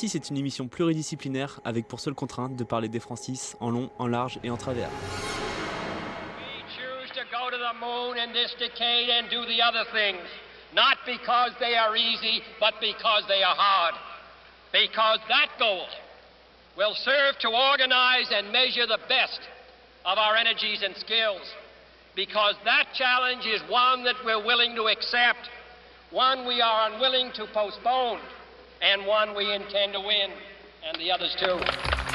Francis est une émission pluridisciplinaire avec pour seule contrainte de parler des Francis en long, en large et en travers. We choose to go to the moon in this decade and do the other things, not because they are easy, but because they are hard. Because that goal will serve to organize and measure the best of our energies and skills. Because that challenge is one that we're willing to accept, one we are unwilling to postpone, and one we intend to win, and the others too.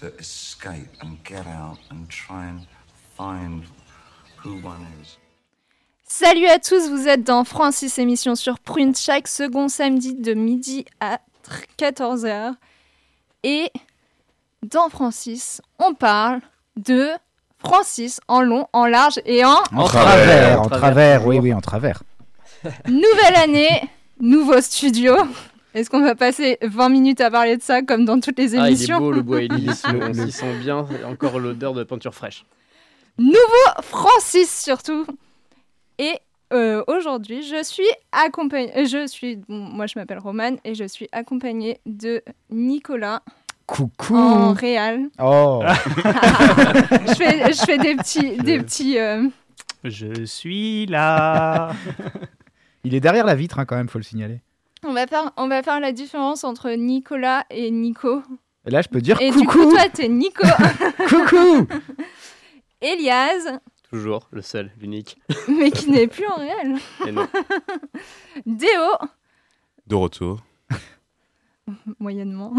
To escape and get out and try and find who one is. Salut à tous, vous êtes dans Francis émission sur Prune chaque second samedi de midi à 14h. Et dans Francis, on parle de Francis en long, en large et en En travers, en travers, oui, oui, en travers. nouvelle année, nouveau studio. Est-ce qu'on va passer 20 minutes à parler de ça comme dans toutes les Ah, il est émissions beau le bois et lisse, on sent bien, encore l'odeur de peinture fraîche. Nouveau Francis surtout. Et euh, aujourd'hui, je suis accompagnée. Je suis. bon, moi, je m'appelle Romane et je suis accompagnée de Nicolas Coucou en réal. Oh je, fais, je fais des petits. Des petits euh, Je suis là. Il est derrière la vitre, hein, quand même, faut le signaler. On, va faire, on va faire la différence entre Nicolas et Nico. Et là, je peux dire Et du coucou coup, toi, t'es Nico. Coucou Elias, Toujours le seul, l'unique. mais qui n'est plus en réel. Et non. Déo, De retour. moyennement.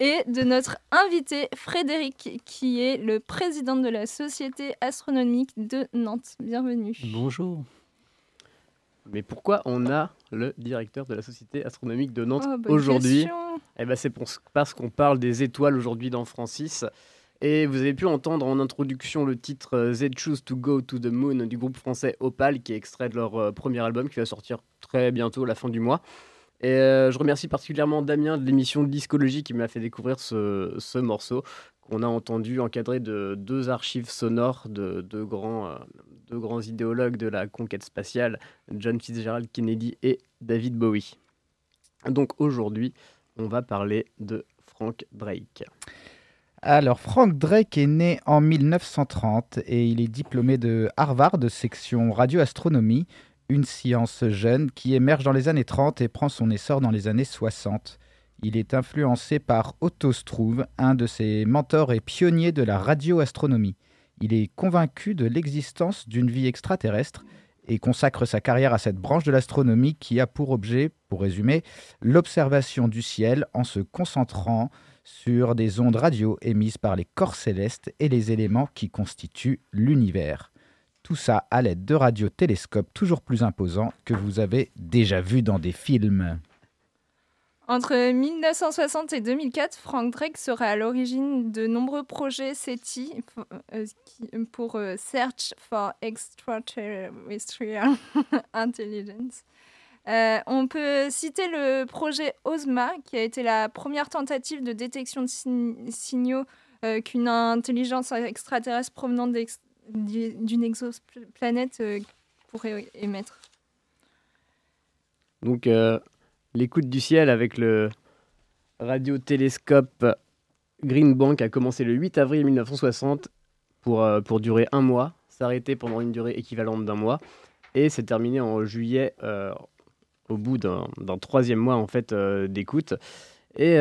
Et de notre invité Frédéric, qui est le président de la Société astronomique de Nantes. Bienvenue. Bonjour. Mais pourquoi on a le directeur de la Société astronomique de Nantes Oh, aujourd'hui? Eh ben, c'est parce qu'on parle des étoiles aujourd'hui dans Francis. Et vous avez pu entendre en introduction le titre euh, They Choose to Go to the Moon du groupe français Opal, qui est extrait de leur euh, premier album qui va sortir très bientôt, à la fin du mois. Et euh, je remercie particulièrement Damien de l'émission Discologie qui m'a fait découvrir ce, ce morceau qu'on a entendu encadré de deux archives sonores de deux grands, euh, deux grands idéologues de la conquête spatiale, John Fitzgerald Kennedy et David Bowie. Donc aujourd'hui, on va parler de Frank Drake. Alors, Frank Drake est né en 1930 et il est diplômé de Harvard, section radioastronomie, une science jeune qui émerge dans les années 30 et prend son essor dans les années 60. Il est influencé par Otto Struve, un de ses mentors et pionniers de la radioastronomie. Il est convaincu de l'existence d'une vie extraterrestre et consacre sa carrière à cette branche de l'astronomie qui a pour objet, pour résumer, l'observation du ciel en se concentrant sur des ondes radio émises par les corps célestes et les éléments qui constituent l'univers. Tout ça à l'aide de radiotélescopes toujours plus imposants que vous avez déjà vus dans des films. Entre 1960 et 2004, Frank Drake sera à l'origine de nombreux projets SETI pour, euh, pour, euh, Search for Extraterrestrial Intelligence. Euh, on peut citer le projet OSMA, qui a été la première tentative de détection de sign- signaux qu'une intelligence extraterrestre provenant d'une exoplanète pourrait émettre. Donc l'écoute du ciel avec le radiotélescope Green Bank a commencé le 8 avril 1960 pour, euh, pour durer un mois, s'arrêter pendant une durée équivalente d'un mois et s'est terminé en juillet euh, au bout d'un troisième mois en fait euh, d'écoute. Et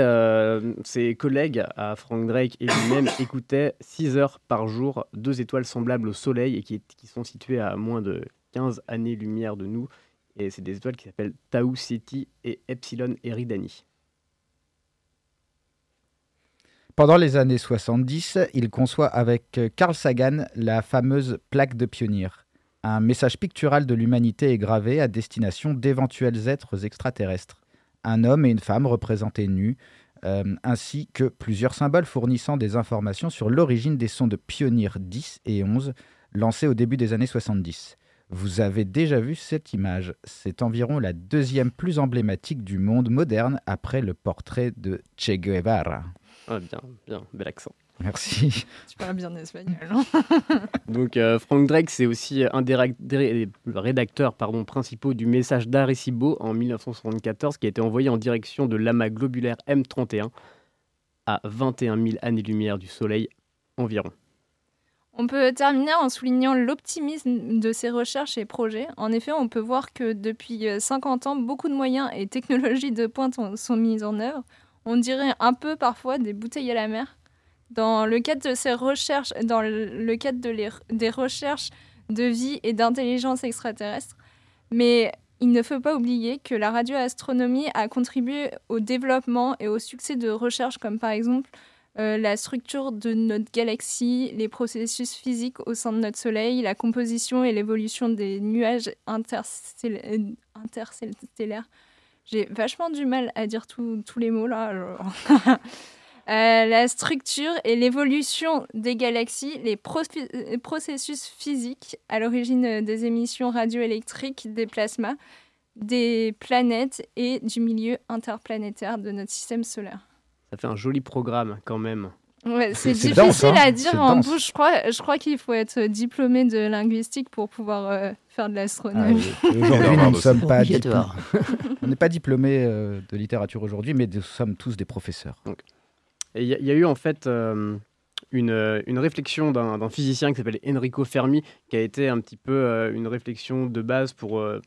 ses collègues à Frank Drake et lui-même écoutaient 6 heures par jour deux étoiles semblables au Soleil et qui sont situées à moins de 15 années-lumière de nous. Et c'est des étoiles qui s'appellent Tau Ceti et Epsilon Eridani. Pendant les années 70, il conçoit avec euh, Carl Sagan la fameuse plaque de pionnier. Un message pictural de l'humanité est gravé à destination d'éventuels êtres extraterrestres. Un homme et une femme représentés nus, euh, ainsi que plusieurs symboles fournissant des informations sur l'origine des sons de Pioneer 10 et 11 lancés au début des années 70. Vous avez déjà vu cette image. C'est environ la deuxième plus emblématique du monde moderne après le portrait de Che Guevara. Ah, bien, bien, bel accent. Merci. Tu parles bien espagnol. hein Donc euh, Frank Drake, c'est aussi un des, rédacteurs pardon, principaux du message d'Arecibo en 1974 qui a été envoyé en direction de l'amas globulaire M31 à 21 000 années-lumière du Soleil environ. On peut terminer en soulignant l'optimisme de ces recherches et projets. En effet, on peut voir que depuis euh, 50 ans, beaucoup de moyens et technologies de pointe ont- sont mis en œuvre. On dirait un peu parfois des bouteilles à la mer. Dans le cadre de ces recherches, dans le cadre de des recherches de vie et d'intelligence extraterrestre, Mais il ne faut pas oublier que la radioastronomie a contribué au développement et au succès de recherches comme par exemple euh, la structure de notre galaxie, les processus physiques au sein de notre Soleil, la composition et l'évolution des nuages interstell- interstellaires. J'ai vachement du mal à dire tous les mots là. Euh, la structure et l'évolution des galaxies, les processus physiques à l'origine euh, des émissions radioélectriques, des plasmas, des planètes et du milieu interplanétaire de notre système solaire. Ça fait un joli programme quand même. Ouais, c'est difficile dense, hein. à dire en dense. bouche. Je crois, je crois qu'il faut être diplômé de linguistique pour pouvoir euh, faire de Ah, l'astronomie. et Aujourd'hui, nous ne sommes pas diplômés- On n'est pas diplômés euh, de littérature aujourd'hui, mais nous sommes tous des professeurs. Et il y, a- il y a eu en fait euh, une, une réflexion d'un physicien qui s'appelle Enrico Fermi, qui a été un petit peu euh, une réflexion de base pour euh,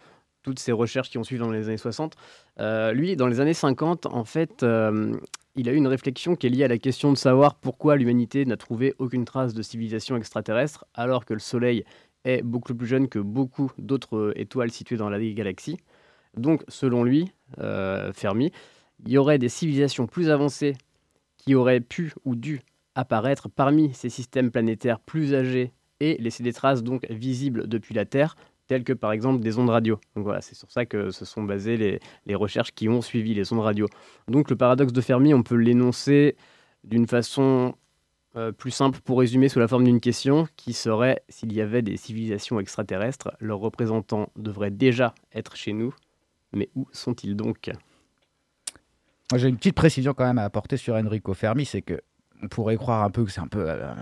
toutes ces recherches qui ont suivi dans les années 60. Euh, lui, dans les années 50, en fait, euh, il a eu une réflexion qui est liée à la question de savoir pourquoi l'humanité n'a trouvé aucune trace de civilisation extraterrestre, alors que le Soleil est beaucoup plus jeune que beaucoup d'autres euh, étoiles situées dans la galaxie. Donc, selon lui, Fermi, il y aurait des civilisations plus avancées qui auraient pu ou dû apparaître parmi ces systèmes planétaires plus âgés et laisser des traces donc visibles depuis la Terre, telles que par exemple des ondes radio. Donc voilà, c'est sur ça que se sont basées les, recherches qui ont suivi les ondes radio. Donc le paradoxe de Fermi, on peut l'énoncer d'une façon euh, plus simple pour résumer sous la forme d'une question qui serait s'il y avait des civilisations extraterrestres, leurs représentants devraient déjà être chez nous, mais où sont-ils donc? Moi, j'ai une petite précision quand même à apporter sur Enrico Fermi, c'est que on pourrait croire un peu que c'est un peu euh,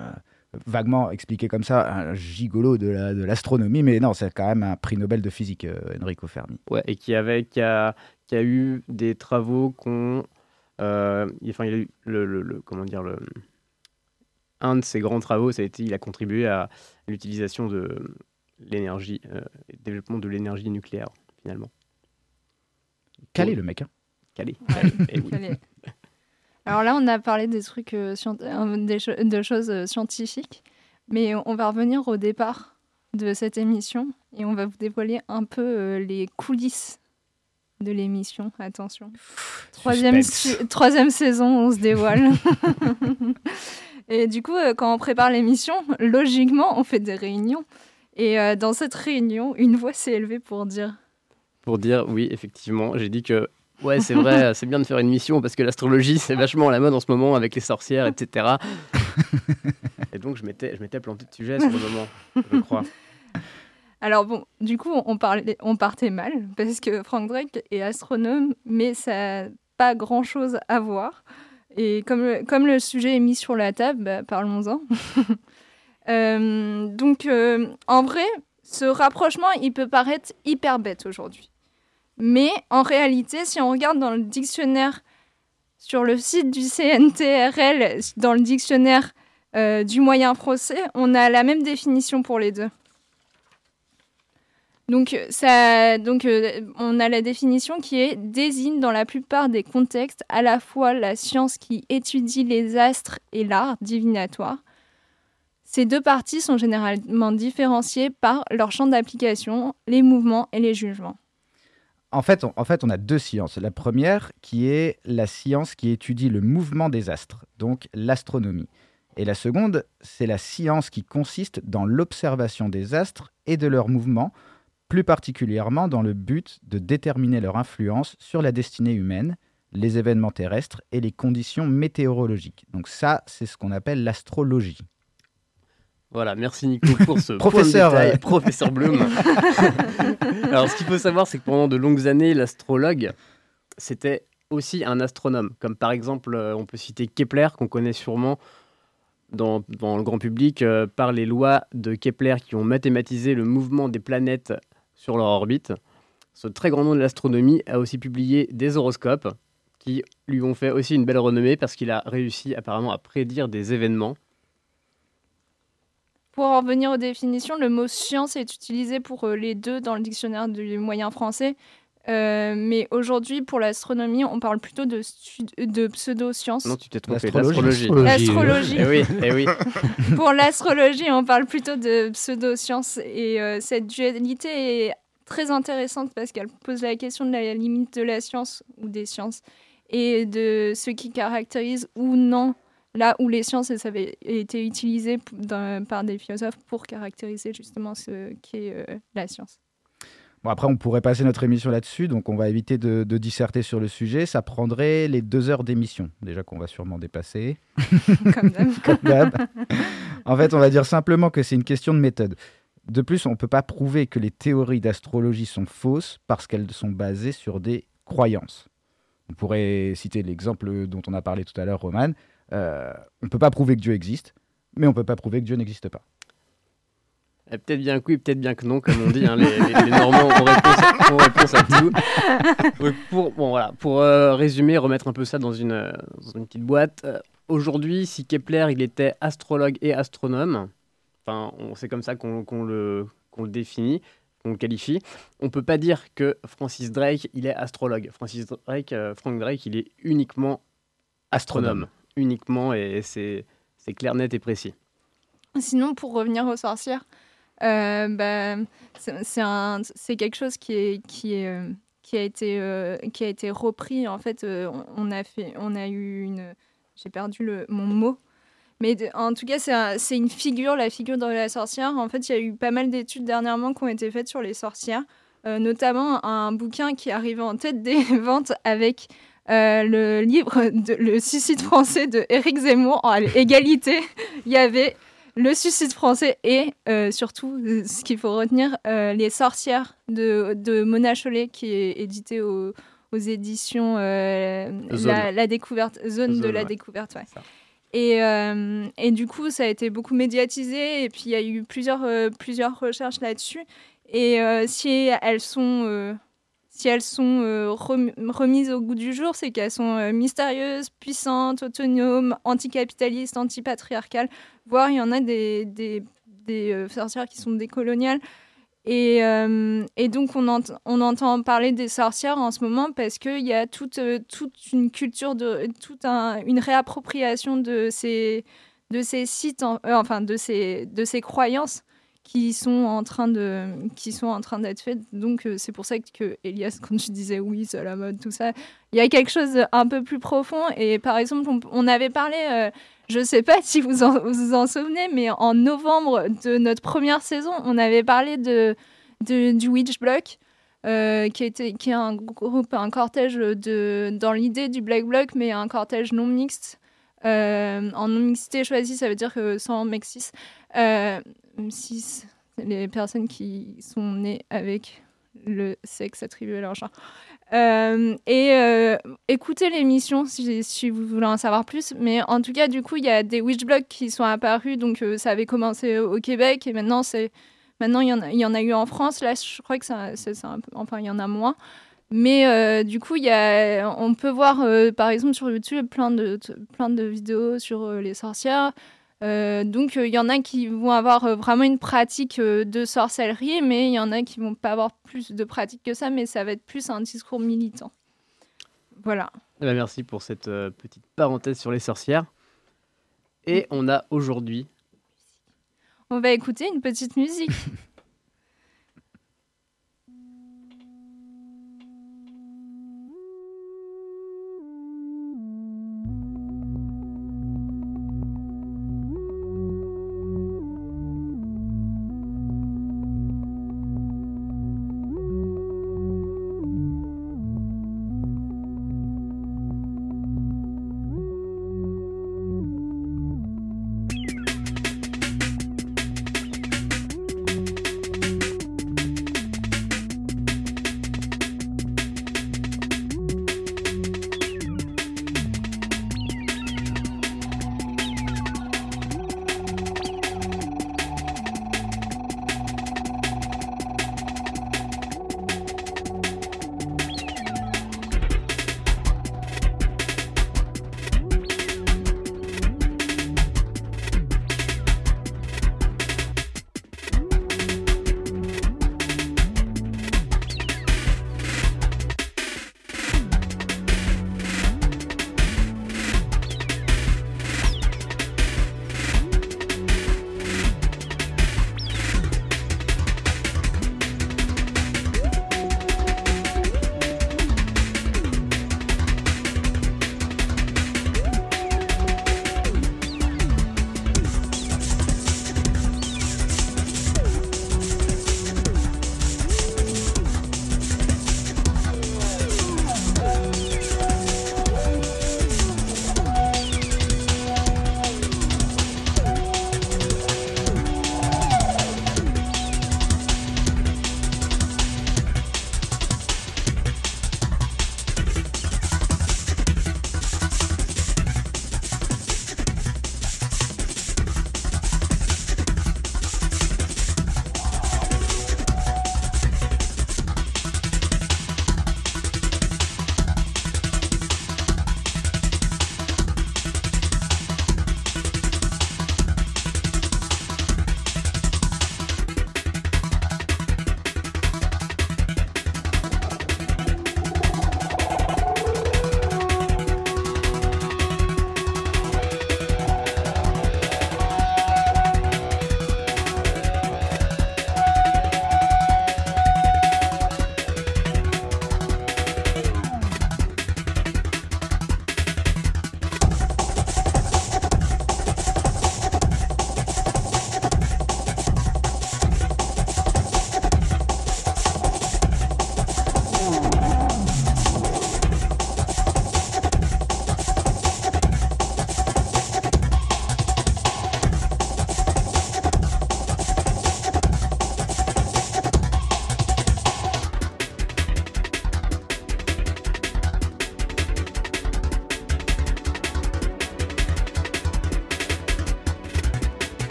vaguement expliqué comme ça, un gigolo de la- de l'astronomie, mais non, c'est quand même un prix Nobel de physique, euh, Enrico Fermi. Ouais, et qui, avait, qui, a, qui a eu des travaux qu'on. euh, enfin, il a eu le, le- le- comment dire le, un de ses grands travaux, ça a été, il a contribué à l'utilisation de l'énergie, euh, développement de l'énergie nucléaire finalement. Calé le mec. Hein. Calé. Eh oui. calé. Alors là, on a parlé des trucs, euh, euh, des cho- de choses euh, scientifiques, mais on va revenir au départ de cette émission et on va vous dévoiler un peu euh, les coulisses de l'émission. Attention. Troisième, troisième saison, on se dévoile. et du coup, quand on prépare l'émission, logiquement, on fait des réunions. Et dans cette réunion, une voix s'est élevée pour dire Pour dire, oui, effectivement, j'ai dit que. Ouais, c'est vrai, c'est bien de faire une mission parce que l'astrologie, c'est vachement à la mode en ce moment avec les sorcières, etc. et donc, je m'étais, je m'étais planté de sujet sur le moment, je crois. Alors bon, du coup, on, parlait, on partait mal parce que Frank Drake est astronome, mais ça n'a pas grand-chose à voir. Et comme le, comme le sujet est mis sur la table, bah, parlons-en. Euh, donc, euh, en vrai, ce rapprochement, il peut paraître hyper bête aujourd'hui. Mais en réalité, si on regarde dans le dictionnaire, sur le site du CNTRL, dans le dictionnaire euh, du moyen français, on a la même définition pour les deux. Donc, ça, donc euh, on a la définition qui est désigne dans la plupart des contextes à la fois la science qui étudie les astres et l'art divinatoire. Ces deux parties sont généralement différenciées par leur champ d'application, les mouvements et les jugements. En fait, on, en fait, a deux sciences. La première qui est la science qui étudie le mouvement des astres, donc l'astronomie. Et la seconde, c'est la science qui consiste dans l'observation des astres et de leurs mouvements, plus particulièrement dans le but de déterminer leur influence sur la destinée humaine, les événements terrestres et les conditions météorologiques. Donc ça, c'est ce qu'on appelle l'astrologie. Voilà, merci Nico pour ce Professeur, point de détail, professeur Bloom. Alors, ce qu'il faut savoir, c'est que pendant de longues années, l'astrologue, c'était aussi un astronome. Comme par exemple, euh, on peut citer Kepler, qu'on connaît sûrement dans, dans le grand public, euh, par les lois de Kepler qui ont mathématisé le mouvement des planètes sur leur orbite. Ce très grand nom de l'astronomie a aussi publié des horoscopes qui lui ont fait aussi une belle renommée parce qu'il a réussi apparemment à prédire des événements. Pour en revenir aux définitions, le mot science est utilisé pour euh, les deux dans le dictionnaire du moyen français. Euh, mais aujourd'hui, pour l'astronomie, on parle plutôt de, stu- de pseudo-science. Non, tu t'es trompé. L'astrologie. L'astrologie. L'astrologie. Eh oui, eh oui. pour l'astrologie, on parle plutôt de pseudo-science. Et euh, cette dualité est très intéressante parce qu'elle pose la question de la limite de la science ou des sciences et de ce qui caractérise ou non là où les sciences elles avaient été utilisées par des philosophes pour caractériser justement ce qu'est euh, la science. Bon, après, on pourrait passer notre émission là-dessus, donc on va éviter de, de disserter sur le sujet. Ça prendrait les deux heures d'émission, déjà qu'on va sûrement dépasser. Comme d'hab. Comme d'hab. en fait, on va dire simplement que c'est une question de méthode. De plus, on ne peut pas prouver que les théories d'astrologie sont fausses parce qu'elles sont basées sur des croyances. On pourrait citer l'exemple dont on a parlé tout à l'heure, Roman. Euh, on ne peut pas prouver que Dieu existe, mais on ne peut pas prouver que Dieu n'existe pas. Eh, Peut-être bien que oui, peut-être bien que non, comme on dit. hein, les, les- les Normands ont réponse, à, ont réponse à tout. Pour, bon, voilà, pour euh, résumer, remettre un peu ça dans une, euh, dans une petite boîte. euh, Aujourd'hui, si Kepler il était astrologue et astronome, enfin, on- c'est comme ça qu'on qu'on le, qu'on le définit, qu'on le qualifie, on peut pas dire que Francis Drake il est astrologue. Francis Drake, euh, Frank Drake, il est uniquement astronome, uniquement, et c'est clair, net et précis. Sinon, pour revenir aux sorcières, euh, bah, c'est quelque chose euh, qui, a été, euh, qui a été repris. En fait, on, a eu une. J'ai perdu mon mot. Mais en tout cas, c'est un- c'est une figure, la figure de la sorcière. En fait, il y a eu pas mal d'études dernièrement qui ont été faites sur les sorcières, notamment un bouquin qui arrivé en tête des ventes avec euh, le livre de, Le suicide français de Éric Zemmour en égalité. Il y avait le suicide français et euh, surtout, euh, ce qu'il faut retenir, euh, Les sorcières de, de Mona Chollet qui est édité au- aux éditions Zone. la, la découverte, Zone, de la ouais. découverte. Ouais. Et, euh, et du coup, ça a été beaucoup médiatisé et puis il y a eu plusieurs, euh, plusieurs recherches là-dessus. Et euh, si elles sont, si elles sont euh, rem- remises au goût du jour, c'est qu'elles sont euh, mystérieuses, puissantes, autonomes, anticapitalistes, antipatriarcales, voire il y en a des, euh, sorcières qui sont décoloniales. Et, et donc, on, ent- on entend parler des sorcières en ce moment parce qu'il y a toute, une culture, toute un- une réappropriation de ces, sites, en- enfin, de ces croyances qui sont en train de qui sont en train d'être faites donc euh, c'est pour ça que, Elias quand tu disais oui c'est la mode tout ça il y a quelque chose un peu plus profond et par exemple on, avait parlé euh, je sais pas si vous en, vous en souvenez mais en novembre de notre première saison on avait parlé de, du Witch Block euh, qui, était, qui est un groupe, un cortège de, dans l'idée du Black Bloc, mais un cortège non mixte. Euh, en non mixité choisie, ça veut dire que sans. Euh, cis, les personnes qui sont nées avec le sexe attribué à leur genre. Euh, et euh, écoutez l'émission si, vous voulez en savoir plus. Mais en tout cas, du coup, il y a des witch blogs qui sont apparus. Donc, euh, ça avait commencé au Québec et maintenant, c'est maintenant il y, en a, y en a eu en France. Là, je crois que enfin, il y en a moins. Mais du coup, y a, on peut voir, par exemple, sur YouTube, plein de, plein de vidéos sur les sorcières. Euh, donc, euh, il y en a qui vont avoir euh, vraiment une pratique euh, de sorcellerie, mais il y en a qui vont pas avoir plus de pratique que ça, mais ça va être plus un discours militant. Voilà. Eh ben, merci pour cette euh, petite parenthèse sur les sorcières. Et on a aujourd'hui On va écouter une petite musique.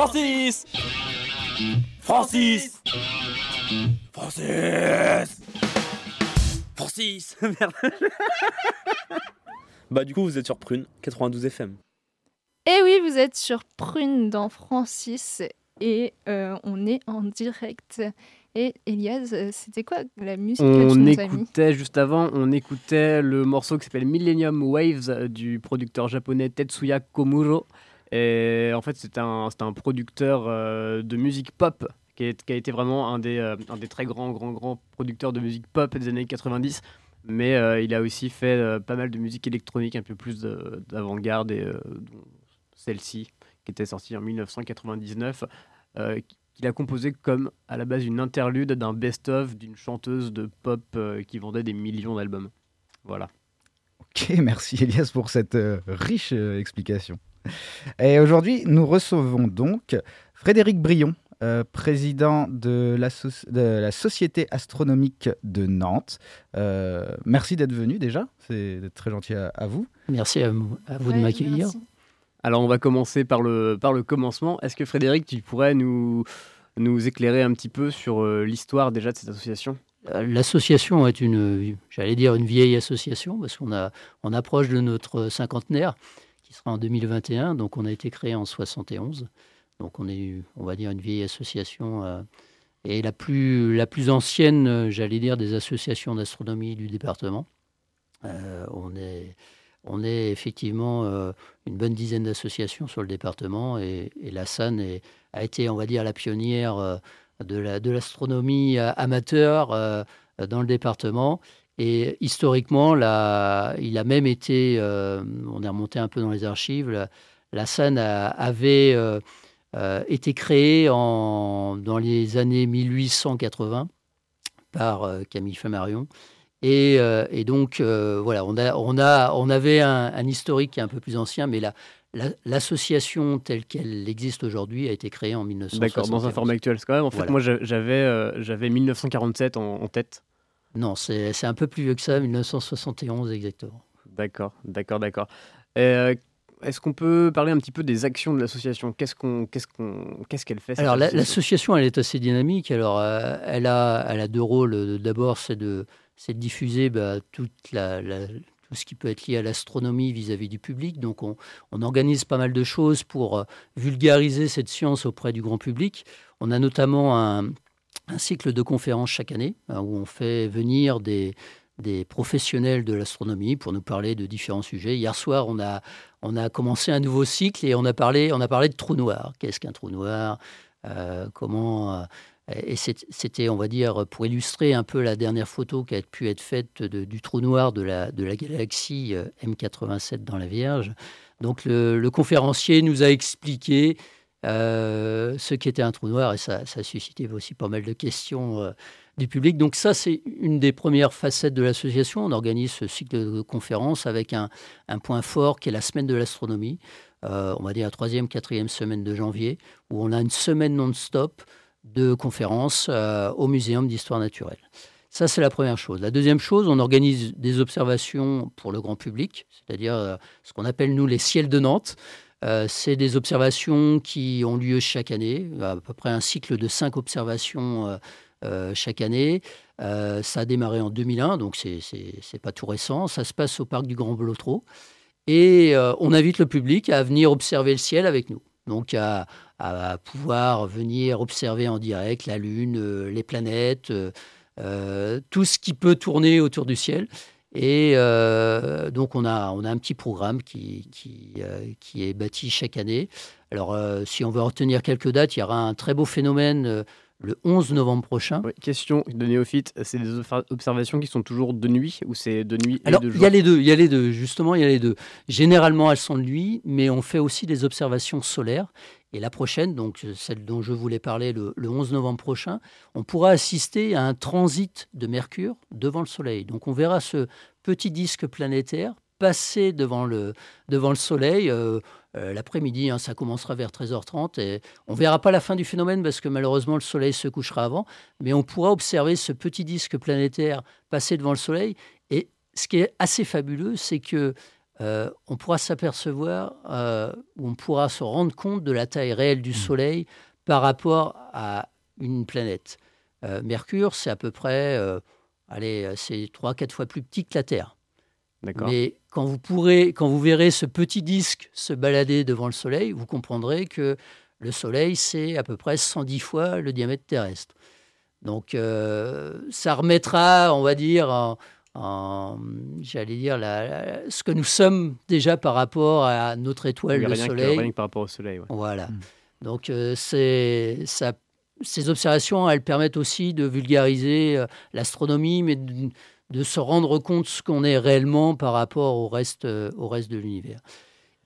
Francis Francis Francis Francis Merde. Bah du coup vous êtes sur Prune 92 FM. Et oui, vous êtes sur Prune dans Francis et euh, on est en direct. Et Elias, c'était quoi la musique que On tu as mis? écoutait juste avant, on écoutait le morceau qui s'appelle Millennium Waves euh, du producteur japonais Tetsuya Komuro. Et en fait, c'est un, un producteur euh, de musique pop qui, a été vraiment un des, euh, un des très grands, grands, grands producteurs de musique pop des années 90. Mais euh, il a aussi fait pas mal de musique électronique, un peu plus de- d'avant-garde, et celle-ci, qui était sortie en 1999, euh, qu'il a composé comme à la base une interlude d'un best-of d'une chanteuse de pop qui vendait des millions d'albums. Voilà. Ok, merci Elias pour cette riche explication. Et aujourd'hui, nous recevons donc Frédéric Brion, euh, président de la, soci- de la Société astronomique de Nantes. Euh, merci d'être venu déjà, c'est très gentil à, à vous. Merci à, vous- à vous de m'accueillir. Alors on va commencer par le, par le commencement. Est-ce que Frédéric, tu pourrais nous, nous éclairer un petit peu sur euh, l'histoire déjà de cette association? L'association est une, j'allais dire, une vieille association parce qu'on a, on approche de notre cinquantenaire qui sera en 2021. Donc, on a été créé en 71. Donc, on est, on va dire, une vieille association euh, et la plus, la plus ancienne, euh, j'allais dire, des associations d'astronomie du département. Euh, on est, on est effectivement une bonne dizaine d'associations sur le département et, la SAN a été, on va dire, la pionnière de la- de l'astronomie amateur dans le département. Et historiquement, la- il a même été, euh, on est remonté un peu dans les archives, la, la SAN a- avait euh, euh, été créée en, dans les années 1880 par Camille Flammarion. Et, et donc, voilà, on, a, on, a, on avait un, un historique qui est un peu plus ancien, mais la- la- l'association telle qu'elle existe aujourd'hui a été créée en 1971. D'accord, dans un format actuel. Que quand même, en fait, Voilà. moi j'a- j'avais euh, j'avais 1947 en, en tête. Non, c'est un peu plus vieux que ça, 1971 exactement. D'accord, d'accord, d'accord. Euh, Est-ce qu'on peut parler un petit peu des actions de l'association? Qu'est-ce qu'on, qu'est-ce qu'on, qu'est-ce qu'elle fait Alors, la- association? l'association, elle est assez dynamique. Alors, euh, elle, a, elle a deux rôles. Euh, D'abord, c'est de, c'est de diffuser bah, toute la, la- tout ce qui peut être lié à l'astronomie vis-à-vis du public. Donc, on, on organise pas mal de choses pour vulgariser cette science auprès du grand public. On a notamment un, un cycle de conférences chaque année hein, où on fait venir des, professionnels de l'astronomie pour nous parler de différents sujets. Hier soir, on a, commencé un nouveau cycle et on a parlé, de trou noir. Qu'est-ce qu'un trou noir? Euh, Comment euh, Et c'était, on va dire, pour illustrer un peu la dernière photo qui a pu être faite du trou noir de la, galaxie euh, M87 dans la Vierge. Donc le conférencier nous a expliqué euh, ce qu'était un trou noir et ça, ça a suscité aussi pas mal de questions euh, du public. Donc ça, c'est une des premières facettes de l'association. On organise ce cycle de conférences avec un, point fort qui est la semaine de l'astronomie. Euh, on va dire la troisième, quatrième semaine de janvier, où on a une semaine non-stop de conférences au Muséum d'histoire naturelle. Ça, c'est la première chose. La deuxième chose, on organise des observations pour le grand public, c'est-à-dire ce qu'on appelle, nous, les ciels de Nantes. Euh, c'est des observations qui ont lieu chaque année, à peu près un cycle de cinq observations euh, euh, chaque année. Ça a démarré en 2001, donc c'est pas tout récent. Ça se passe au parc du Grand Blotreau. Et on invite le public à venir observer le ciel avec nous. Donc à, pouvoir venir observer en direct la Lune, les planètes, tout ce qui peut tourner autour du ciel. Et euh, donc on a, on a un petit programme qui, qui, euh, est bâti chaque année. Alors euh, si on veut retenir quelques dates, il y aura un très beau phénomène le 11 novembre prochain. Question de néophyte, c'est des obser- observations qui sont toujours de nuit ou c'est de nuit et Alors, de il y a les deux, il y a les deux, justement, il y a les deux. Généralement, elles sont de nuit, mais on fait aussi des observations solaires. Et la prochaine, donc celle dont je voulais parler le, le 11 novembre prochain, on pourra assister à un transit de Mercure devant le Soleil. Donc on verra ce petit disque planétaire passer devant le, devant le Soleil. euh, euh, L'après-midi, hein, ça commencera vers 13h30 et on verra pas la fin du phénomène parce que malheureusement le Soleil se couchera avant, mais on pourra observer ce petit disque planétaire passer devant le Soleil. Et ce qui est assez fabuleux, c'est que euh, on pourra s'apercevoir, euh, on pourra se rendre compte de la taille réelle du Soleil par rapport à une planète. Euh, Mercure, c'est à peu près, allez, c'est 3-4 fois plus petit que la Terre. D'accord. Mais quand vous, pourrez, quand vous verrez ce petit disque se balader devant le Soleil, vous comprendrez que le Soleil, c'est à peu près 110 fois le diamètre terrestre. Donc, euh, ça remettra, on va dire, en, en- j'allais dire, la- la- ce que nous sommes déjà par rapport à notre étoile, Oui, le rien, que, Soleil. rien que par rapport au Soleil. ouais. Voilà. Donc, euh, c'est, ça, ces observations, elles permettent aussi de vulgariser euh, l'astronomie, mais de, de se rendre compte ce qu'on est réellement par rapport au reste, euh, au reste de l'univers.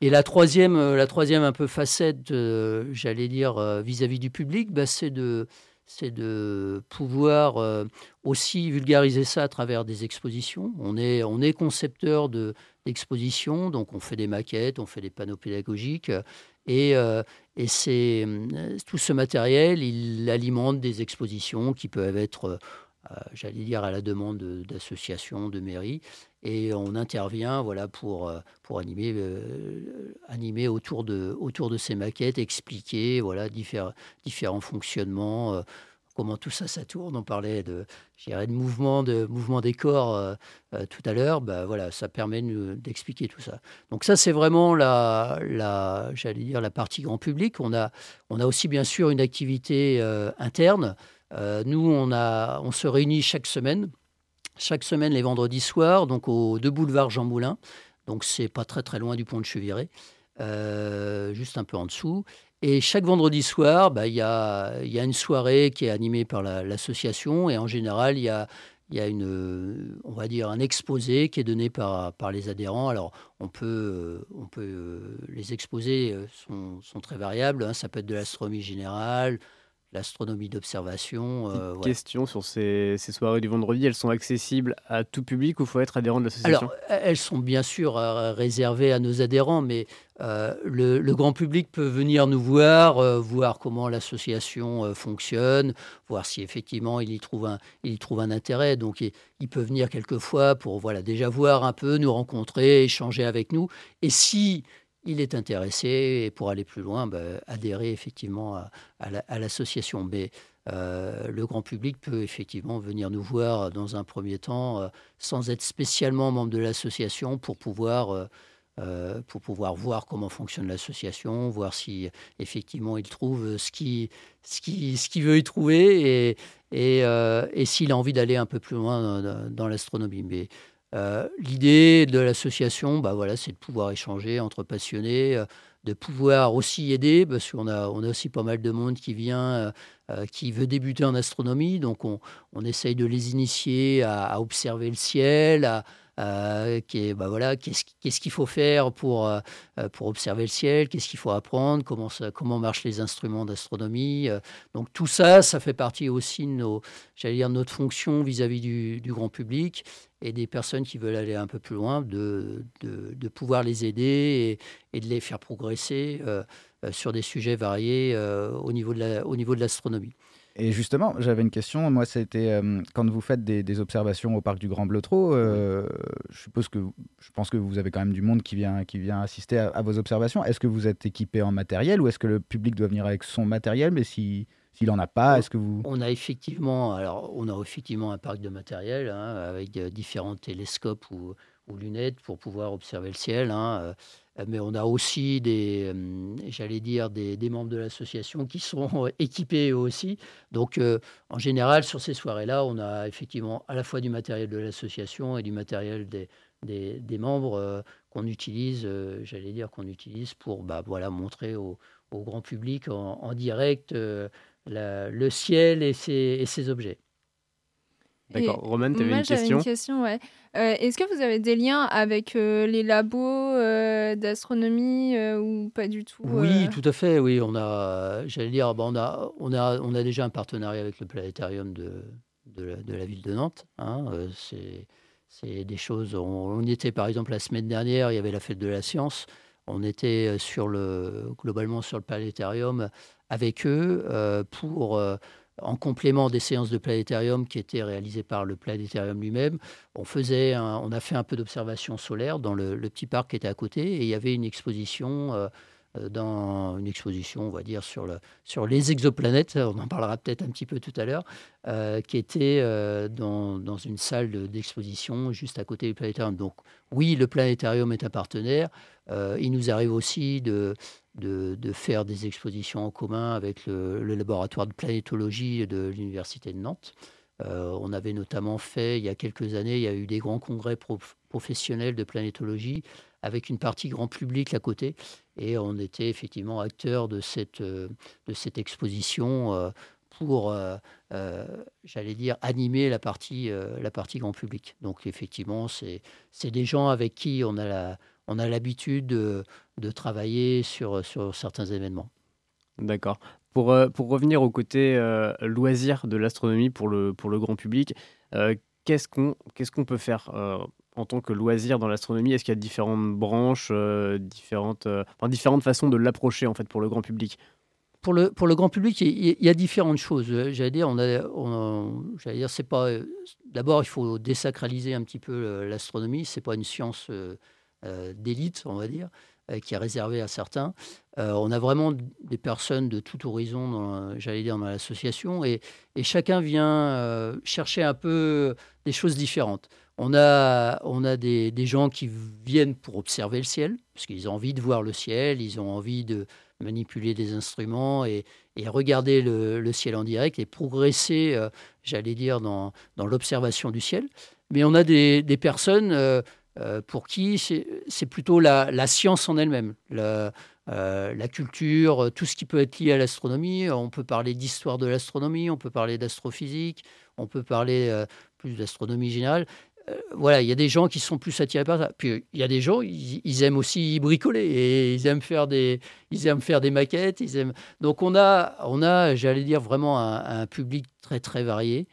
Et la troisième, euh, la troisième un peu facette, euh, j'allais dire, vis-à-vis du public, bah, c'est de, de pouvoir aussi vulgariser ça à travers des expositions. On est, on est concepteur de, d'expositions, donc on fait des maquettes, on fait des panneaux pédagogiques, et, et c'est, tout ce matériel, il alimente des expositions qui peuvent être, j'allais dire, à la demande de- d'associations, de mairies, et on intervient voilà, pour, euh, pour animer, euh, animer autour, de, autour de ces maquettes, expliquer voilà, diffé- différents fonctionnements, euh, comment tout ça, ça tourne. On parlait de, de mouvement, de mouvement des corps euh, euh, tout à l'heure. Bah, voilà, ça permet d'expliquer tout ça. Donc ça, c'est vraiment la, la, j'allais dire, la partie grand public. On a, on a aussi, bien sûr, une activité euh, interne. Euh, nous, on, se réunit chaque semaine chaque semaine les vendredis soirs, donc au deux boulevards Jean Moulin. Donc c'est pas très très loin du pont de Cheviré, euh, juste un peu en dessous. Et chaque vendredi soir, bah, il y, a, une soirée qui est animée par la- l'association et en général il y a, un exposé qui est donné par, les adhérents. Alors on peut, euh, les exposés sont, sont très variables. hein. Ça peut être de l'astronomie générale, l'astronomie d'observation. euh. Question sur ces, ces soirées du vendredi, elles sont accessibles à tout public ou faut être adhérent de l'association Alors, elles sont bien sûr euh, réservées à nos adhérents, mais euh, le, le grand public peut venir nous voir, euh, voir comment l'association fonctionne, voir si effectivement il y trouve un, il y trouve un intérêt. Donc, il, il peut venir quelquefois pour voilà, déjà voir un peu, nous rencontrer, échanger avec nous. Et si il est intéressé et pour aller plus loin, bah, adhérer effectivement à, à la- l'association. Mais euh, le grand public peut effectivement venir nous voir dans un premier temps euh, sans être spécialement membre de l'association pour pouvoir, euh, pour pouvoir voir comment fonctionne l'association, voir si effectivement il trouve ce qu'il ce qui, ce veut y trouver et, et, s'il a envie d'aller un peu plus loin dans, dans l'astronomie. Mais euh, l'idée de l'association, bah voilà, c'est de pouvoir échanger entre passionnés, euh, de pouvoir aussi aider, parce qu'on a, on a aussi pas mal de monde qui vient, euh, qui veut débuter en astronomie, donc on, on essaye de les initier à, à observer le ciel, à, qui est, bah voilà, qu'est-ce, qu'il faut faire pour, euh, euh, pour observer le ciel, qu'est-ce qu'il faut apprendre, comment, comment marchent les instruments d'astronomie? euh. donc tout ça, ça fait partie aussi de nos, dire, notre fonction vis-à-vis du, grand public et des personnes qui veulent aller un peu plus loin, de, de, pouvoir les aider et, et de les faire progresser euh, euh, sur des sujets variés euh, au niveau de l'astronomie. Et justement, j'avais une question. Moi, c'était euh, quand vous faites des, des observations au parc du Grand Blotreau, euh, je suppose que je pense que vous avez quand même du monde qui vient qui vient assister à, à vos observations. Est-ce que vous êtes équipé en matériel ou est-ce que le public doit venir avec son matériel? Mais si s'il en a pas, est-ce que vous On a effectivement, alors on a effectivement un parc de matériel hein, avec euh, différents télescopes ou, ou lunettes pour pouvoir observer le ciel. hein, mais on a aussi des, euh, j'allais dire, des, membres de l'association qui sont équipés eux aussi. Donc, euh, en général, sur ces soirées-là, on a effectivement à la fois du matériel de l'association et du matériel des, membres euh, qu'on utilise, euh, j'allais dire, qu'on utilise pour bah, voilà, montrer au, grand public en, direct euh, le ciel et ses objets. D'accord. Roman, tu avais moi, une j'avais question une question, ouais. Euh, Est-ce que vous avez des liens avec euh, les labos euh, d'astronomie ou pas du tout Oui, tout à fait. Oui, on a, j'allais dire, bah, on a, on a, on a déjà un partenariat avec le planétarium de, de, la, de la ville de Nantes. hein. C'est, c'est des choses. On, était par exemple la semaine dernière. Il y avait la fête de la science. On était sur le, globalement sur le planétarium avec eux pour en complément des séances de planétarium qui étaient réalisées par le planétarium lui-même, on, faisait on a fait un peu d'observation solaire dans le, petit parc qui était à côté et il y avait une exposition euh, dans une exposition, on va dire, sur, le, sur les exoplanètes, on en parlera peut-être un petit peu tout à l'heure, euh, qui était euh, dans, dans, une salle d'exposition juste à côté du planétarium. Donc oui, le planétarium est un partenaire. il nous arrive aussi de, de, faire des expositions en commun avec le, laboratoire de planétologie de l'Université de Nantes. on avait notamment fait, il y a quelques années, il y a eu des grands congrès professionnels de planétologie avec une partie grand public à côté. Et on était effectivement acteur de cette, euh, de cette exposition euh, pour, euh, j'allais dire, animer la partie, la partie grand public. Donc effectivement, c'est des gens avec qui on a la, on a l'habitude de, de, travailler sur, sur certains événements. D'accord. Pour, pour revenir au côté loisir de l'astronomie pour le, pour le grand public, qu'est-ce qu'on qu'est-ce qu'on peut faire en tant que loisir dans l'astronomie? Est-ce qu'il y a différentes branches, euh, différentes, euh, enfin, différentes façons de l'approcher en fait pour le grand public? Pour le, pour le grand public, il y, a différentes choses. Euh, j'allais dire, on a, dire, c'est pas. D'abord, il faut désacraliser un petit peu l'astronomie. C'est pas une science d'élite, on va dire, qui est réservée à certains. on a vraiment des personnes de tout horizon, j'allais dire, dans l'association, et, et, chacun vient chercher un peu des choses différentes. On a, on a des, gens qui viennent pour observer le ciel, parce qu'ils ont envie de voir le ciel, ils ont envie de manipuler des instruments et, regarder le, ciel en direct et progresser, euh, j'allais dire, dans, l'observation du ciel. Mais on a des, personnes euh, euh, pour qui c'est plutôt la, science en elle-même, la, la, culture, tout ce qui peut être lié à l'astronomie. On peut parler d'histoire de l'astronomie, on peut parler d'astrophysique, on peut parler plus d'astronomie générale. Euh, voilà, il y a des gens qui sont plus attirés par ça. Puis il y a des gens, ils, aiment aussi bricoler et ils aiment faire des, ils aiment faire des maquettes. Donc on a, on a, j'allais dire vraiment un, public très très varié.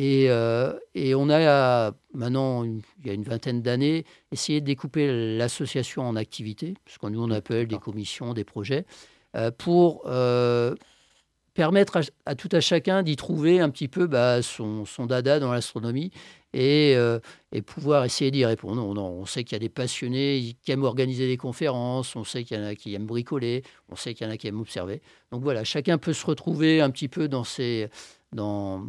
Et, euh, et, on a maintenant, il y a une vingtaine d'années, essayé de découper l'association en activités, ce qu'on nous on appelle des commissions, des projets, euh, pour permettre à, tout à chacun d'y trouver un petit peu bah, son, son, dada dans l'astronomie et, euh, et, pouvoir essayer d'y répondre. On, on sait qu'il y a des passionnés qui aiment organiser des conférences, on sait qu'il y en a qui aiment bricoler, on sait qu'il y en a qui aiment observer. Donc voilà, chacun peut se retrouver un petit peu dans ses, dans,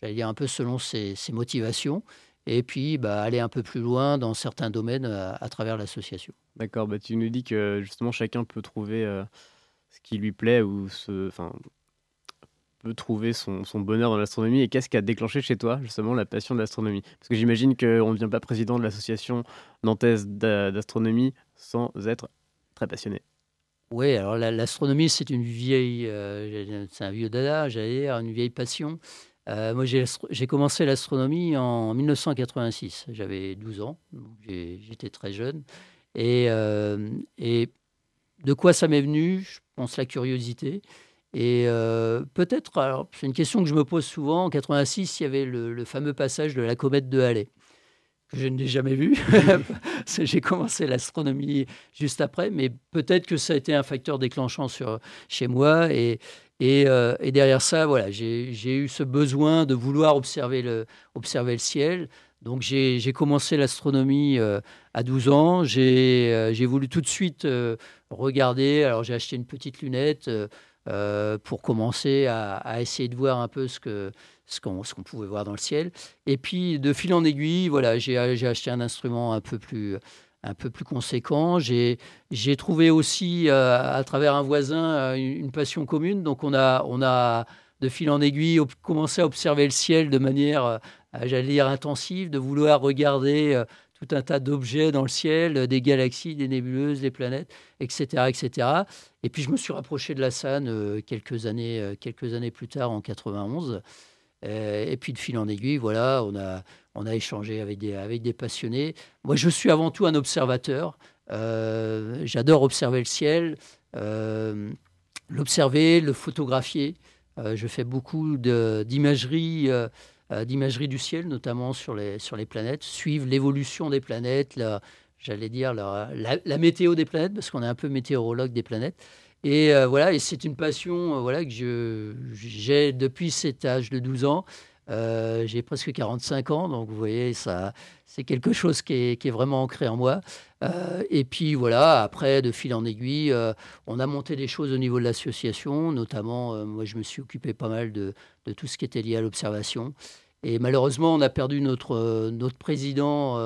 j'allais dire un peu selon ses, ses motivations et puis bah, aller un peu plus loin dans certains domaines à, travers l'association. D'accord, bah, tu nous dis que justement chacun peut trouver euh, ce qui lui plaît ou ce, peut trouver son, bonheur dans l'astronomie et qu'est-ce qui a déclenché chez toi justement la passion de l'astronomie? Parce que j'imagine qu'on ne devient pas président de l'association nantaise d'astronomie sans être très passionné. Oui, alors l'astronomie c'est une vieille, euh, c'est un vieux dada, j'allais dire, une vieille passion. Euh, moi j'ai commencé l'astronomie en 1986, j'avais 12 ans, j'étais très jeune. Et, euh, et de quoi ça m'est venu? Je pense la curiosité. Et euh, peut-être, c'est une question que je me pose souvent, en 86, il y avait le, fameux passage de la comète de Halley, que je n'ai jamais vu. J'ai commencé l'astronomie juste après, mais peut-être que ça a été un facteur déclenchant sur, chez moi. Et, et, euh, et derrière ça, voilà, j'ai eu ce besoin de vouloir observer le, ciel. Donc j'ai commencé l'astronomie euh, à 12 ans. J'ai voulu tout de suite regarder. Alors j'ai acheté une petite lunette. Euh, pour commencer à, essayer de voir un peu ce qu'on pouvait voir dans le ciel. Et puis de fil en aiguille, voilà, j'ai acheté un instrument un peu plus un peu plus conséquent. J'ai trouvé aussi euh, à travers un voisin euh, une, passion commune. Donc on a on a de fil en aiguille commencé à observer le ciel de manière, j'allais dire intensive, de vouloir regarder tout un tas d'objets dans le ciel, des galaxies, des nébuleuses, des planètes, etc., etc. Et puis je me suis rapproché de la SAN euh, quelques, années, euh, quelques années plus tard, en 91. Euh, et puis de fil en aiguille, voilà, on a, on a échangé avec des, avec des passionnés. Moi, je suis avant tout un observateur. J'adore observer le ciel, l'observer, le photographier. je fais beaucoup d'imagerie euh, d'imagerie du ciel, notamment sur les, sur les planètes, suivre l'évolution des planètes, j'allais dire la, la, météo des planètes, parce qu'on est un peu météorologue des planètes. Et euh, voilà, et c'est une passion euh, voilà, que j'ai depuis cet âge de 12 ans. Euh, j'ai presque 45 ans, donc vous voyez, ça, c'est quelque chose qui est, vraiment ancré en moi. Euh, et puis voilà, après, de fil en aiguille, euh, on a monté des choses au niveau de l'association, notamment, moi je me suis occupé pas mal de, tout ce qui était lié à l'observation. Et malheureusement, on a perdu notre, notre président,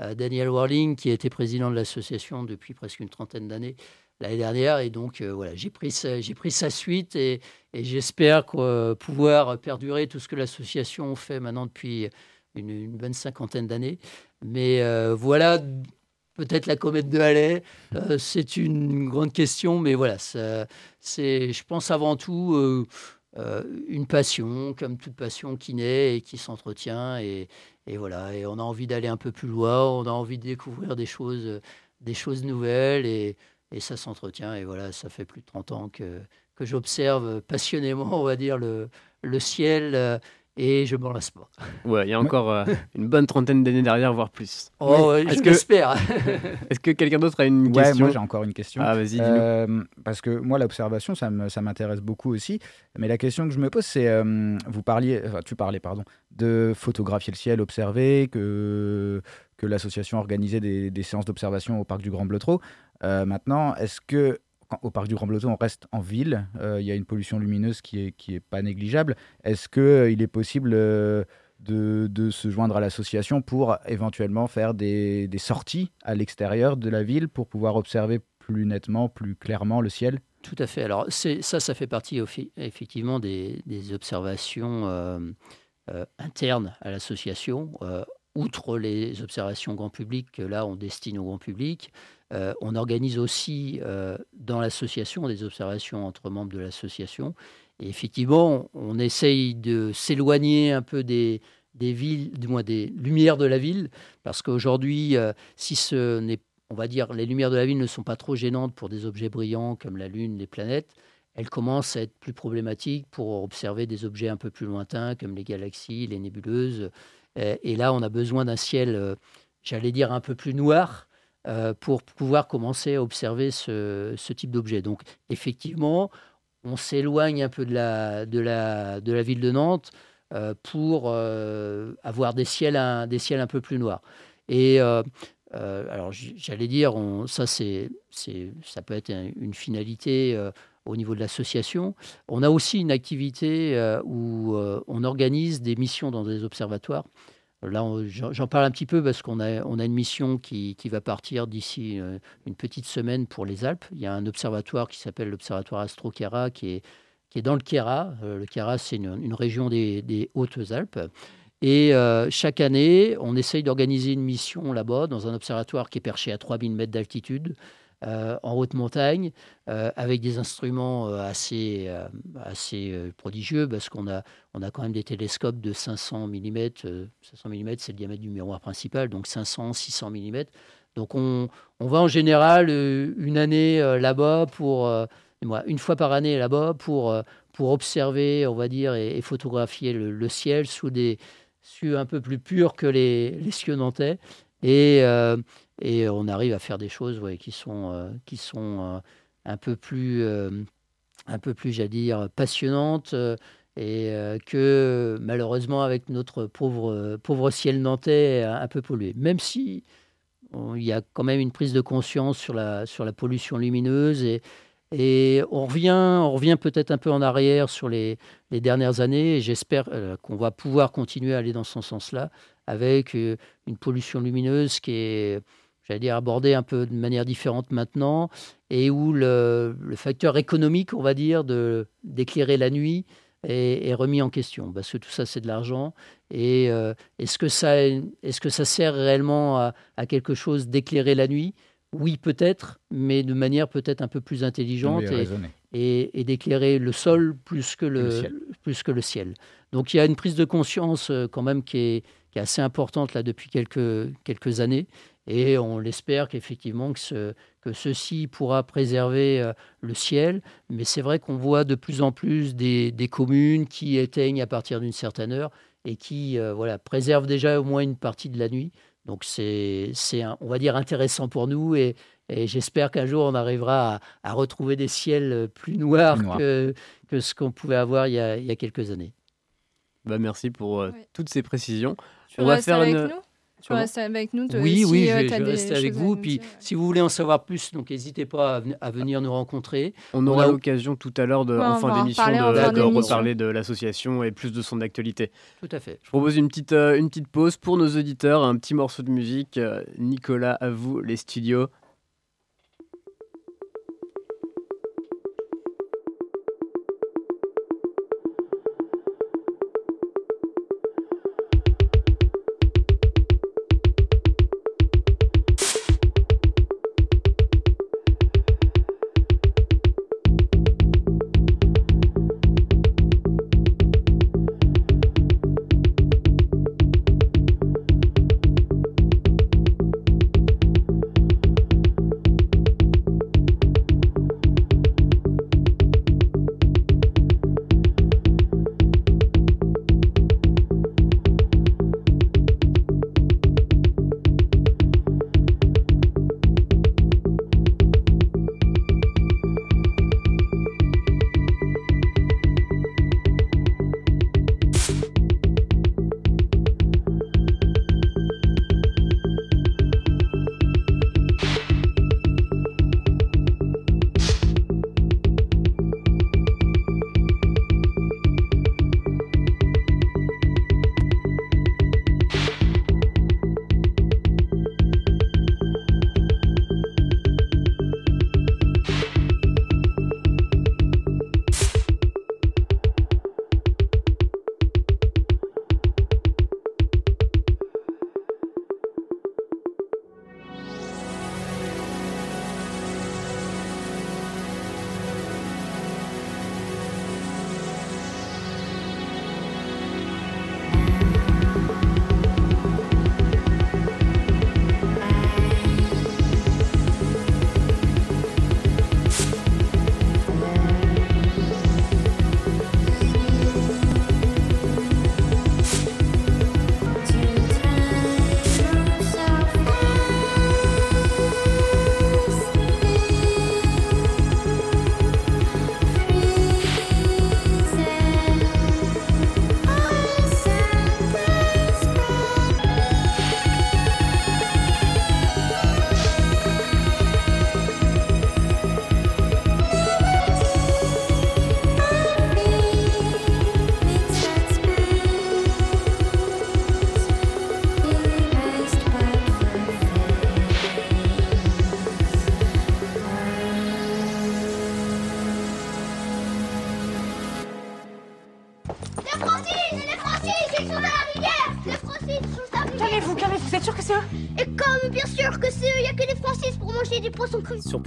Daniel Warling, qui était président de l'association depuis presque une trentaine d'années l'année dernière. Et donc, euh, voilà, j'ai pris, pris sa suite et, j'espère euh, pouvoir perdurer tout ce que l'association fait maintenant depuis une, bonne cinquantaine d'années. Mais euh, voilà, peut-être la comète de Halley, c'est une grande question, mais voilà, c'est, je pense avant tout, une passion, comme toute passion qui naît et qui s'entretient. Et, et voilà, et on a envie d'aller un peu plus loin, on a envie de découvrir des choses, des choses nouvelles et, et ça s'entretient. Et voilà, ça fait plus de 30 ans que, que j'observe passionnément, on va dire, le, le ciel euh, et je m'en lasse pas. Ouais, il y a encore euh, une bonne trentaine d'années derrière, voire plus. Oh, ouais, je l'espère. Est-ce que quelqu'un d'autre a une Ouais, question moi j'ai encore une question. Ah, vas-y, dis-nous. Euh, parce que moi, l'observation, ça me- ça m'intéresse beaucoup aussi. Mais la question que je me pose, c'est euh, vous parliez, enfin, tu parlais, pardon, de photographier le ciel, observer, que, que l'association organisait des, des séances d'observation au parc du Grand Blotreau. Euh, maintenant, est-ce que au parc du Grand on reste en ville euh, Il y a une pollution lumineuse qui est, qui est pas négligeable. Est-ce qu'il est possible euh, de, de se joindre à l'association pour éventuellement faire des, des sorties à l'extérieur de la ville pour pouvoir observer plus nettement, plus clairement le ciel? Tout à fait. Alors ça, ça fait partie effectivement des, des observations euh, euh, internes à l'association. Euh, outre les observations grand public que là on destine au grand public, euh, on organise aussi euh, dans l'association des observations entre membres de l'association. Et effectivement, on essaye de s'éloigner un peu des, villes, du moins des lumières de la ville, parce qu'aujourd'hui, euh, si ce n'est, on va dire, les lumières de la ville ne sont pas trop gênantes pour des objets brillants comme la Lune, les planètes, elles commencent à être plus problématiques pour observer des objets un peu plus lointains comme les galaxies, les nébuleuses. Euh, Et là, on a besoin d'un ciel, euh, j'allais dire, un peu plus noir euh, pour pouvoir commencer à observer ce, type d'objet. Donc, effectivement, on s'éloigne un peu de la, ville de Nantes pour avoir des ciels, un, peu plus noirs. Et alors, j'allais dire, ça, ça peut être un- une finalité au niveau de l'association. On a aussi une activité euh, où euh, on organise des missions dans des observatoires. Là, j'en parle un petit peu parce qu'on a, une mission qui, va partir d'ici euh, une petite semaine pour les Alpes. Il y a un observatoire qui s'appelle l'observatoire Astro-Kera qui est, qui est dans le Kera. Le Kera, c'est une, région des, Hautes-Alpes. Et chaque année, on essaye d'organiser une mission là-bas, dans un observatoire qui est perché à 3000 mètres d'altitude, euh, en haute montagne, euh, avec des instruments euh, assez, assez prodigieux, parce qu'on a, on a quand même des télescopes de 500 mm. 500 mm, c'est le diamètre du miroir principal, donc 500, 600 mm. Donc on, on va en général une année là-bas pour... une fois par année là-bas pour, pour observer, on va dire, et, photographier le, ciel sous des cieux un peu plus purs que les, les cieux nantais. Et, et on arrive à faire des choses qui sont, euh, qui sont euh, un peu plus, euh, un peu plus, j'allais dire, passionnantes. euh, et euh, que malheureusement, avec notre pauvre, pauvre ciel nantais, un peu pollué. Même si il y a quand même une prise de conscience sur la, sur la pollution lumineuse et, et on revient, on revient peut-être un peu en arrière sur les, les dernières années et j'espère euh, qu'on va pouvoir continuer à aller dans ce sens-là avec euh, une pollution lumineuse qui est, j'allais dire, abordée un peu de manière différente maintenant et où le, le facteur économique, on va dire, de, d'éclairer la nuit est, est remis en question parce que tout ça, c'est de l'argent. Et euh, est-ce, que ça, est-ce que ça sert réellement à, à quelque chose d'éclairer la nuit? Oui, peut-être, mais de manière peut-être un peu plus intelligente et, raisonnée. et- et d'éclairer le sol plus que le, le ciel. plus que le ciel. Donc il y a une prise de conscience euh, quand même qui est, qui est assez importante là depuis quelques, quelques années. Et on l'espère qu'effectivement que, ce, que ceci pourra préserver euh, le ciel. Mais c'est vrai qu'on voit de plus en plus des, des communes qui éteignent à partir d'une certaine heure et qui euh, voilà, préservent déjà au moins une partie de la nuit. Donc c'est, on va dire, intéressant pour nous et, Et j'espère qu'un jour, on arrivera à, à retrouver des ciels plus noirs Plus noirs. que, que ce qu'on pouvait avoir il y a, il y a quelques années. Bah, merci pour euh, Ouais. toutes ces précisions. Tu On va faire avec une- nous? Tu Comment restes avec nous toi, Oui, si, oui, euh, je vais, je rester avec vous. Puis, dire. si vous voulez en savoir plus, donc n'hésitez pas à, ven- à venir nous rencontrer. On aura l'occasion tout à l'heure, de, Ouais, en fin d'émission, de, reparler de l'association et plus de son actualité. Tout à fait. Je propose une petite, euh, une petite pause pour nos auditeurs, un petit morceau de musique. Euh, Nicolas, à vous, les studios.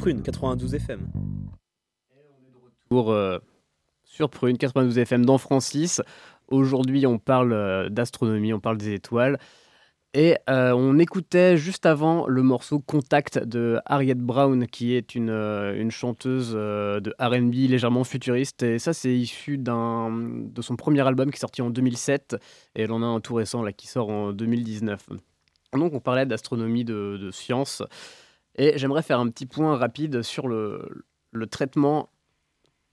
Prune 92 FM. Pour, euh, sur Prune 92 FM dans Francis. Aujourd'hui, on parle euh, d'astronomie, on parle des étoiles. Et euh, on écoutait juste avant le morceau Contact de Harriet Brown, qui est une, chanteuse de RB légèrement futuriste. Et ça, c'est issu de son premier album qui est sorti en 2007. Et elle en a un tout récent là, qui sort en 2019. Donc, on parlait d'astronomie, de, de science. Et j'aimerais faire un petit point rapide sur le, traitement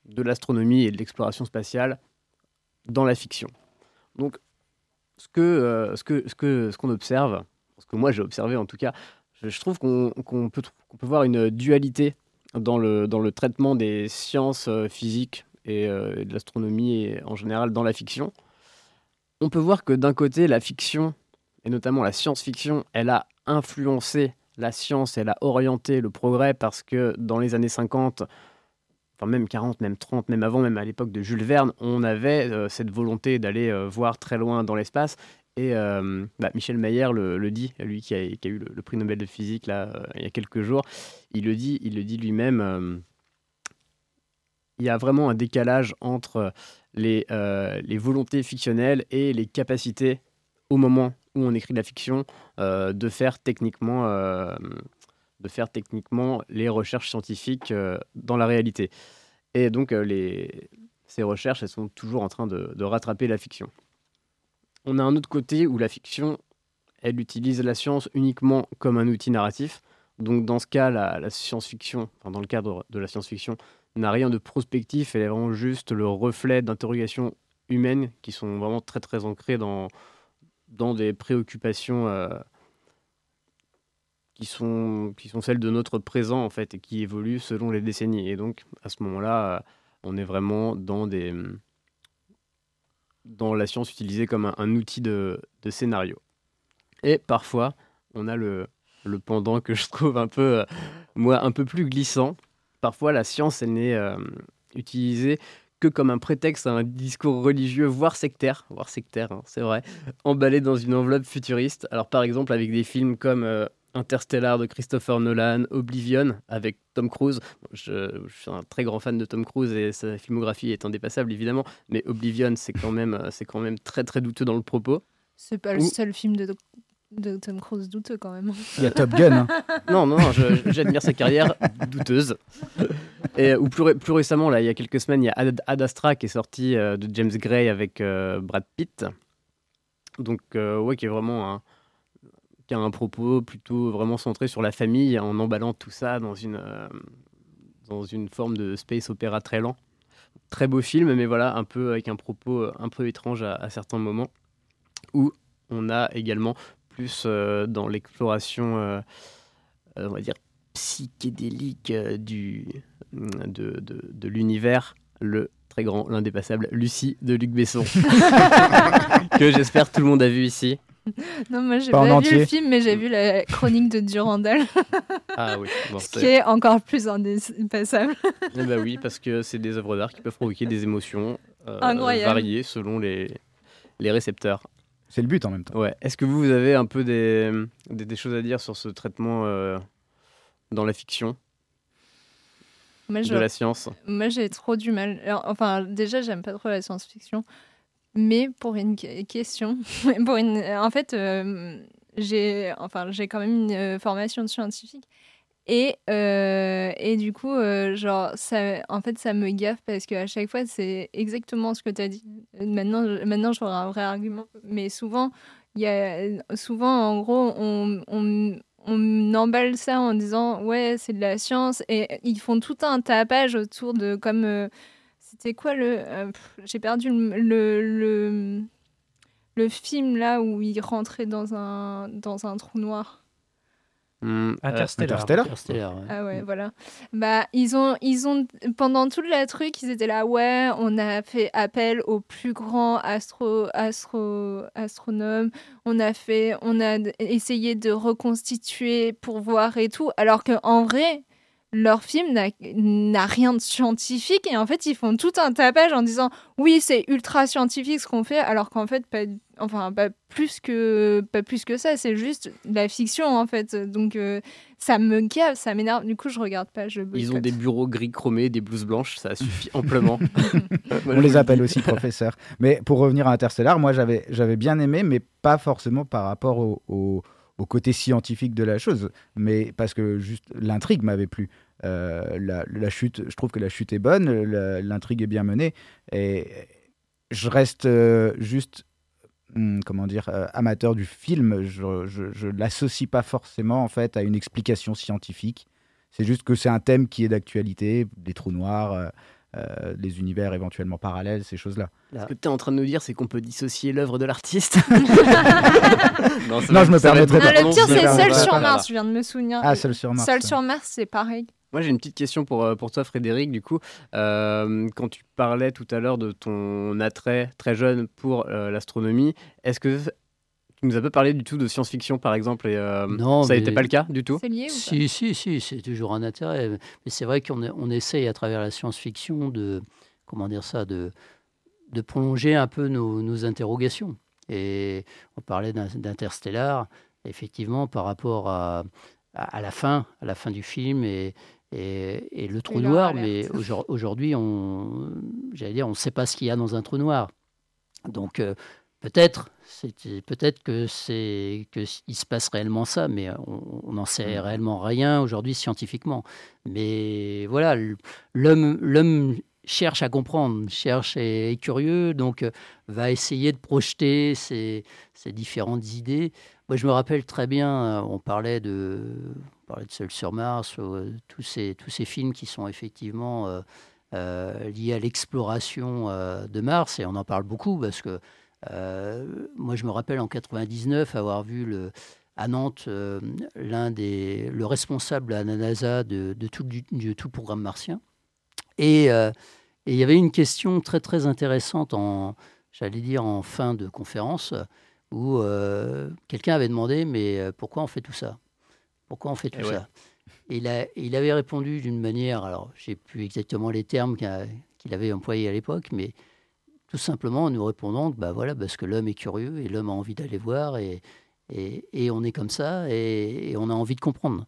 de l'astronomie et de l'exploration spatiale dans la fiction. Donc, ce que euh, ce que ce que ce qu'on observe, ce que moi j'ai observé en tout cas, je, trouve qu'on qu'on peut qu'on peut voir une dualité dans le dans le traitement des sciences euh, physiques et, euh, et de l'astronomie en général dans la fiction. On peut voir que d'un côté la fiction et notamment la science-fiction, elle a influencé la science, elle a orienté le progrès parce que dans les années 50 enfin même 40, même 30, même avant, même à l'époque de Jules Verne, on avait euh, cette volonté d'aller euh, voir très loin dans l'espace. Et euh, bah, Michel Mayer le, dit, lui qui a, eu le, prix Nobel de physique là, il y a quelques jours, il le dit, dit lui-même. il y a vraiment un décalage entre les, les volontés fictionnelles et les capacités au moment où on écrit de la fiction euh, de faire techniquement euh, de faire techniquement les recherches scientifiques euh, dans la réalité. Et donc, les, ces recherches, elles sont toujours en train de, rattraper la fiction. On a un autre côté où la fiction, elle utilise la science uniquement comme un outil narratif. Donc dans ce cas, la, la science-fiction, enfin, dans le cadre de la science-fiction, n'a rien de prospectif, elle est vraiment juste le reflet d'interrogations humaines qui sont vraiment très très ancrées dans, dans des préoccupations euh, qui, sont, qui sont celles de notre présent en fait et qui évoluent selon les décennies. Et donc à ce moment-là, euh, on est vraiment dans des dans la science utilisée comme un, outil de, de scénario. Et parfois, on a le, le pendant que je trouve un peu, euh, moi, un peu plus glissant. Parfois, la science, elle n'est utilisée que comme un prétexte à un discours religieux, voire sectaire, voire sectaire, hein, c'est vrai, emballé dans une enveloppe futuriste. Alors, par exemple, avec des films comme euh, Interstellar de Christopher Nolan, Oblivion avec Tom Cruise. Je, je suis un très grand fan de Tom Cruise et sa filmographie est indépassable, évidemment, mais Oblivion, c'est quand même, euh, c'est quand même très très douteux dans le propos. C'est pas le seul film de, de Tom Cruise douteux quand même. Il y a Top Gun. hein. Non, non, j'admire sa carrière douteuse. Et, ou plus, ré- plus récemment, là, il y a quelques semaines, il y a Ad, Ad Astra qui est sorti euh, de James Gray avec euh, Brad Pitt. Donc, euh, ouais, qui est vraiment un, qui a un propos plutôt vraiment centré sur la famille en emballant tout ça dans une, euh, dans une forme de space opéra très lent. Très beau film, mais voilà, un peu avec un propos un peu étrange à, à certains moments. Où on a également plus euh, dans l'exploration, euh, euh, on va dire, psychédélique euh, du, de, de, de l'univers, le très grand, l'indépassable Lucie de Luc Besson, que j'espère tout le monde a vu ici. Non, moi j'ai Pas pas, en vu entier. le film, mais j'ai vu la chronique de Durandal, Ah oui, bon, ce qui est encore plus indépassable. Eh ben oui, parce que c'est des œuvres d'art qui peuvent provoquer des émotions euh, variées selon les, les récepteurs. C'est le but en même temps. Ouais. Est-ce que vous, vous avez un peu des, des, des choses à dire sur ce traitement euh, dans la fiction Moi, de je- la science Moi, j'ai trop du mal. Alors, Enfin, déjà, j'aime pas trop la science-fiction. Mais pour une que- question, pour une, en fait, euh, j'ai, enfin, j'ai quand même une euh, formation de scientifique. Et, euh, et du coup, euh, genre, ça, en fait, ça me gaffe parce qu'à chaque fois, c'est exactement ce que tu as dit. Maintenant, maintenant j'aurai un vrai argument. Mais souvent, y a, souvent, en gros, on, on, on emballe ça en disant ouais c'est de la science et ils font tout un tapage autour de comme euh, c'était quoi le j'ai perdu le, le, le le film là où il rentrait dans un dans un trou noir Euh, Interstellar. Interstellar Interstellar, ouais. ah ouais, voilà. Bah, ils ont, ils ont, pendant tout le truc, ils étaient là, ouais, on a fait appel aux plus grands astro, astro, astronomes, on a fait, on a essayé de reconstituer pour voir et tout, alors qu'en vrai, leur film n'a- n'a rien de scientifique et en fait, ils font tout un tapage en disant, oui, c'est ultra scientifique ce qu'on fait, alors qu'en fait, pas, enfin, pas plus que, pas plus que ça, c'est juste de la fiction en fait. Donc, euh, ça me gave, ça m'énerve. Du coup, je regarde pas, je Ils ont des bureaux gris chromés, des blouses blanches, ça suffit amplement. On les appelle aussi professeurs. Mais pour revenir à Interstellar, moi j'avais j'avais bien aimé, mais pas forcément par rapport au, au- au côté scientifique de la chose, mais parce que juste l'intrigue m'avait plu. Euh, la, la chute, je trouve que la chute est bonne, l'intrigue est bien menée, et je reste euh, juste, comment dire, euh, amateur du film. Je, je, je l'associe pas forcément en fait à une explication scientifique. C'est juste que c'est un thème qui est d'actualité, des trous noirs. euh, euh, les univers éventuellement parallèles, ces choses-là. Ce que tu es en train de nous dire, c'est qu'on peut dissocier l'œuvre de l'artiste. Non, je me permettrai Non, pas. le pire, c'est Seul sur Mars, je viens de me souvenir. Ah, Seul sur Mars, Seul sur Mars, c'est pareil. Moi, j'ai une petite question pour, euh, pour toi, Frédéric. Du coup, Euh, quand tu parlais tout à l'heure de ton attrait très jeune pour euh, l'astronomie, est-ce que tu nous as pas parlé du tout de science-fiction, par exemple et, euh, Non, Ça mais- n'était pas le cas du tout? Si, si, si, c'est toujours un intérêt. Mais c'est vrai qu'on on essaye à travers la science-fiction de, comment dire ça, de, de prolonger un peu nos, nos interrogations. Et on parlait d'in- d'Interstellar, effectivement, par rapport à, à, à la fin, à la fin du film et, et, et le trou noir. alerte. Mais aujourd- aujourd'hui, on, j'allais dire, on ne sait pas ce qu'il y a dans un trou noir. Donc euh, peut-être, peut-être que c'est que il se passe réellement ça, mais on n'en sait réellement rien aujourd'hui scientifiquement. Mais voilà, l'homme l'homme cherche à comprendre, cherche et est curieux, donc euh, va essayer de projeter ses, ses différentes idées. Moi, je me rappelle très bien, euh, on parlait de parlait de Seul sur Mars, ou, tous, ces, films qui sont effectivement liés à l'exploration de Mars, et on en parle beaucoup parce que moi je me rappelle en 99 avoir vu à Nantes l'un des, le responsable à la NASA de, tout, de tout programme martien. Et il y avait une question très très intéressante en, j'allais dire en fin de conférence, où euh, quelqu'un avait demandé mais euh, pourquoi on fait tout ça? Pourquoi on fait tout ça Et il, a, il avait répondu d'une manière, alors j'ai plus exactement les termes qu'il avait employés à l'époque, mais tout simplement en nous répondant que bah voilà parce que l'homme est curieux et l'homme a envie d'aller voir et, et, et, on est comme ça et, et on a envie de comprendre.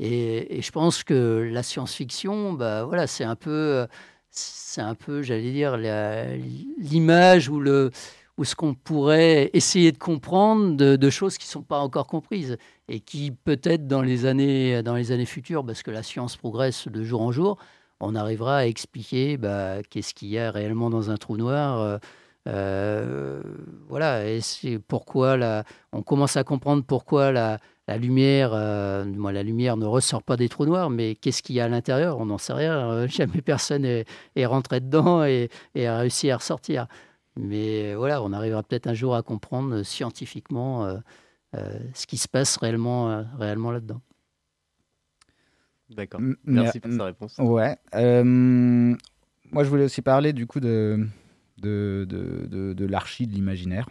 Et, je pense que la science-fiction, bah voilà, c'est un peu c'est un peu, j'allais dire, l'image ou, le, ou ce qu'on pourrait essayer de comprendre de, choses qui ne sont pas encore comprises et qui peut-être dans les années dans les années futures, parce que la science progresse de jour en jour, on arrivera à expliquer bah, qu'est-ce qu'il y a réellement dans un trou noir. Euh, euh, voilà, et pourquoi on commence à comprendre pourquoi la, lumière, euh, la lumière ne ressort pas des trous noirs, mais qu'est-ce qu'il y a à l'intérieur On n'en sait rien. Euh, jamais personne est, rentré dedans et, a réussi à ressortir. Mais voilà, on arrivera peut-être un jour à comprendre scientifiquement euh, ce qui se passe réellement, réellement là-dedans. D'accord. Merci pour sa réponse. Ouais. moi, je voulais aussi parler du coup de, de, de, de l'archi de l'imaginaire.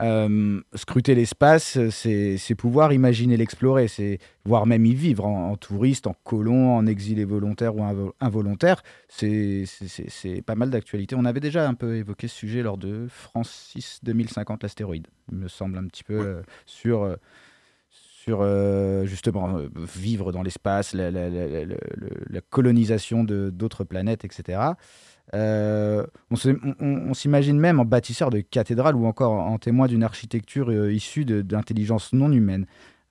Euh, scruter l'espace, c'est pouvoir imaginer l'explorer, c'est voire même y vivre en, touriste, en colon, en exilé volontaire ou involontaire. C'est pas mal d'actualité. On avait déjà un peu évoqué ce sujet lors de Francis 2050, l'astéroïde, il me semble un petit peu euh, sur euh, sur justement vivre dans l'espace, la, la, colonisation d'autres planètes, etc. Euh, on s'imagine même en bâtisseur de cathédrale ou encore en témoin d'une architecture euh, issue d'intelligence non humaine.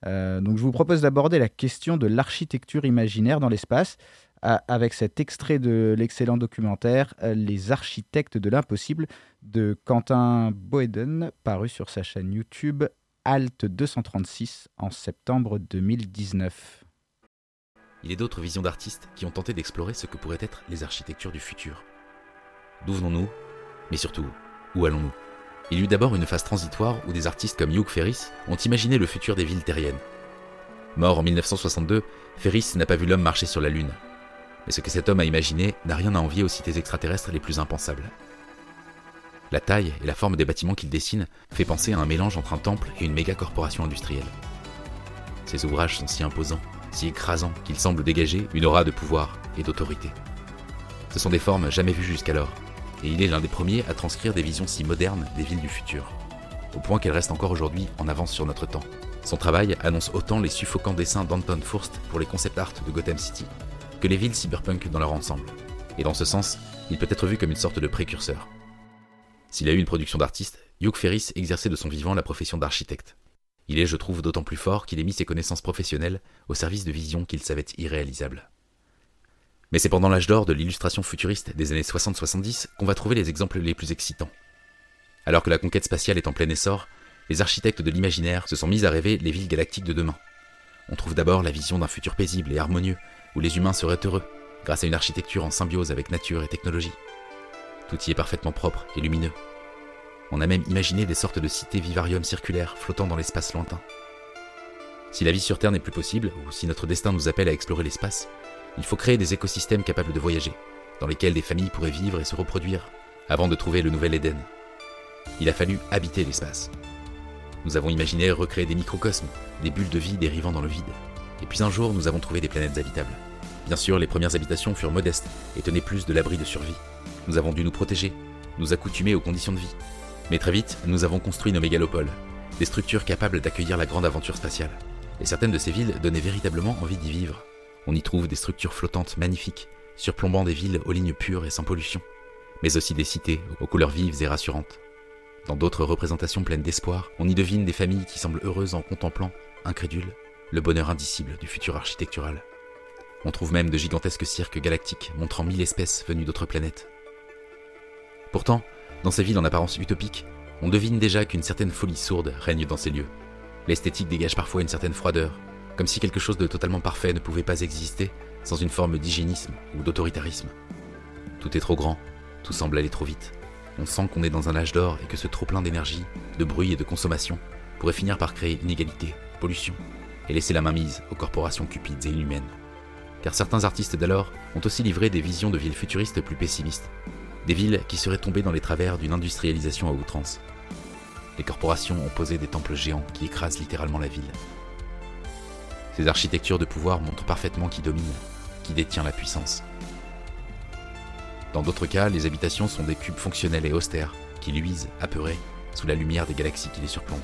Euh, donc je vous propose d'aborder la question de l'architecture imaginaire dans l'espace avec cet extrait de l'excellent documentaire Les architectes de l'impossible de Quentin Boeden, paru sur sa chaîne YouTube Alt 236 en septembre 2019. Il a d'autres visions d'artistes qui ont tenté d'explorer ce que pourraient être les architectures du futur. D'où venons-nous? Mais surtout, où allons-nous? Il y eut d'abord une phase transitoire où des artistes comme Hugh Ferris ont imaginé le futur des villes terriennes. Mort en 1962, Ferris n'a pas vu l'homme marcher sur la Lune. Mais ce que cet homme a imaginé n'a rien à envier aux cités extraterrestres les plus impensables. La taille et la forme des bâtiments qu'il dessine fait penser à un mélange entre un temple et une méga corporation industrielle. Ces ouvrages sont si imposants, si écrasants qu'ils semblent dégager une aura de pouvoir et d'autorité. Ce sont des formes jamais vues jusqu'alors, et il est l'un des premiers à transcrire des visions si modernes des villes du futur, au point qu'elles restent encore aujourd'hui en avance sur notre temps. Son travail annonce autant les suffocants dessins d'Anton Furst pour les concept art de Gotham City, que les villes cyberpunk dans leur ensemble. Et dans ce sens, il peut être vu comme une sorte de précurseur. S'il a eu une production d'artiste, Hugh Ferris exerçait de son vivant la profession d'architecte. Il est, je trouve, d'autant plus fort qu'il ait mis ses connaissances professionnelles au service de visions qu'il savait irréalisables. Mais c'est pendant l'âge d'or de l'illustration futuriste des années 60-70 qu'on va trouver les exemples les plus excitants. Alors que la conquête spatiale est en plein essor, les architectes de l'imaginaire se sont mis à rêver les villes galactiques de demain. On trouve d'abord la vision d'un futur paisible et harmonieux, où les humains seraient heureux, grâce à une architecture en symbiose avec nature et technologie. Tout y est parfaitement propre et lumineux. On a même imaginé des sortes de cités vivarium circulaires flottant dans l'espace lointain. Si la vie sur Terre n'est plus possible, ou si notre destin nous appelle à explorer l'espace, il faut créer des écosystèmes capables de voyager, dans lesquels des familles pourraient vivre et se reproduire, avant de trouver le nouvel Éden. Il a fallu habiter l'espace. Nous avons imaginé recréer des microcosmes, des bulles de vie dérivant dans le vide. Et puis un jour, nous avons trouvé des planètes habitables. Bien sûr, les premières habitations furent modestes et tenaient plus de l'abri de survie. Nous avons dû nous protéger, nous accoutumer aux conditions de vie. Mais très vite, nous avons construit nos mégalopoles, des structures capables d'accueillir la grande aventure spatiale. Et certaines de ces villes donnaient véritablement envie d'y vivre. On y trouve des structures flottantes magnifiques, surplombant des villes aux lignes pures et sans pollution, mais aussi des cités aux couleurs vives et rassurantes. Dans d'autres représentations pleines d'espoir, on y devine des familles qui semblent heureuses en contemplant, incrédules, le bonheur indicible du futur architectural. On trouve même de gigantesques cirques galactiques montrant mille espèces venues d'autres planètes. Pourtant, dans ces villes en apparence utopiques, on devine déjà qu'une certaine folie sourde règne dans ces lieux. L'esthétique dégage parfois une certaine froideur, comme si quelque chose de totalement parfait ne pouvait pas exister sans une forme d'hygiénisme ou d'autoritarisme. Tout est trop grand, tout semble aller trop vite. On sent qu'on est dans un âge d'or et que ce trop-plein d'énergie, de bruit et de consommation pourrait finir par créer inégalité, pollution, et laisser la main mise aux corporations cupides et inhumaines. Car certains artistes d'alors ont aussi livré des visions de villes futuristes plus pessimistes, des villes qui seraient tombées dans les travers d'une industrialisation à outrance. Les corporations ont posé des temples géants qui écrasent littéralement la ville. Ces architectures de pouvoir montrent parfaitement qui domine, qui détient la puissance. Dans d'autres cas, les habitations sont des cubes fonctionnels et austères qui luisent, apeurés, sous la lumière des galaxies qui les surplombent.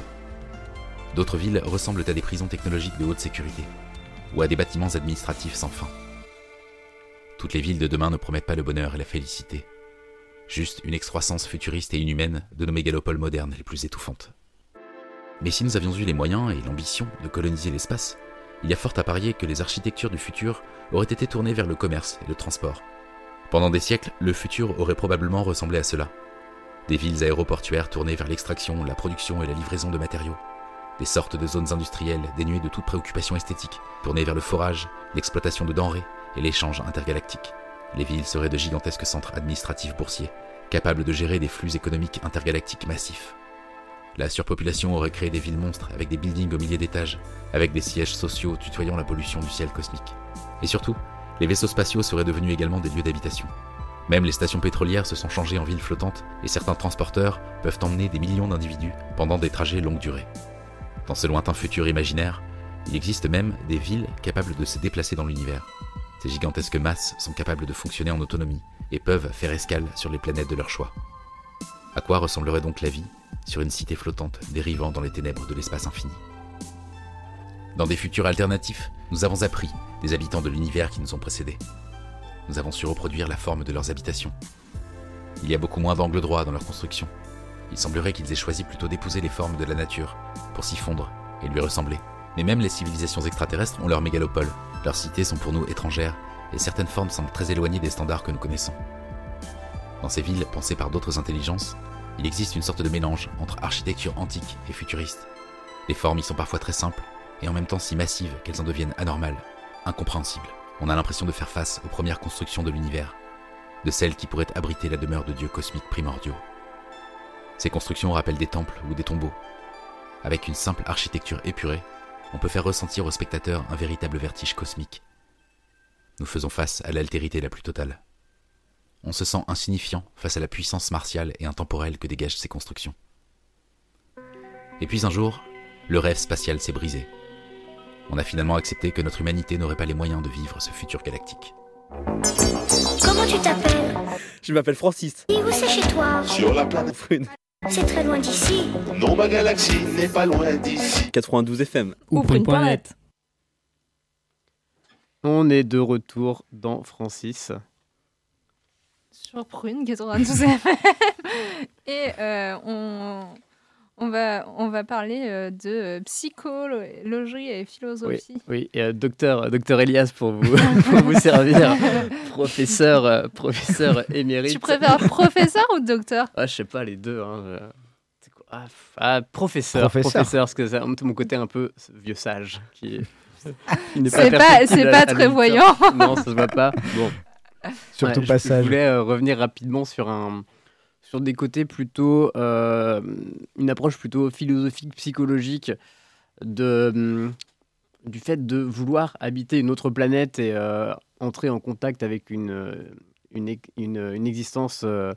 D'autres villes ressemblent à des prisons technologiques de haute sécurité, ou à des bâtiments administratifs sans fin. Toutes les villes de demain ne promettent pas le bonheur et la félicité, juste une excroissance futuriste et inhumaine de nos mégalopoles modernes les plus étouffantes. Mais si nous avions eu les moyens et l'ambition de coloniser l'espace, il y a fort à parier que les architectures du futur auraient été tournées vers le commerce et le transport. Pendant des siècles, le futur aurait probablement ressemblé à cela. Des villes aéroportuaires tournées vers l'extraction, la production et la livraison de matériaux. Des sortes de zones industrielles dénuées de toute préoccupation esthétique, tournées vers le forage, l'exploitation de denrées et l'échange intergalactique. Les villes seraient de gigantesques centres administratifs boursiers, capables de gérer des flux économiques intergalactiques massifs. La surpopulation aurait créé des villes monstres avec des buildings au milliers d'étages, avec des sièges sociaux tutoyant la pollution du ciel cosmique. Et surtout, les vaisseaux spatiaux seraient devenus également des lieux d'habitation. Même les stations pétrolières se sont changées en villes flottantes et certains transporteurs peuvent emmener des millions d'individus pendant des trajets longue durée. Dans ce lointain futur imaginaire, il existe même des villes capables de se déplacer dans l'univers. Ces gigantesques masses sont capables de fonctionner en autonomie et peuvent faire escale sur les planètes de leur choix. À quoi ressemblerait donc la vie sur une cité flottante dérivant dans les ténèbres de l'espace infini Dans des futurs alternatifs, nous avons appris des habitants de l'univers qui nous ont précédés. Nous avons su reproduire la forme de leurs habitations. Il y a beaucoup moins d'angles droits dans leur construction. Il semblerait qu'ils aient choisi plutôt d'épouser les formes de la nature pour s'y fondre et lui ressembler. Mais même les civilisations extraterrestres ont leur mégalopole. Leurs cités sont pour nous étrangères et certaines formes semblent très éloignées des standards que nous connaissons. Dans ces villes pensées par d'autres intelligences, il existe une sorte de mélange entre architecture antique et futuriste. Les formes y sont parfois très simples et en même temps si massives qu'elles en deviennent anormales, incompréhensibles. On a l'impression de faire face aux premières constructions de l'univers, de celles qui pourraient abriter la demeure de dieux cosmiques primordiaux. Ces constructions rappellent des temples ou des tombeaux. Avec une simple architecture épurée, on peut faire ressentir au spectateur un véritable vertige cosmique. Nous faisons face à l'altérité la plus totale. On se sent insignifiant face à la puissance martiale et intemporelle que dégagent ces constructions. Et puis un jour, le rêve spatial s'est brisé. On a finalement accepté que notre humanité n'aurait pas les moyens de vivre ce futur galactique. Comment tu t'appelles? Je m'appelle Francis. Et où c'est chez toi? Sur la planète. C'est très loin d'ici. Non, ma galaxie n'est pas loin d'ici. 92 FM. Ou pour une planète. On est de retour dans Francis. Sur Prune, 92 FM. Et euh, on, on, va, on va parler euh, de euh, psychologie et Oui, philosophie. oui. Et, euh, docteur, docteur Elias pour vous, pour vous servir, professeur, euh, professeur émérite. Tu préfères professeur ou docteur? Ah, je sais pas, les deux. Hein. euh, ah, ah, professeur, Professeur. professeur, parce que c'est un peu mon côté un peu vieux sage. Qui, qui n'est C'est pas- très voyant. Non, ça se voit pas. Bon. Surtout je- pas Je voulais euh, revenir rapidement sur un sur des côtés plutôt euh, une approche plutôt philosophique psychologique de hum, du fait de vouloir habiter une autre planète et euh, entrer en contact avec une une, une, une existence euh,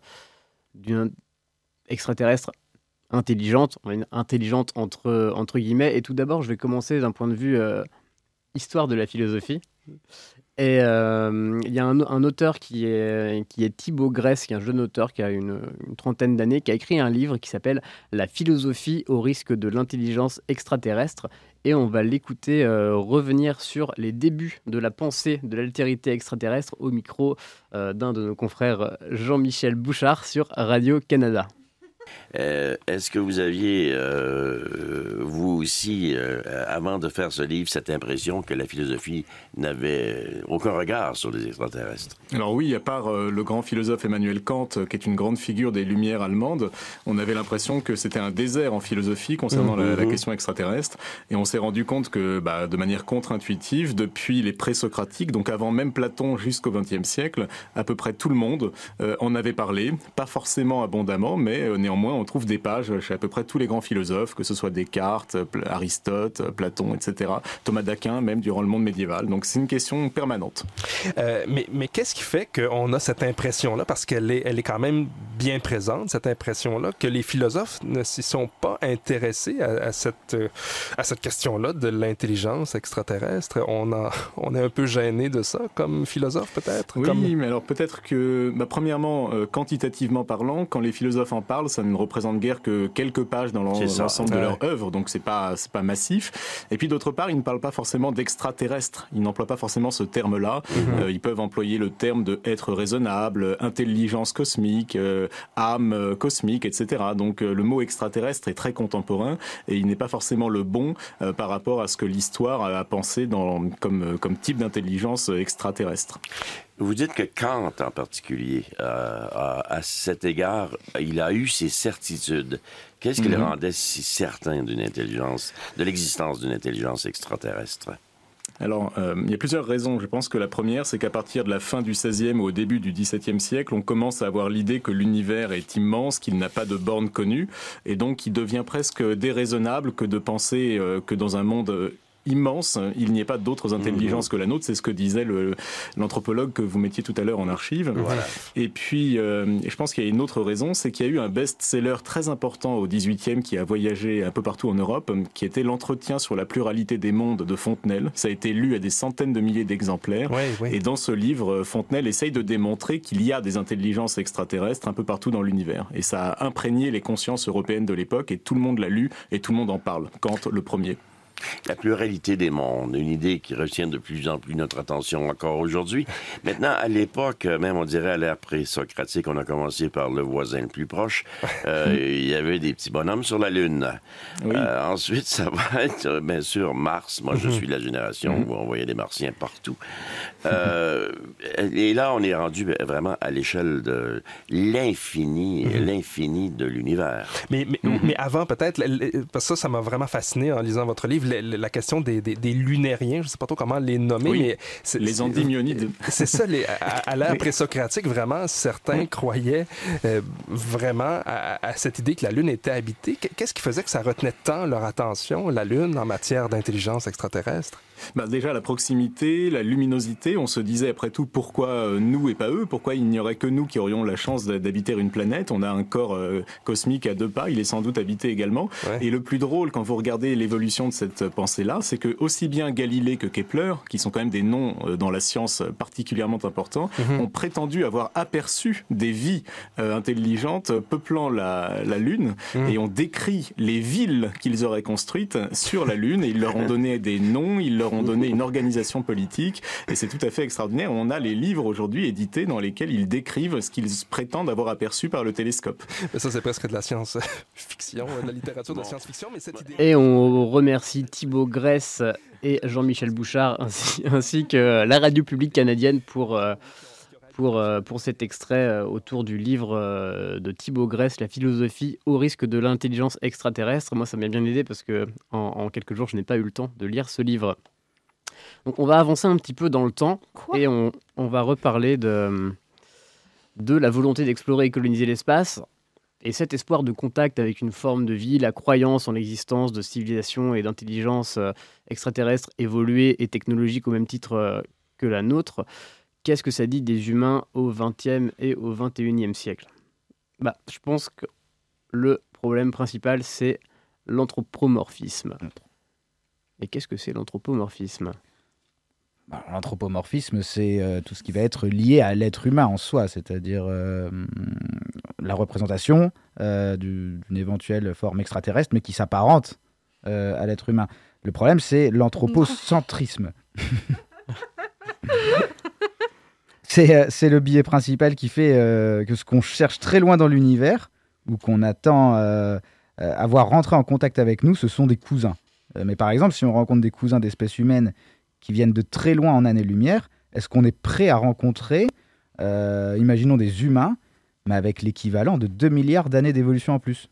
d'une extraterrestre intelligente, intelligente entre, entre guillemets. Et tout d'abord, je vais commencer d'un point de vue euh, histoire de la philosophie. Et euh, il y a un, auteur qui est, qui est Thibaut Grèce, qui est un jeune auteur qui a une, trentaine d'années, qui a écrit un livre qui s'appelle La philosophie au risque de l'intelligence extraterrestre. Et on va l'écouter euh, revenir sur les débuts de la pensée de l'altérité extraterrestre au micro euh, d'un de nos confrères, Jean-Michel Bouchard, sur Radio-Canada. Euh, Est-ce que vous aviez, euh, vous aussi, euh, avant de faire ce livre, cette impression que la philosophie n'avait aucun regard sur les extraterrestres? Alors oui, à part le grand philosophe Emmanuel Kant, qui est une grande figure des Lumières allemandes, on avait l'impression que c'était un désert en philosophie concernant la, la Mhm. question extraterrestre. Et on s'est rendu compte que, bah, de manière contre-intuitive, depuis les présocratiques, donc avant même Platon jusqu'au XXe siècle, à peu près tout le monde en avait parlé, pas forcément abondamment, mais euh, néanmoins on trouve des pages chez à peu près tous les grands philosophes, que ce soit Descartes, Aristote, Platon, etc. Thomas d'Aquin, même durant le monde médiéval. Donc c'est une question permanente. Euh, mais mais qu'est-ce qui fait qu'on a cette impression-là, parce qu'elle est, elle est quand même bien présente, cette impression-là, que les philosophes ne s'y sont pas intéressés à, à cette, euh, à cette question-là de l'intelligence extraterrestre? On, a, on est un peu gêné de ça comme philosophe, peut-être? Oui, Comme- mais alors peut-être que, bah, premièrement, euh, quantitativement parlant, quand les philosophes en parlent, ça ne représente guère que quelques pages dans l'ensemble de leur œuvre, donc c'est pas c'est pas massif. Et puis d'autre part, ils ne parlent pas forcément d'extraterrestres. Ils n'emploient pas forcément ce terme-là. Mhm. Euh, ils peuvent employer le terme de être raisonnable, intelligence cosmique, euh, âme euh, cosmique, etc. Donc euh, le mot extraterrestre est très contemporain et il n'est pas forcément le bon par rapport à ce que l'histoire a pensé dans, comme, comme type d'intelligence extraterrestre. Vous dites que Kant, en particulier, euh, a- à cet égard, il a eu ses certitudes. Qu'est-ce qui le Mhm. rendait si certain d'une intelligence, de l'existence d'une intelligence extraterrestre? Alors, euh, il y a plusieurs raisons. Je pense que la première, c'est qu'à partir de la fin du XVIe ou au début du XVIIe siècle, on commence à avoir l'idée que l'univers est immense, qu'il n'a pas de bornes connues, et donc il devient presque déraisonnable que de penser euh, que dans un monde immense, il n'y ait pas d'autres intelligences que la nôtre. C'est ce que disait l'anthropologue que vous mettiez tout à l'heure en archive. Voilà. Et puis, euh, je pense qu'il y a une autre raison, c'est qu'il y a eu un best-seller très important au 18e qui a voyagé un peu partout en Europe, qui était l'entretien sur la pluralité des mondes de Fontenelle. Ça a été lu à des centaines de milliers d'exemplaires. Et dans ce livre, euh, Fontenelle essaye de démontrer qu'il y a des intelligences extraterrestres un peu partout dans l'univers. Et ça a imprégné les consciences européennes de l'époque et tout le monde l'a lu et tout le monde en parle. Kant, le premier. La pluralité des mondes, une idée qui retient de plus en plus notre attention encore aujourd'hui. Maintenant, à l'époque, euh, même on dirait à l'ère pré-socratique, on a commencé par le voisin le plus proche. Euh, il y avait des petits bonhommes sur la Lune. Euh, ensuite, ça va être, bien sûr, Mars. Moi, je Mhm. suis de la génération Mhm. où on voyait des Martiens partout. Euh, et là, on est rendu ben, vraiment à l'échelle de l'infini, l'infini de l'univers. Mais, mais, mais avant, peut-être, parce que ça, ça m'a vraiment fasciné en lisant votre livre, la question des, des, des lunériens, je ne sais pas trop comment les nommer, Oui, mais... c'est- les endymionides. C'est ça, les, à, à l'ère Oui. présocratique, vraiment, certains croyaient euh, vraiment à, à cette idée que la Lune était habitée. Qu- Qu'est-ce qui faisait que ça retenait tant leur attention, la Lune, en matière d'intelligence extraterrestre? Bah déjà la proximité, la luminosité, on se disait après tout pourquoi euh, nous et pas eux, pourquoi il n'y aurait que nous qui aurions la chance d'habiter une planète? On a un corps euh, cosmique à deux pas, il est sans doute habité également. Et le plus drôle quand vous regardez l'évolution de cette pensée-là, c'est que aussi bien Galilée que Kepler, qui sont quand même des noms euh, dans la science particulièrement importants, Mhm. ont prétendu avoir aperçu des vies euh, intelligentes peuplant la, la Lune Mhm. et ont décrit les villes qu'ils auraient construites sur la Lune et ils leur ont donné des noms, ils leur ont donné une organisation politique et c'est tout à fait extraordinaire. On a les livres aujourd'hui édités dans lesquels ils décrivent ce qu'ils prétendent avoir aperçu par le télescope. Mais ça, c'est presque de la science-fiction, de la littérature de science-fiction, mais cette idée... Et on remercie Thibaut Grèce et Jean-Michel Bouchard ainsi, ainsi que la radio publique canadienne pour, euh, pour, euh, pour cet extrait euh, autour du livre de Thibaut Grèce, La philosophie au risque de l'intelligence extraterrestre. Moi, ça m'a bien aidé parce que en, en quelques jours, je n'ai pas eu le temps de lire ce livre. Donc, on va avancer un petit peu dans le temps et on, on va reparler de, de la volonté d'explorer et coloniser l'espace. Et cet espoir de contact avec une forme de vie, la croyance en l'existence de civilisations et d'intelligence euh, extraterrestres évoluées et technologiques au même titre euh, que la nôtre, qu'est-ce que ça dit des humains au XXe et au XXIe siècle? Bah, Je pense que le problème principal, c'est l'anthropomorphisme. Et qu'est-ce que c'est l'anthropomorphisme? L'anthropomorphisme, c'est euh, tout ce qui va être lié à l'être humain en soi, c'est-à-dire euh, la représentation euh, du- d'une éventuelle forme extraterrestre, mais qui s'apparente à l'être humain. Le problème, c'est l'anthropocentrisme. c'est le biais principal qui fait que ce qu'on cherche très loin dans l'univers, ou qu'on attend avoir rentré en contact avec nous, ce sont des cousins. Mais par exemple, si on rencontre des cousins d'espèces humaines qui viennent de très loin en années-lumière, est-ce qu'on est prêt à rencontrer, euh, imaginons des humains, mais avec l'équivalent de 2 milliards d'années d'évolution en plus?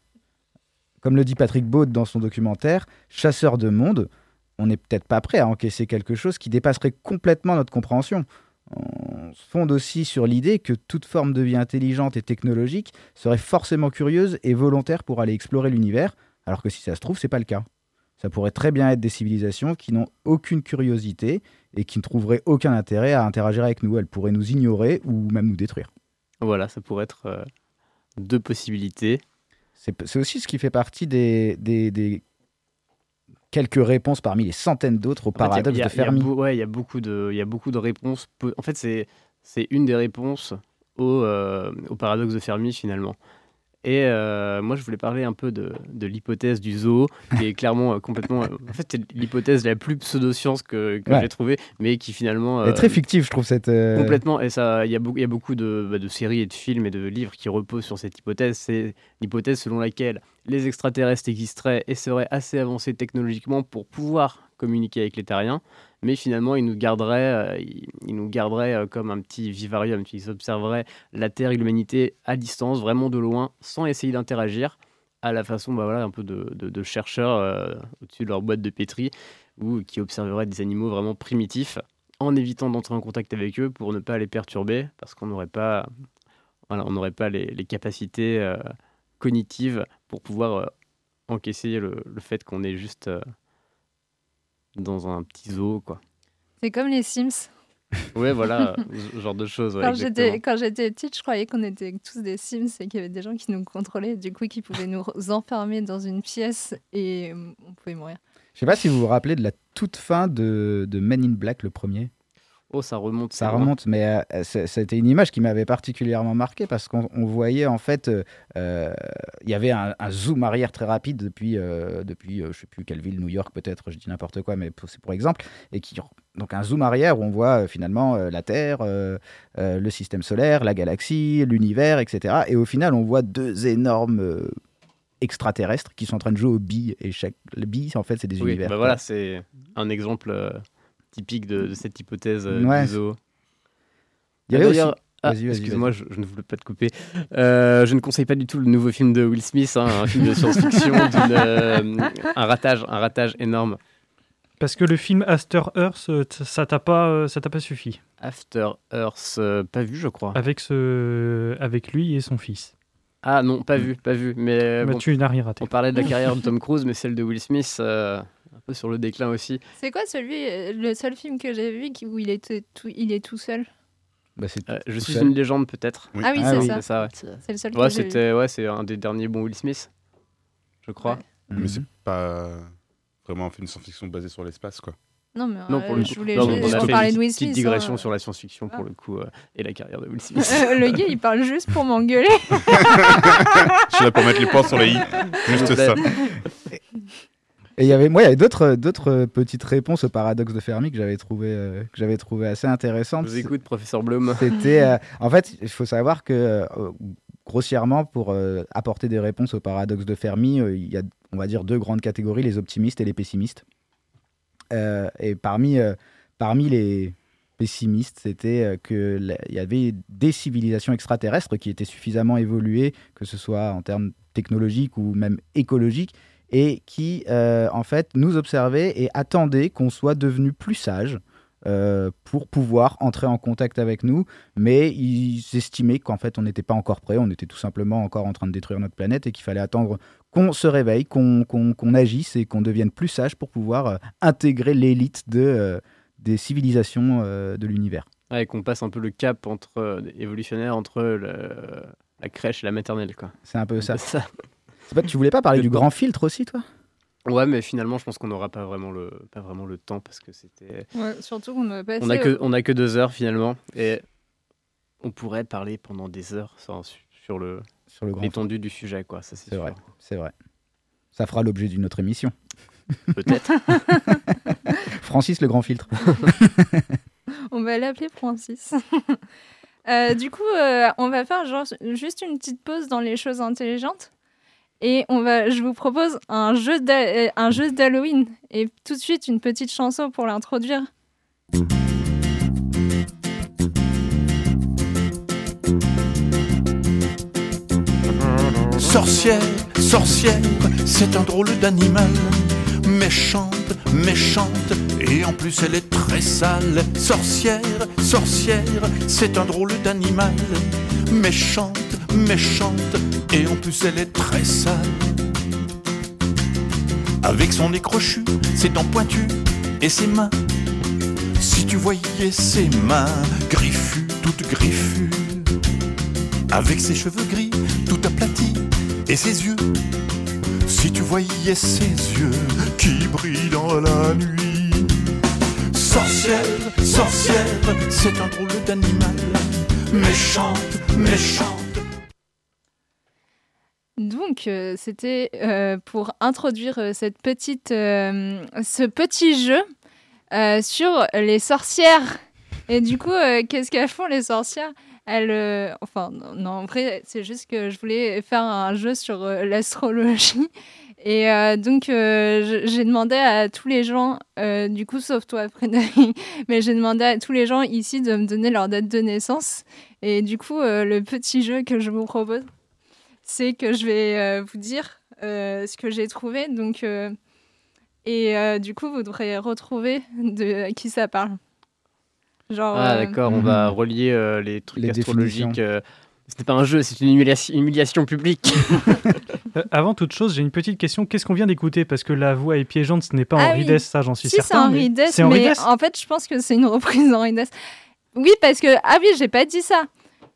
Comme le dit Patrick Baud dans son documentaire, Chasseur de monde, on n'est peut-être pas prêt à encaisser quelque chose qui dépasserait complètement notre compréhension. On se fonde aussi sur l'idée que toute forme de vie intelligente et technologique serait forcément curieuse et volontaire pour aller explorer l'univers, alors que si ça se trouve, c'est pas le cas. Ça pourrait très bien être des civilisations qui n'ont aucune curiosité et qui ne trouveraient aucun intérêt à interagir avec nous. Elles pourraient nous ignorer ou même nous détruire. Voilà, ça pourrait être euh, deux possibilités. C'est aussi ce qui fait partie des, des- des quelques réponses parmi les centaines d'autres au paradoxe de Fermi. ouais, il y a beaucoup de, il y a beaucoup de réponses. En fait, c'est, c'est une des réponses au, euh, au paradoxe de Fermi finalement. Et euh, moi, je voulais parler un peu de, de l'hypothèse du zoo, qui est clairement euh, complètement. euh, en fait, c'est l'hypothèse la plus pseudo-science que, que Ouais. j'ai trouvée, mais qui finalement. Elle est très fictive, je trouve, cette. Complètement. Et ça, il y, a beaucoup- il y a beaucoup de, bah, de séries et de films et de livres qui reposent sur cette hypothèse. C'est l'hypothèse selon laquelle les extraterrestres existeraient et seraient assez avancés technologiquement pour pouvoir communiquer avec les terriens, mais finalement, ils nous garderaient, euh, ils, nous garderaient euh, comme un petit vivarium. Ils observeraient la Terre et l'humanité à distance, vraiment de loin, sans essayer d'interagir, à la façon bah, voilà, un peu de, chercheurs euh, au-dessus de leur boîte de pétri, ou qui observeraient des animaux vraiment primitifs en évitant d'entrer en contact avec eux pour ne pas les perturber, parce qu'on n'aurait pas, voilà, on pas les, capacités cognitives pour pouvoir encaisser le, le fait qu'on est juste dans un petit zoo, quoi. C'est comme les Sims. Ouais, voilà, ce genre de choses. ouais, Quand j'étais, petite, je croyais qu'on était tous des Sims et qu'il y avait des gens qui nous contrôlaient, du coup, qui pouvaient nous enfermer dans une pièce et on pouvait mourir. Je sais pas si vous vous rappelez de la toute fin de, de Men in Black, le premier. Oh, ça remonte. Ça loin. remonte, mais euh, c'était une image qui m'avait particulièrement marqué parce qu'on on voyait en fait, euh, euh, il y avait un, un zoom arrière très rapide depuis, euh, depuis euh, je sais plus quelle ville, New York peut-être, je dis n'importe quoi, mais c'est pour exemple, et qui donc un zoom arrière où on voit euh, finalement euh, la Terre, euh, euh, le système solaire, la galaxie, l'univers, etc. Et au final, on voit deux énormes euh, extraterrestres qui sont en train de jouer aux billes et chaque les billes en fait c'est des Oui, univers. bah voilà, c'est un exemple euh, typique de, de cette hypothèse euh, Ouais. du zoo. Il y avait D'ailleurs- aussi- Ah, excuse-moi, je, je ne voulais pas te couper. Euh, je ne conseille pas du tout le nouveau film de Will Smith, hein, un film de science-fiction, euh, un ratage, un ratage énorme. Parce que le film After Earth, ça t'a pas, ça t'a pas suffi. After Earth, euh, pas vu, je crois. Avec ce, avec lui et son fils. Ah non, pas vu, pas vu. Mais Bah, bon, tu n'as rien raté. On parlait de la carrière de Tom Cruise, mais celle de Will Smith, euh, un peu sur le déclin aussi. C'est quoi celui, euh, le seul film que j'ai vu qui- où il était tout, il est tout seul? Bah, c'est Euh, je tout suis seul. une légende peut-être. Oui. Ah oui, c'est ça. C'est ça, ouais. C'est le seul que Ouais, j'ai vu. c'était, ouais, c'est un des derniers bons Will Smith, je crois. Mais c'est pas vraiment un film de science-fiction basé sur l'espace, quoi. Non, mais Non, euh, pour le je coup. voulais Non, juste on a fait parler une de Will petite Smith. digression hein. sur la science-fiction pour Ah. le coup euh, et la carrière de Will Smith. Euh, le gars, il parle juste pour m'engueuler. Je suis là pour mettre les points sur les i. Juste ça. Et il y avait, moi, il y avait d'autres, d'autres petites réponses au paradoxe de Fermi que j'avais trouvé, euh, que j'avais trouvé assez intéressantes. Je vous écoute, professeur Blum. C'était, euh, en fait, il faut savoir que euh, grossièrement, pour apporter des réponses au paradoxe de Fermi, il y a, on va dire, deux grandes catégories les optimistes et les pessimistes. Et parmi, parmi les pessimistes, c'était euh, que la- il y avait des civilisations extraterrestres qui étaient suffisamment évoluées, que ce soit en termes technologiques ou même écologiques, et qui, euh, en fait, nous observaient et attendaient qu'on soit devenu plus sage euh, pour pouvoir entrer en contact avec nous, mais ils estimaient qu'en fait, on n'était pas encore prêt, on était tout simplement encore en train de détruire notre planète et qu'il fallait attendre qu'on se réveille, qu'on qu'on- qu'on agisse et qu'on devienne plus sage pour pouvoir euh, intégrer l'élite de, des civilisations de l'univers. Ouais, qu'on passe un peu le cap entre évolutionnaire entre le- la crèche et la maternelle. C'est un peu ça. ça. C'est pas- tu voulais pas parler du grand filtre aussi, toi? Ouais, mais finalement, je pense qu'on n'aura pas vraiment le pas vraiment le temps parce que c'était Ouais, surtout qu'on a passé. on a que au- on a que deux heures finalement et on pourrait parler pendant des heures sur, sur le Sur le grand l'étendue du sujet quoi. Ça c'est vrai, c'est vrai. Ça fera l'objet d'une autre émission. Peut-être. Francis le grand filtre. On va l'appeler Francis. Euh, du coup, euh, on va faire genre, juste une petite pause dans les choses intelligentes. Et on va, je vous propose un jeu d'Ha- euh, un jeu d'Halloween. Et tout de suite, une petite chanson pour l'introduire. Sorcière, sorcière, c'est un drôle d'animal. Méchante, méchante, et en plus elle est très sale. Sorcière, sorcière, c'est un drôle d'animal. Méchante, méchante, et en plus elle est très sale. Avec son nez crochu, ses dents pointues et ses mains. Si tu voyais ses mains griffues, toutes griffues. Avec ses cheveux gris, tout aplatis, et ses yeux. Si tu voyais ses yeux qui brillent dans la nuit. Sorcière, sorcière, c'est un drôle d'animal. Méchante, méchante. Donc, euh, c'était euh, pour introduire euh, cette petite, ce petit jeu sur les sorcières. Et du coup, qu'est-ce qu'elles font les sorcières? Elles, enfin, non, en vrai, c'est juste que je voulais faire un jeu sur l'astrologie. Et euh, donc, euh, j'ai demandé à tous les gens, euh, du coup, sauf toi, Frédéric, mais j'ai demandé à tous les gens ici de me donner leur date de naissance. Et du coup, euh, le petit jeu que je vous propose, c'est que je vais euh, vous dire euh, ce que j'ai trouvé. Donc, euh, et euh, du coup, vous devrez retrouver de qui ça parle. Genre, Ah, euh, d'accord, on va relier euh, les trucs Les astrologiques. Ce n'est pas un jeu, c'est une humiliation, humiliation publique. Euh, avant toute chose, j'ai une petite question. Qu'est-ce qu'on vient d'écouter? Parce que la voix est piégeante, ce n'est pas Ah Henri oui. Dess, ça j'en suis si, certain. c'est Henri mais- Dess, mais Dess? en fait, je pense que c'est une reprise d'Henri Dess. Oui, parce que ah oui, j'ai pas dit ça.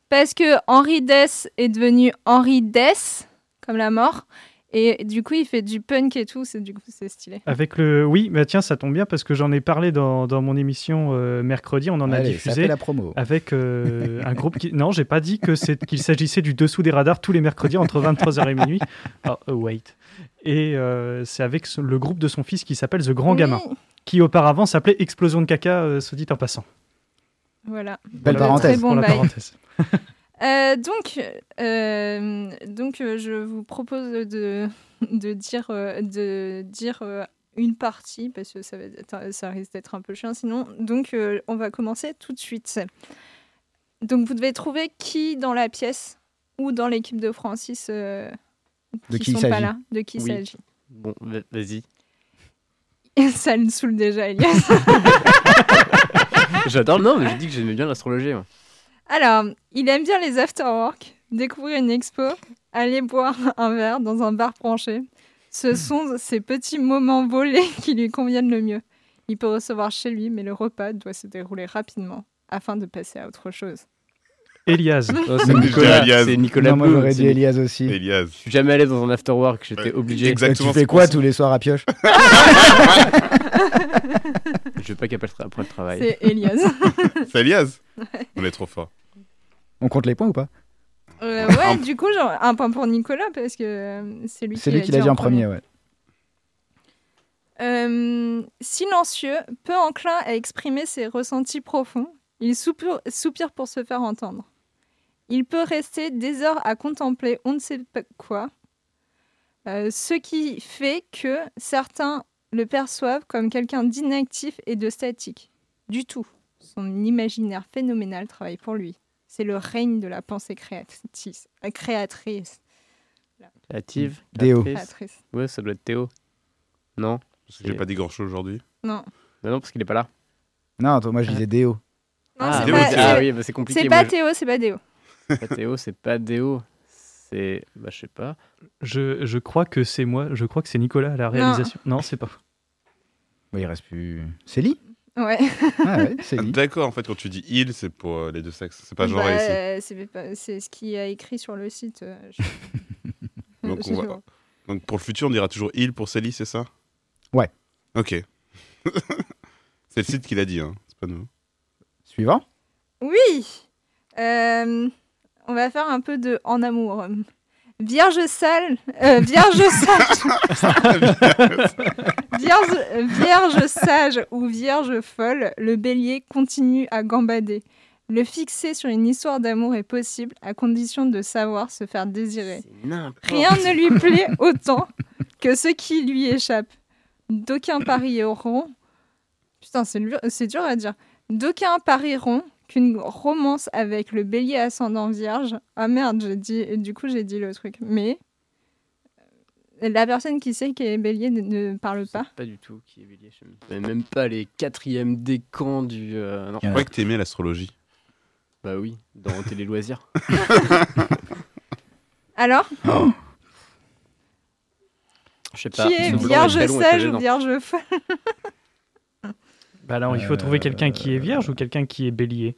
Parce que Henri Dess est devenu Henri Dess, comme la mort, et du coup, il fait du punk et tout. C'est du coup, c'est stylé. Avec le. Oui, bah tiens, ça tombe bien parce que j'en ai parlé dans, dans mon émission euh, mercredi. On en a Allez, diffusé fait la promo. avec euh, un groupe qui. Non, j'ai pas dit que c'est qu'il s'agissait du dessous des radars tous les mercredis entre 23h et minuit. Oh, oh, wait. Et euh, c'est avec le groupe de son fils qui s'appelle The Grand Oui. Gamin, qui auparavant s'appelait Explosion de caca, euh, se dit en passant. Voilà. Belle parenthèse. bon Pour la bail. parenthèse. Euh, donc, euh, donc euh, je vous propose de, de dire, euh, de dire euh, une partie, parce que ça, va être- ça risque d'être un peu chiant sinon. Donc, euh, on va commencer tout de suite. Donc, vous devez trouver qui dans la pièce ou dans l'équipe de Francis euh, De qui qui il sont pas là, de qui il Oui. s'agit. Bon, va- vas-y. ça le saoule déjà, Elias. J'adore, non, mais j'ai dit que j'aimais bien l'astrologie. Alors, il aime bien les afterwork, découvrir une expo, aller boire un verre dans un bar branché. Ce sont ces petits moments volés qui lui conviennent le mieux. Il peut recevoir chez lui, mais le repas doit se dérouler rapidement afin de passer à autre chose. Elias. Oh, c'est Nicolas, Elias. c'est Nicolas Non, moi j'aurais dit Elias aussi. Elias. Je suis jamais allé dans un afterwork, j'étais obligé. exactement. tu fais c'est quoi tous les soirs à pioche Je veux pas qu'après le, après le travail. C'est Elias. C'est Elias On est trop fort. On compte les points ou pas Euh, ouais, du coup, genre, un point pour Nicolas parce que euh, c'est lui C'est qui lui qui l'a dit en premier, ouais. Euh, silencieux, peu enclin à exprimer ses ressentis profonds, il soupire, soupire pour se faire entendre. Il peut rester des heures à contempler on ne sait pas quoi, euh, ce qui fait que certains le perçoivent comme quelqu'un d'inactif et de statique. Du tout. Son imaginaire phénoménal travaille pour lui. C'est le règne de la pensée créatrice. euh, créatrice. Créative Déo. créatrice. Créatrice. Ouais, ça doit être Théo. Non? Parce que j'ai pas dit grand chose aujourd'hui. Non. Non, non, parce qu'il est pas là. Non, toi, moi je disais Déo. Non, ah, c'est oui, pas- c'est- ah c'est- oui, bah, c'est compliqué. C'est moi, pas je- Théo, c'est pas Déo. Pas Théo, c'est pas Déo. C'est. Bah, je sais pas. Je, je crois que c'est moi, je crois que c'est Nicolas à la réalisation. Non, c'est pas. Oui, il reste plus. Célie Ouais. Ah ouais, Ah, Célie. D'accord, en fait, quand tu dis il, c'est pour euh, les deux sexes. C'est pas genre Bah, ici. euh, c'est pas- c'est ce qui a écrit sur le site. euh, je- Donc, on va- pour le futur, on dira toujours il pour Célie, c'est ça? Ouais. Ok. c'est le site qui l'a dit, hein. c'est pas nous. Suivant? Oui Euh, On va faire un peu de en amour. Vierge sale, euh, vierge sage, vierge, vierge sage ou vierge folle, le bélier continue à gambader. Le fixer sur une histoire d'amour est possible à condition de savoir se faire désirer. Rien ne lui plaît autant que ce qui lui échappe. D'aucuns parieront. Putain, c'est dur, c'est dur à dire. D'aucuns parieront qu'une romance avec le bélier ascendant vierge. Ah merde, j'ai dit, du coup j'ai dit le truc. Mais euh, la personne qui sait qu'elle est bélier ne, parle pas. Pas du tout qui est bélier. Je sais même pas les quatrièmes décans du. euh, non. Je croyais que t'aimais l'astrologie. Bah oui, dans Télé Loisirs. Alors? Je sais pas. Qui est vierge sage ou vierge folle? Bah alors, il faut trouver quelqu'un qui est vierge ou quelqu'un qui est bélier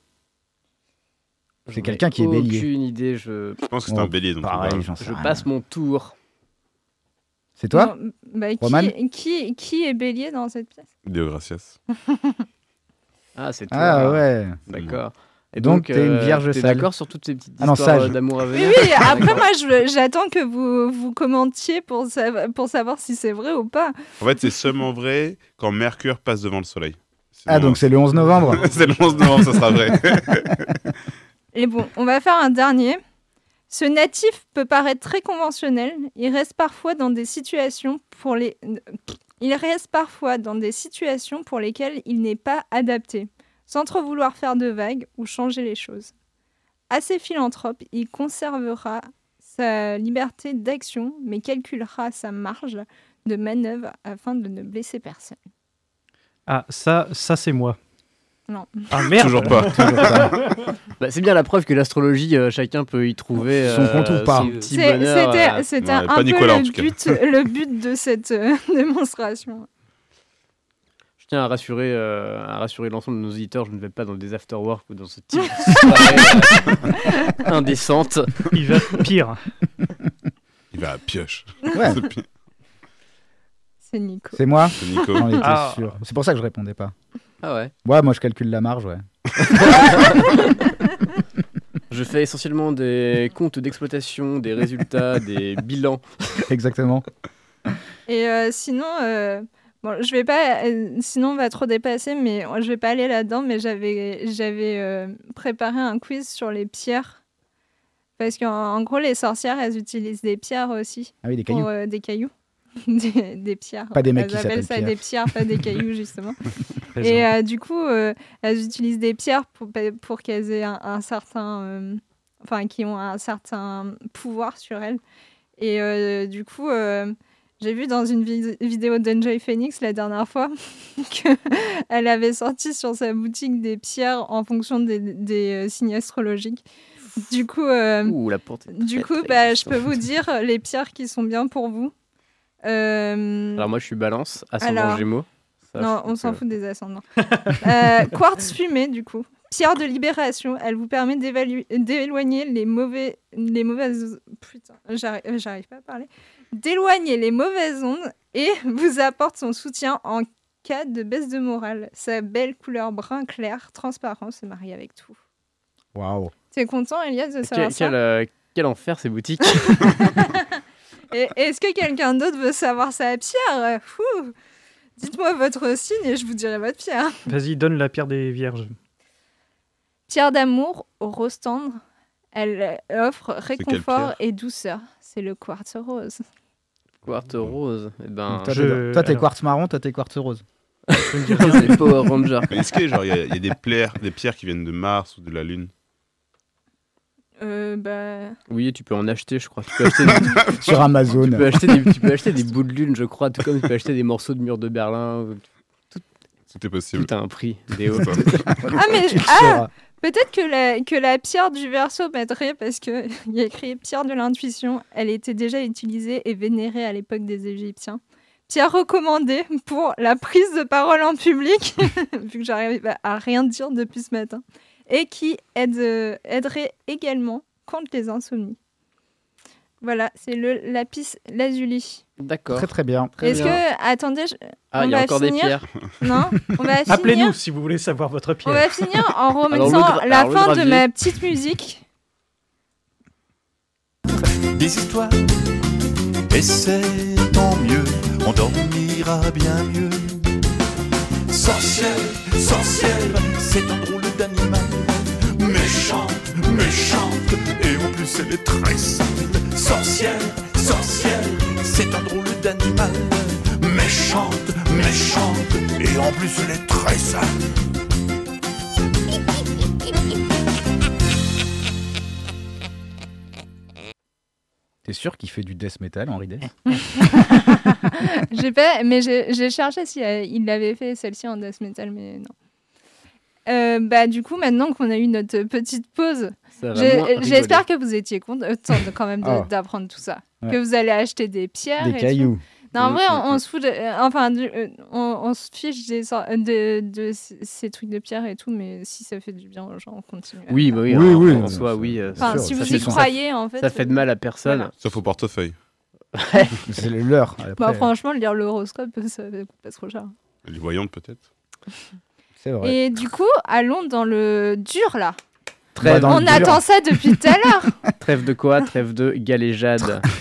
C'est quelqu'un qui est bélier. Aucune idée. Je, Je pense que c'est un bélier. Donc pareil, j'en sais je rien. passe mon tour. C'est toi Non, bah, Roman qui, qui, qui est bélier dans cette pièce? Deo Gracias. Ah, c'est toi. Ah ouais. D'accord. Et Donc, t'es une euh, vierge t'es sale. d'accord sur toutes ces petites Ah non, histoires sage. euh, d'amour à Oui, venir oui, après D'accord. moi je- j'attends que vous, vous commentiez pour, sa- pour savoir si c'est vrai ou pas. En fait, c'est seulement vrai quand Mercure passe devant le Soleil. Ah, donc c'est le 11 novembre. c'est le 11 novembre, ça sera vrai. Et bon, on va faire un dernier. Ce natif peut paraître très conventionnel. Il reste parfois dans des situations pour les. Il reste parfois dans des situations pour lesquelles il n'est pas adapté, sans trop vouloir faire de vagues ou changer les choses. Assez philanthrope, il conservera sa liberté d'action, mais calculera sa marge de manœuvre afin de ne blesser personne. Ah, ça, ça c'est moi. Non. Ah merde Toujours pas. Pas. Bah, c'est bien la preuve que l'astrologie, euh, chacun peut y trouver Son euh, compte ou pas. C'est- bonheur. C'était euh. Ouais, un pas peu Nicolas, le but, le but de cette euh, démonstration. Je tiens à rassurer, euh, à rassurer l'ensemble de nos auditeurs, je ne vais pas dans des afterwork ou dans ce type de euh, indécente. Il va pire. Il va à pioche. Ouais. C'est Nico. C'est moi C'est Nico. Ah. sûr. C'est pour ça que je répondais pas. Ah ouais. Ouais, moi je calcule la marge, ouais. Je fais essentiellement des comptes d'exploitation, des résultats, des bilans. Exactement. Et euh, sinon, euh, bon, je vais pas, euh, sinon on va trop dépasser, mais je vais pas aller là-dedans. Mais j'avais, j'avais euh, préparé un quiz sur les pierres, parce qu'en en gros les sorcières elles utilisent des pierres aussi. Ah oui, des pour, cailloux. euh, des cailloux. des, des pierres. Pas des mecs elles qui appellent s'appellent ça Pierre. des pierres, pas des cailloux justement. Et euh, du coup, euh, elles utilisent des pierres pour, pour qu'elles aient un, un certain. euh, enfin, qui ont un certain pouvoir sur elles. Et euh, du coup, euh, j'ai vu dans une vid- vidéo d'Enjoy Phoenix la dernière fois qu'elle avait sorti sur sa boutique des pierres en fonction des, des, euh, signes astrologiques. Du coup, euh, Ouh, la porte. est du très, coup très bah, je peux vous dire les pierres qui sont bien pour vous. Euh, Alors moi je suis balance, ascendant Alors, gémeaux. Ça, non, on s'en que- fout des ascendants. Euh, quartz fumé, du coup. Pierre de libération, elle vous permet d'éloigner les mauvais, les mauvaises, putain, j'arrive j'arrive pas à parler, d'éloigner les mauvaises ondes et vous apporte son soutien en cas de baisse de morale. Sa belle couleur brun clair, transparent, se marie avec tout. Waouh. T'es content, Elias, de Quel, savoir ça quel, euh, quel enfer ces boutiques. Et Est-ce que quelqu'un d'autre veut savoir sa pierre? Fou Dites-moi votre signe et je vous dirai votre pierre. Vas-y, donne la pierre des vierges. Pierre d'amour au rose tendre. Elle offre réconfort pierre? et douceur. C'est le quartz rose. Quartz rose. Eh ben, Toi, je- t'es- toi, t'es alors- quartz marron, toi, t'es quartz rose. c'est Power Ranger. Mais est-ce que genre il y, a- il y a des pierres, des pierres qui viennent de Mars ou de la Lune? Euh, bah... Oui, tu peux en acheter, je crois. Tu peux acheter des, Sur Amazon. tu peux acheter des, tu peux acheter des bouts de lune, je crois, tout comme tu peux acheter des morceaux de mur de Berlin. Tout est possible. Tout a un prix. Des hauts. Ah, mais ah, peut-être que la, que la pierre du verso m'aiderait parce qu'il y a écrit pierre de l'intuition. Elle était déjà utilisée et vénérée à l'époque des Égyptiens. Pierre recommandée pour la prise de parole en public, vu que j'arrive à rien dire depuis ce matin, et qui aide, euh, aiderait également contre les insomnies. Voilà, c'est le lapis lazuli. D'accord. Très très bien. Est-ce que. Attendez, je- Ah, on il y a va encore finir- des pierres. Non, on va finir. Appelez-nous si vous voulez savoir votre On pierre. va finir en remettant gra- la alors, fin de ma petite musique. des histoires. Et c'est tant mieux, on dormira bien mieux. Sorcière, sorcière, c'est un drôle d'animal. Plus elle est très sale. Sorcière, sorcière, c'est un drôle d'animal. Méchante, méchante, et en plus elle est très sale. T'es sûr qu'il fait du death metal, Henri Dess j'ai pas, mais j'ai cherché si euh, il l'avait fait celle-ci en death metal, mais non. Euh, bah du coup, maintenant qu'on a eu notre petite pause, rigoler. j'espère que vous étiez content de- quand même Ah. d'apprendre tout ça, Ouais. que vous allez acheter des pierres, Des et tout. cailloux. Non, en vrai, on, on se fout, de, euh, enfin, du- euh, on, on se fiche des, de, ces trucs de pierre et tout, mais si ça fait du bien aux gens, on continue. Oui, bah oui, Oui, en, oui, en soi, oui. euh, Enfin, si vous y croyez, en fait, Ça fait de mal à personne. Voilà. Sauf au portefeuille. C'est le leur. Bah, après. franchement, lire l'horoscope, ça coûte pas trop cher. Les voyantes, peut-être. C'est vrai. Et du coup, allons dans le dur là. Trêve. On attend ça depuis tout à l'heure. Trêve de quoi? Trêve de galéjade.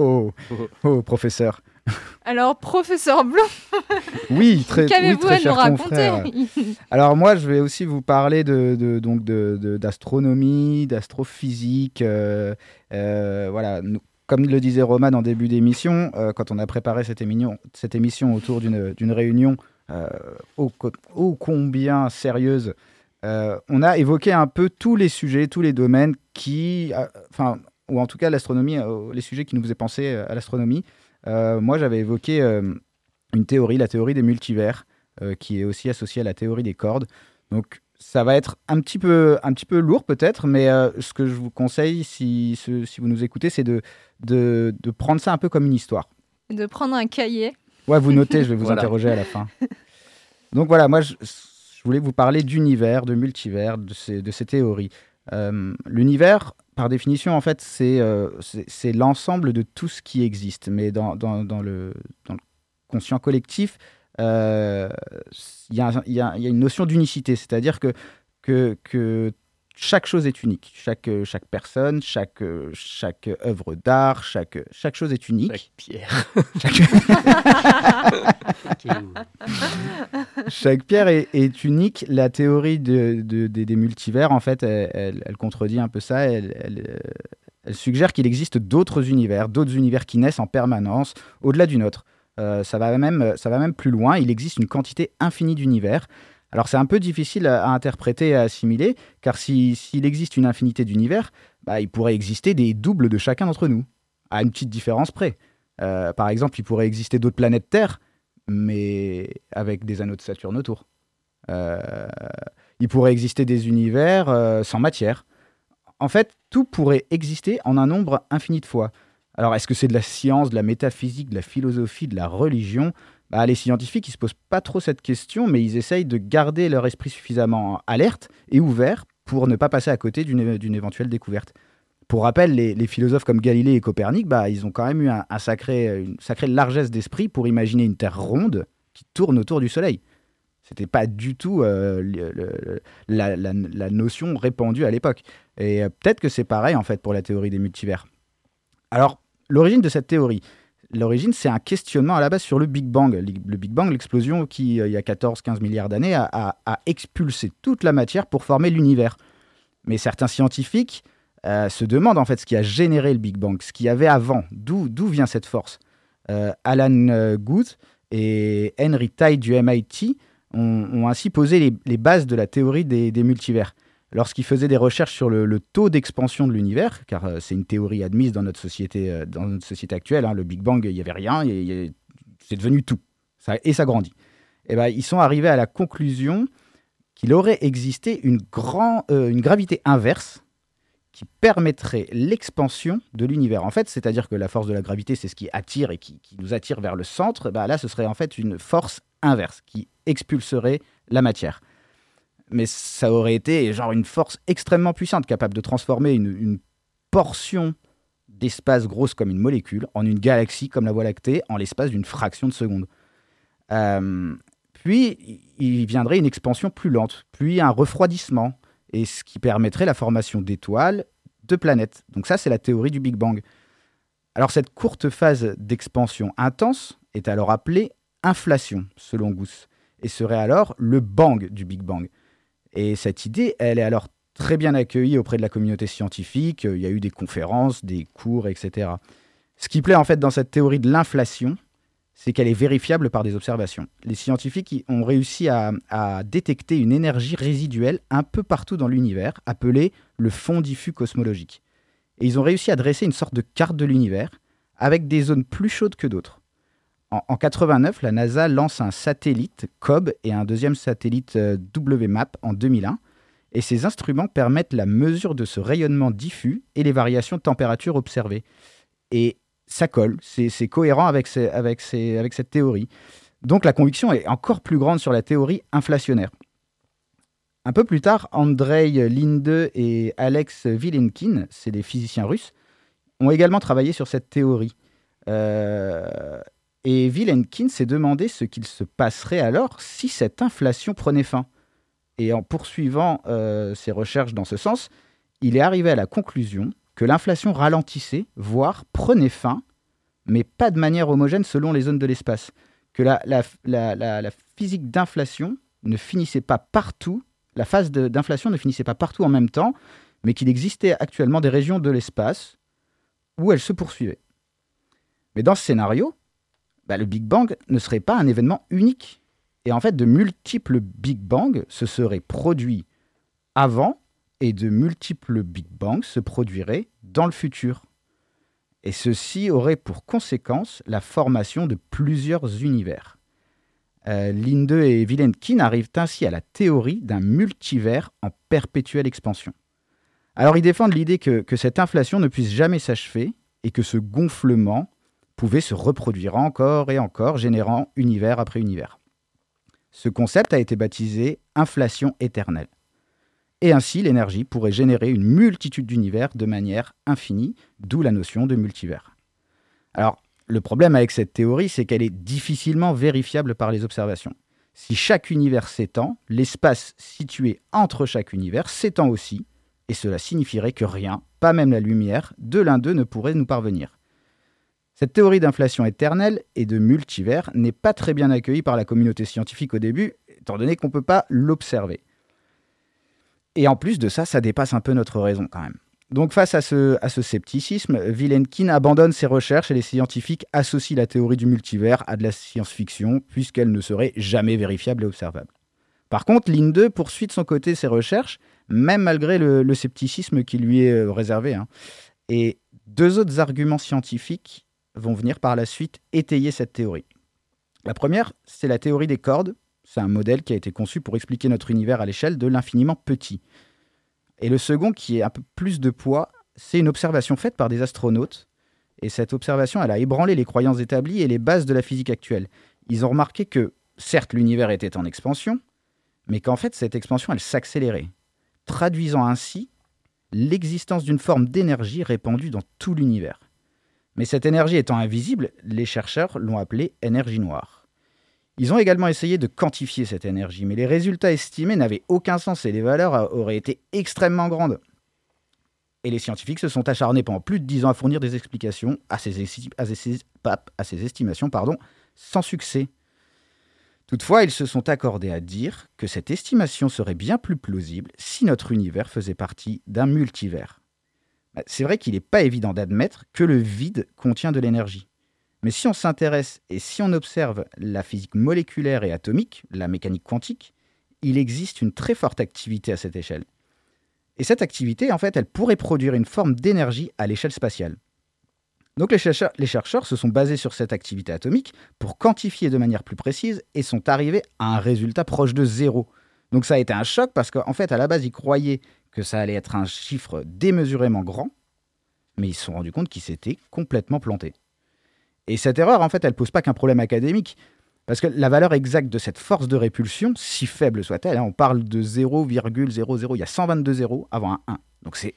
Oh, oh, professeur. Alors, professeur Blanc, Oui, très, oui, qu'avez-vous à nous cher raconter confrère. Alors moi, je vais aussi vous parler de, de- donc de, de- d'astronomie, d'astrophysique. euh, euh, voilà, Nous- comme le disait Roman en début d'émission, euh, quand on a préparé cette émission, cette émission autour d'une, d'une réunion euh, ô, co- ô combien sérieuse, euh, on a évoqué un peu tous les sujets, tous les domaines qui, euh, enfin, ou en tout cas l'astronomie, euh, les sujets qui nous faisaient penser euh, à l'astronomie. Euh, moi, j'avais évoqué euh, une théorie, la théorie des multivers, euh, qui est aussi associée à la théorie des cordes. Donc, ça va être un petit peu, un petit peu lourd peut-être, mais euh, ce que je vous conseille, si, vous nous écoutez, c'est de, de, de prendre ça un peu comme une histoire. de prendre un cahier. Ouais, vous notez, je vais vous Voilà. interroger à la fin. Donc voilà, moi, je, je voulais vous parler d'univers, de multivers, de ces, de ces théories. Euh, L'univers, par définition, en fait, c'est euh, l'ensemble de tout ce qui existe. Mais dans, dans, dans le, dans le conscient collectif, euh, il y, il y a- il y a une notion d'unicité, c'est-à-dire que, que, que chaque chose est unique. Chaque, chaque personne, chaque, chaque œuvre d'art, chaque, chaque chose est unique. Chaque pierre. Chaque pierre est, est unique. La théorie de- de- des- des multivers, en fait, elle, elle- elle contredit un peu ça. Elle, elle, euh, elle suggère qu'il existe d'autres univers, d'autres univers qui naissent en permanence, au-delà du nôtre. Euh, ça, va même, ça va même plus loin. Il existe une quantité infinie d'univers. Alors c'est un peu difficile à, interpréter et à assimiler, car si- s'il existe une infinité d'univers, bah, il pourrait exister des doubles de chacun d'entre nous, à une petite différence près. Euh, par exemple, il pourrait exister d'autres planètes Terre, mais avec des anneaux de Saturne autour. Euh, il pourrait exister des univers euh, sans matière. En fait, tout pourrait exister en un nombre infini de fois. Alors, est-ce que c'est de la science, de la métaphysique, de la philosophie, de la religion? Bah, Les scientifiques, ils se posent pas trop cette question, mais ils essayent de garder leur esprit suffisamment alerte et ouvert pour ne pas passer à côté d'une éventuelle découverte. Pour rappel, les, philosophes comme Galilée et Copernic, bah, ils ont quand même eu un, sacré, une sacrée largesse d'esprit pour imaginer une Terre ronde qui tourne autour du Soleil. C'était pas du tout euh, la- la notion répandue à l'époque. Et euh, peut-être que c'est pareil en fait pour la théorie des multivers. Alors, l'origine de cette théorie, l'origine, c'est un questionnement à la base sur le Big Bang. Le Big Bang, l'explosion qui, euh, il y a 14-15 milliards d'années, a, expulsé toute la matière pour former l'univers. Mais certains scientifiques euh, se demandent en fait ce qui a généré le Big Bang, ce qu'il y avait avant, d'où vient cette force. Euh, Alan Guth et Henry Tye du MIT ont, ainsi posé les, bases de la théorie des multivers. Lorsqu'ils faisaient des recherches sur le, taux d'expansion de l'univers, car euh, c'est une théorie admise dans notre société, euh, dans notre société actuelle, hein, le Big Bang, il n'y avait rien, et- c'est devenu tout, ça, et ça grandit. Et ben, ils sont arrivés à la conclusion qu'il aurait existé une, euh, une gravité inverse qui permettrait l'expansion de l'univers. En fait, c'est-à-dire que la force de la gravité, c'est ce qui attire et qui, qui nous attire vers le centre. Bah là, ce serait en fait une force inverse qui expulserait la matière. Mais ça aurait été genre une force extrêmement puissante, capable de transformer une, portion d'espace grosse comme une molécule en une galaxie comme la Voie lactée en l'espace d'une fraction de seconde. Euh, puis, il viendrait une expansion plus lente, puis un refroidissement, et ce qui permettrait la formation d'étoiles, de planètes. Donc ça, c'est la théorie du Big Bang. Alors cette courte phase d'expansion intense est alors appelée inflation, selon Gauss, et serait alors le bang du Big Bang. Et cette idée, elle est alors très bien accueilli auprès de la communauté scientifique. Il y a eu des conférences, des cours, etc. Ce qui plaît en fait dans cette théorie de l'inflation, c'est qu'elle est vérifiable par des observations. Les scientifiques ont réussi à détecter une énergie résiduelle un peu partout dans l'univers, appelée le fond diffus cosmologique. Et ils ont réussi à dresser une sorte de carte de l'univers avec des zones plus chaudes que d'autres. En, en 89, la NASA lance un satellite COB et un deuxième satellite euh, WMAP en 2001. Et ces instruments permettent la mesure de ce rayonnement diffus et les variations de température observées. Et ça colle, c'est cohérent avec cette théorie. Donc la conviction est encore plus grande sur la théorie inflationnaire. Un peu plus tard, Andrei Linde et Alex Vilenkin, c'est des physiciens russes, ont également travaillé sur cette théorie. Euh, et Vilenkin s'est demandé ce qu'il se passerait alors si cette inflation prenait fin. Et en poursuivant euh, ses recherches dans ce sens, il est arrivé à la conclusion que l'inflation ralentissait, voire prenait fin, mais pas de manière homogène selon les zones de l'espace. Que la, physique d'inflation ne finissait pas partout, la phase d'inflation ne finissait pas partout en même temps, mais qu'il existait actuellement des régions de l'espace où elle se poursuivait. Mais dans ce scénario, bah, le Big Bang ne serait pas un événement unique. Et en fait, de multiples Big Bang se seraient produits avant et de multiples Big Bang se produiraient dans le futur. Et ceci aurait pour conséquence la formation de plusieurs univers. Euh, Linde et Vilenkin arrivent ainsi à la théorie d'un multivers en perpétuelle expansion. Alors ils défendent l'idée que cette inflation ne puisse jamais s'achever et que ce gonflement pouvait se reproduire encore et encore, générant univers après univers. Ce concept a été baptisé inflation éternelle. Et ainsi, l'énergie pourrait générer une multitude d'univers de manière infinie, d'où la notion de multivers. Alors, le problème avec cette théorie, c'est qu'elle est difficilement vérifiable par les observations. Si chaque univers s'étend, l'espace situé entre chaque univers s'étend aussi, et cela signifierait que rien, pas même la lumière, de l'un d'eux ne pourrait nous parvenir. Cette théorie d'inflation éternelle et de multivers n'est pas très bien accueillie par la communauté scientifique au début, étant donné qu'on ne peut pas l'observer. Et en plus de ça, ça dépasse un peu notre raison quand même. Donc face à ce, scepticisme, Vilenkin abandonne ses recherches et les scientifiques associent la théorie du multivers à de la science-fiction, puisqu'elle ne serait jamais vérifiable et observable. Par contre, Linde poursuit de son côté ses recherches, même malgré le, le scepticisme qui lui est euh, réservé. hein. Et deux autres arguments scientifiques vont venir par la suite étayer cette théorie. La première, c'est la théorie des cordes. C'est un modèle qui a été conçu pour expliquer notre univers à l'échelle de l'infiniment petit. Et le second, qui est un peu plus de poids, c'est une observation faite par des astronautes. Et cette observation, elle a ébranlé les croyances établies et les bases de la physique actuelle. Ils ont remarqué que, certes, l'univers était en expansion, mais qu'en fait, cette expansion, elle s'accélérait, traduisant ainsi l'existence d'une forme d'énergie répandue dans tout l'univers. Mais cette énergie étant invisible, les chercheurs l'ont appelée énergie noire. Ils ont également essayé de quantifier cette énergie, mais les résultats estimés n'avaient aucun sens et les valeurs euh, auraient été extrêmement grandes. Et les scientifiques se sont acharnés pendant plus de dix ans à fournir des explications à ces, estimations, pardon, sans succès. Toutefois, ils se sont accordés à dire que cette estimation serait bien plus plausible si notre univers faisait partie d'un multivers. C'est vrai qu'il n'est pas évident d'admettre que le vide contient de l'énergie. Mais si on s'intéresse et si on observe la physique moléculaire et atomique, la mécanique quantique, il existe une très forte activité à cette échelle. Et cette activité, en fait, elle pourrait produire une forme d'énergie à l'échelle spatiale. Donc les chercheurs se sont basés sur cette activité atomique pour quantifier de manière plus précise et sont arrivés à un résultat proche de zéro. Donc ça a été un choc parce qu'en fait, à la base, ils croyaient que ça allait être un chiffre démesurément grand, mais ils se sont rendus compte qu'ils s'étaient complètement plantés. Et cette erreur, en fait, elle pose pas qu'un problème académique, parce que la valeur exacte de cette force de répulsion, si faible soit-elle, hein, on parle de 0,00, il y a 122 zéros avant un 1. Donc c'est-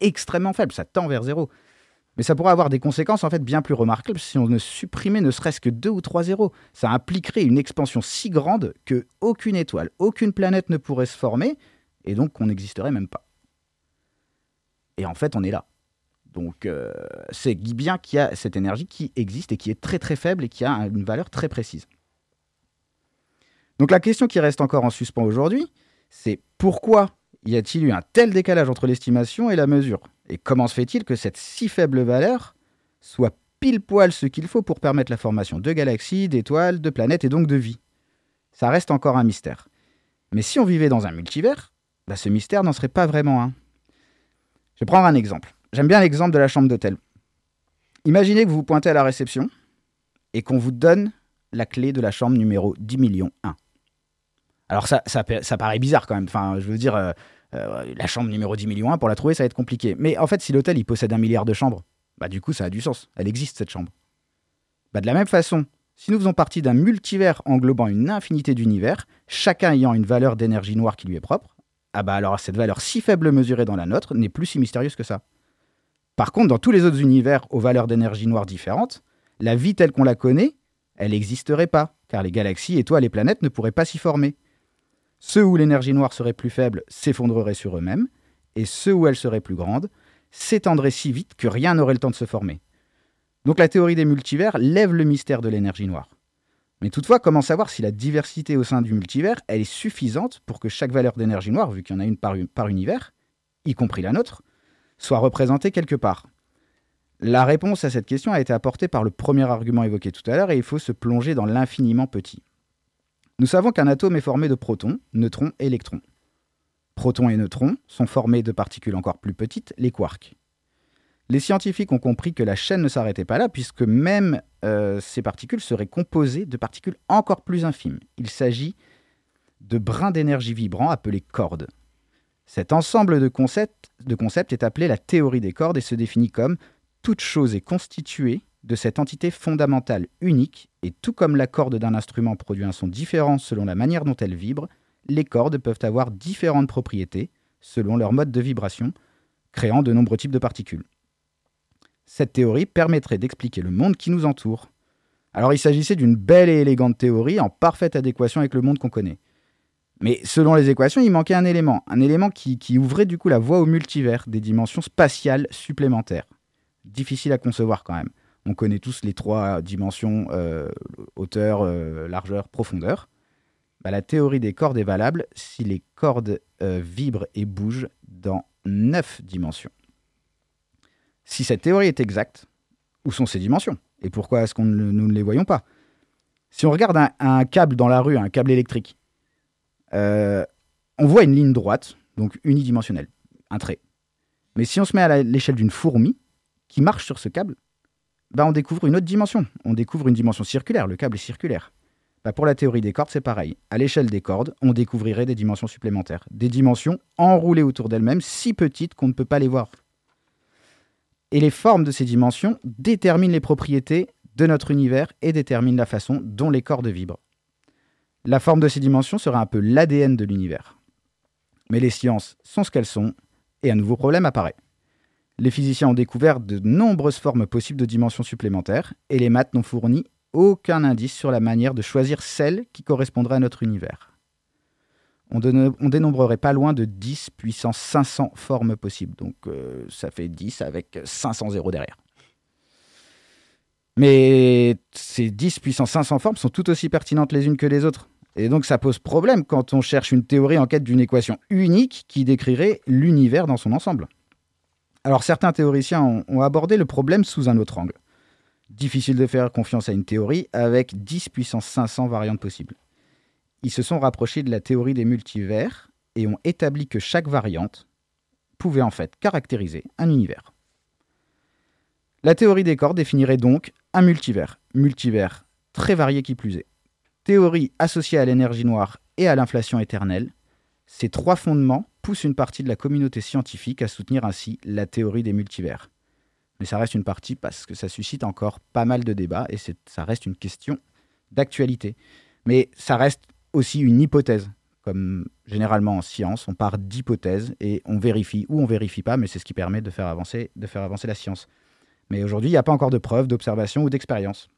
extrêmement faible, ça tend vers zéro. Mais ça pourrait avoir des conséquences en fait bien plus remarquables si on ne supprimait ne serait-ce que deux ou trois zéros. Ça impliquerait une expansion si grande que aucune étoile, aucune planète ne pourrait se former, et donc qu'on n'existerait même pas. Et en fait, on est là. Donc euh, c'est bien qu'il y a cette énergie qui existe et qui est très très faible et qui a une valeur très précise. Donc la question qui reste encore en suspens aujourd'hui, c'est pourquoi Y a-t-il eu un tel décalage entre l'estimation et la mesure? Et comment se fait-il que cette si faible valeur soit pile poil ce qu'il faut pour permettre la formation de galaxies, d'étoiles, de planètes et donc de vie? Ça reste encore un mystère. Mais si on vivait dans un multivers, bah, ce mystère n'en serait pas vraiment un. Je vais prendre un exemple. J'aime bien l'exemple de la chambre d'hôtel. Imaginez que vous vous pointez à la réception et qu'on vous donne la clé de la chambre numéro 10 millions 1. Alors ça, ça, pa- ça paraît bizarre quand même. Enfin, je veux dire, euh, euh, la chambre numéro 10 millions 1, pour la trouver, ça va être compliqué. Mais en fait, si l'hôtel, il possède un milliard de chambres, bah du coup, ça a du sens. Elle existe, cette chambre. Bah, de la même façon, si nous faisons partie d'un multivers englobant une infinité d'univers, chacun ayant une valeur d'énergie noire qui lui est propre, ah bah alors cette valeur si faible mesurée dans la nôtre n'est plus si mystérieuse que ça. Par contre, dans tous les autres univers aux valeurs d'énergie noire différentes, la vie telle qu'on la connaît, elle n'existerait pas, car les galaxies, étoiles et planètes ne pourraient pas s'y former. Ceux où l'énergie noire serait plus faible s'effondreraient sur eux-mêmes, et ceux où elle serait plus grande s'étendraient si vite que rien n'aurait le temps de se former. Donc la théorie des multivers lève le mystère de l'énergie noire. Mais toutefois, comment savoir si la diversité au sein du multivers, est suffisante pour que chaque valeur d'énergie noire, vu qu'il y en a une par, par univers, y compris la nôtre, soit représentée quelque part? La réponse à cette question a été apportée par le premier argument évoqué tout à l'heure et il faut se plonger dans l'infiniment petit. Nous savons qu'un atome est formé de protons, neutrons et électrons. Protons et neutrons sont formés de particules encore plus petites, les quarks. Les scientifiques ont compris que la chaîne ne s'arrêtait pas là, puisque même euh, ces particules seraient composées de particules encore plus infimes. Il s'agit de brins d'énergie vibrants appelés cordes. Cet ensemble de concepts, de concepts est appelé la théorie des cordes et se définit comme toute chose est constituée de cette entité fondamentale unique, et tout comme la corde d'un instrument produit un son différent selon la manière dont elle vibre, les cordes peuvent avoir différentes propriétés selon leur mode de vibration, créant de nombreux types de particules. Cette théorie permettrait d'expliquer le monde qui nous entoure. Alors il s'agissait d'une belle et élégante théorie en parfaite adéquation avec le monde qu'on connaît. Mais selon les équations, il manquait un élément, un élément qui, ouvrait du coup la voie au multivers, des dimensions spatiales supplémentaires. Difficile à concevoir quand même. On connaît tous les trois dimensions euh, hauteur, euh, largeur, profondeur. Bah, la théorie des cordes est valable si les cordes euh, vibrent et bougent dans neuf dimensions. Si cette théorie est exacte, où sont ces dimensions Et pourquoi est-ce que nous ne les voyons pas? Si on regarde un, câble dans la rue, un câble électrique, euh, on voit une ligne droite, donc unidimensionnelle, un trait. Mais si on se met à l'échelle d'une fourmi qui marche sur ce câble, bah on découvre une autre dimension. On découvre une dimension circulaire, le câble est circulaire. Bah pour la théorie des cordes, c'est pareil. À l'échelle des cordes, on découvrirait des dimensions supplémentaires. Des dimensions enroulées autour d'elles-mêmes, si petites qu'on ne peut pas les voir. Et les formes de ces dimensions déterminent les propriétés de notre univers et déterminent la façon dont les cordes vibrent. La forme de ces dimensions sera un peu l'ADN de l'univers. Mais les sciences sont ce qu'elles sont, et un nouveau problème apparaît. Les physiciens ont découvert de nombreuses formes possibles de dimensions supplémentaires, et les maths n'ont fourni aucun indice sur la manière de choisir celle qui correspondrait à notre univers. On, dénombrerait pas loin de 10 puissance 500 formes possibles, donc euh, ça fait 10 avec 500 zéros derrière. Mais ces 10 puissance 500 formes sont tout aussi pertinentes les unes que les autres. Et donc ça pose problème quand on cherche une théorie en quête d'une équation unique qui décrirait l'univers dans son ensemble. Alors certains théoriciens ont, ont, abordé le problème sous un autre angle. Difficile de faire confiance à une théorie avec 10 puissance 500 variantes possibles. Ils se sont rapprochés de la théorie des multivers et ont établi que chaque variante pouvait en fait caractériser un univers. La théorie des cordes définirait donc un multivers, multivers très varié qui plus est. Théorie associée à l'énergie noire et à l'inflation éternelle, ces trois fondements poussent une partie de la communauté scientifique à soutenir ainsi la théorie des multivers. Mais ça reste une partie parce que ça suscite encore pas mal de débats et ça reste une question d'actualité. Mais ça reste aussi une hypothèse. Comme généralement en science, on part d'hypothèses et on vérifie ou on vérifie pas, mais c'est ce qui permet de faire avancer, de faire avancer la science. Mais aujourd'hui, il n'y a pas encore de preuves, d'observation ou d'expérience.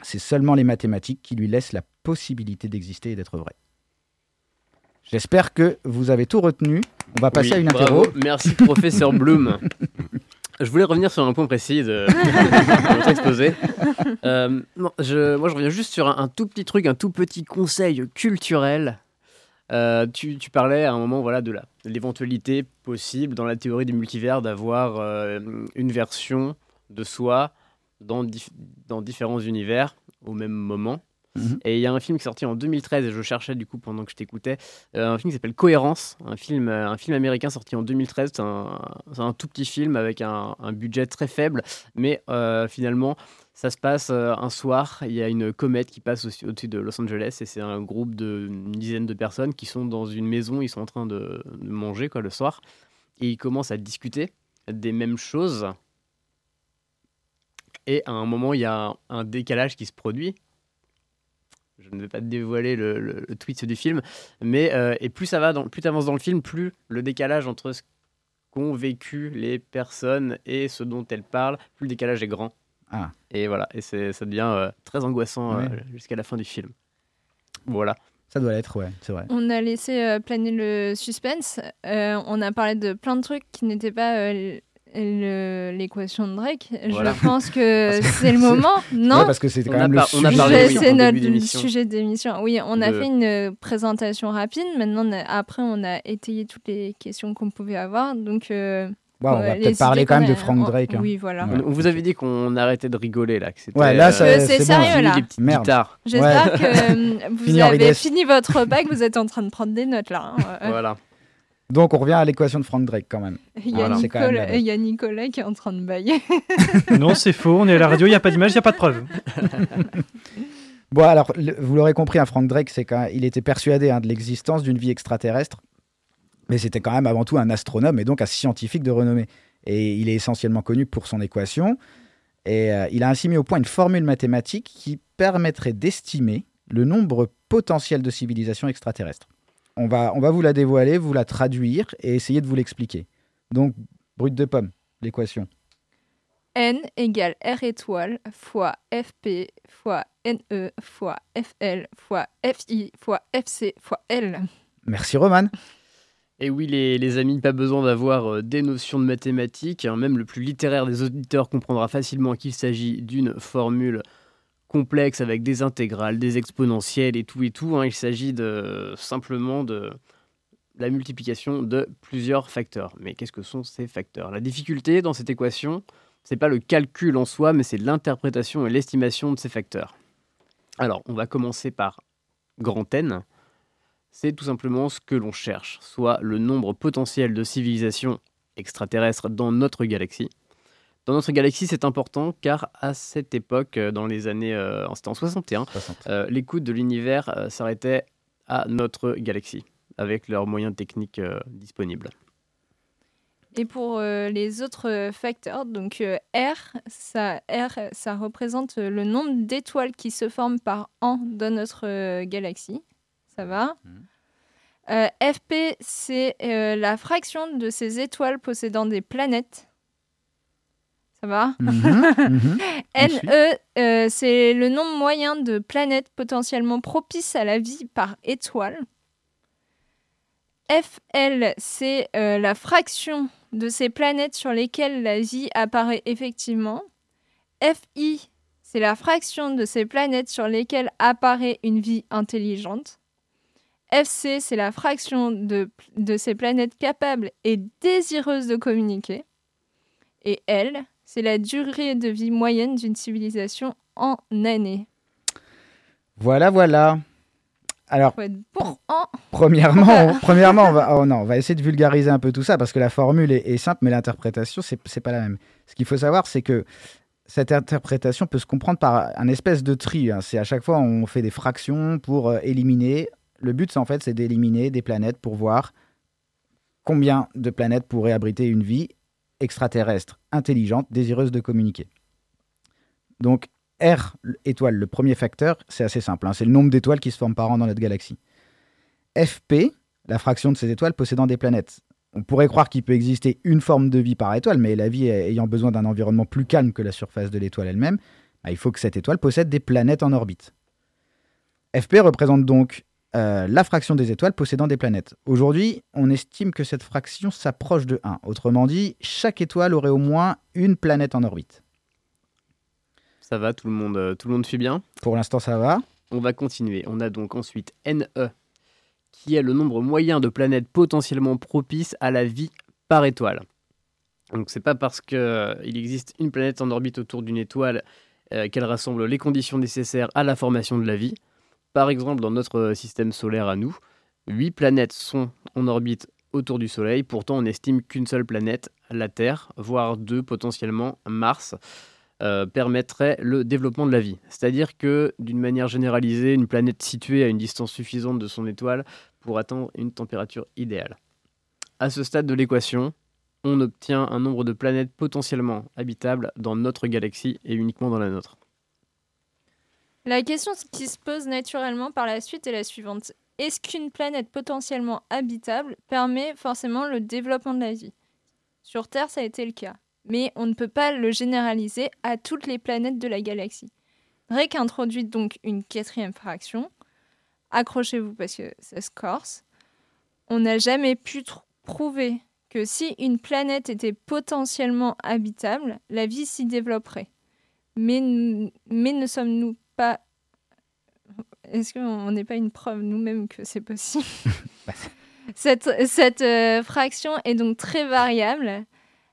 C'est seulement les mathématiques qui lui laissent la possibilité d'exister et d'être vrai. J'espère que vous avez tout retenu. On va passer oui, à une bravo. interro. Merci, professeur Bloom. Je voulais revenir sur un point précis de, de votre exposé. Euh, moi, je reviens juste sur un, tout petit truc, un tout petit conseil culturel. Euh, tu, parlais à un moment voilà, de l'éventualité possible dans la théorie du multivers d'avoir euh, une version de soi dans différents univers au même moment. Mhm. Et il y a un film qui est sorti en 2013, et je cherchais du coup pendant que je t'écoutais, euh, un film qui s'appelle Cohérence, un film, euh, un film américain sorti en 2013. C'est un, un tout petit film avec un, budget très faible, mais euh, finalement, ça se passe un soir. Il y a une comète qui passe au- au-dessus de Los Angeles, et c'est un groupe d'une dizaine de personnes qui sont dans une maison, ils sont en train de, manger quoi, le soir, et ils commencent à discuter des mêmes choses. Et à un moment, il y a un décalage qui se produit. Je ne vais pas te dévoiler le, le, le tweet du film, mais euh, et plus ça va, dans, plus tu avances dans le film, plus le décalage entre ce qu'ont vécu les personnes et ce dont elles parlent, plus le décalage est grand. Ah. Et voilà, et c'est, ça devient euh, très angoissant euh, jusqu'à la fin du film. Voilà. Ça doit l'être, ouais, c'est vrai. On a laissé euh, planer le suspense. Euh, on a parlé de plein de trucs qui n'étaient pas euh, l'équation de Drake. Voilà. Je pense que c'est le moment, c'est- non Ouais, parce que c'était quand On a même par- le on a sujet. C'est notre sujet d'émission. Oui, on a De- fait une euh, présentation rapide. Maintenant, on a- après, on a étayé toutes les questions qu'on pouvait avoir. Donc, euh, Ouais, on va peut-être parler quand même de a- Frank Drake, hein. Oui, voilà. Ouais. On, vous avait dit qu'on arrêtait de rigoler là. Que c'était, Ouais, là, euh, c'est bon. sérieux, là. Merde. J'espère Ouais. que euh, vous Fini avez fini votre repas, que vous êtes en train de prendre des notes là. hein. Voilà. Donc on revient à l'équation de Frank Drake quand même. Il y, a Voilà. Nicolas, y a qui est en train de bailler. Non, c'est faux, on est à la radio, il n'y a pas d'image, il n'y a pas de preuve. Bon, alors, le- vous l'aurez compris, un Frank Drake, c'est quand il était persuadé hein, de l'existence d'une vie extraterrestre, mais c'était quand même avant tout un astronome et donc un scientifique de renommée. Et il est essentiellement connu pour son équation. Et euh, il a ainsi mis au point une formule mathématique qui permettrait d'estimer le nombre potentiel de civilisations extraterrestres. On va, on va vous la dévoiler, vous la traduire et essayer de vous l'expliquer. Donc, brut de pomme, l'équation. N égale R étoile fois FP fois NE fois FL fois FI fois FC fois L. Merci Roman. Et oui, les, les amis, pas besoin d'avoir euh, des notions de mathématiques. hein. Même le plus littéraire des auditeurs comprendra facilement qu'il s'agit d'une formule complexe avec des intégrales, des exponentielles et tout et tout. hein. Il s'agit de, simplement de la multiplication de plusieurs facteurs. Mais qu'est-ce que sont ces facteurs? La difficulté dans cette équation, c'est pas le calcul en soi, mais c'est l'interprétation et l'estimation de ces facteurs. Alors, on va commencer par grand N c'est tout simplement ce que l'on cherche, soit le nombre potentiel de civilisations extraterrestres dans notre galaxie. Dans notre galaxie, c'est important car à cette époque, euh, dans les années, euh, c'était en 61, euh, l'écoute de l'univers euh, s'arrêtait à notre galaxie, avec leurs moyens techniques euh, disponibles. Et pour euh, les autres euh, facteurs, donc euh, R, ça, R, ça représente euh, le nombre d'étoiles qui se forment par an dans notre euh, galaxie. Ça va Euh, FP, c'est euh, la fraction de ces étoiles possédant des planètes. Ça va Mhm, mhm. NE, euh, c'est le nombre moyen de planètes potentiellement propices à la vie par étoile. FL, c'est euh, la fraction de ces planètes sur lesquelles la vie apparaît effectivement. FI, c'est la fraction de ces planètes sur lesquelles apparaît une vie intelligente. FC, c'est la fraction de, de ces planètes capables et désireuses de communiquer. Et L, c'est la durée de vie moyenne d'une civilisation en années. Voilà, voilà. Alors, bon en... Premièrement, on, premièrement on, va, oh non, on va essayer de vulgariser un peu tout ça parce que la formule est, est simple, mais l'interprétation, c'est c'est pas la même. Ce qu'il faut savoir, c'est que cette interprétation peut se comprendre par un espèce de tri. hein. C'est à chaque fois, on fait des fractions pour euh, éliminer. Le but, en fait, c'est d'éliminer des planètes pour voir combien de planètes pourraient abriter une vie extraterrestre, intelligente, désireuse de communiquer. Donc, R étoile, le premier facteur, c'est assez simple. hein. C'est le nombre d'étoiles qui se forment par an dans notre galaxie. FP, la fraction de ces étoiles possédant des planètes. On pourrait croire qu'il peut exister une forme de vie par étoile, mais la vie ayant besoin d'un environnement plus calme que la surface de l'étoile elle-même, bah, il faut que cette étoile possède des planètes en orbite. FP représente donc euh, la fraction des étoiles possédant des planètes. Aujourd'hui, on estime que cette fraction s'approche de 1. Autrement dit, chaque étoile aurait au moins une planète en orbite. Ça va, tout le monde, euh, tout le monde suit bien? Pour l'instant, ça va. On va continuer. On a donc ensuite NE qui est le nombre moyen de planètes potentiellement propices à la vie par étoile. Donc c'est pas parce qu'il existe une planète en orbite autour d'une étoile euh, qu'elle rassemble les conditions nécessaires à la formation de la vie. Par exemple, dans notre système solaire à nous, huit planètes sont en orbite autour du Soleil. Pourtant, on estime qu'une seule planète, la Terre, voire deux potentiellement, Mars, euh, permettrait le développement de la vie. C'est-à-dire que, d'une manière généralisée, une planète située à une distance suffisante de son étoile pour atteindre une température idéale. À ce stade de l'équation, on obtient un nombre de planètes potentiellement habitables dans notre galaxie et uniquement dans la nôtre. La question qui se pose naturellement par la suite est la suivante. Est-ce qu'une planète potentiellement habitable permet forcément le développement de la vie? Sur Terre, ça a été le cas. Mais on ne peut pas le généraliser à toutes les planètes de la galaxie. Drake introduit donc une quatrième fraction. Accrochez-vous parce que ça se corse. On n'a jamais pu prouver que si une planète était potentiellement habitable, la vie s'y développerait. Mais, mais ne sommes-nous pas... Est-ce qu'on n'est pas une preuve nous-mêmes que c'est possible? Cette, cette euh, fraction est donc très variable.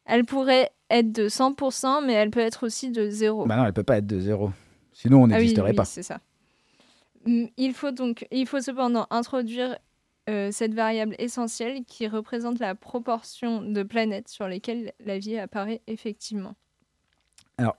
Elle pourrait être de 100%, mais elle peut être aussi de 0. Bah non, elle peut pas être de 0. Sinon, on n'existerait ah oui, oui, pas. c'est ça. Mm, Il faut donc, il faut cependant introduire euh, cette variable essentielle qui représente la proportion de planètes sur lesquelles la vie apparaît effectivement. Alors,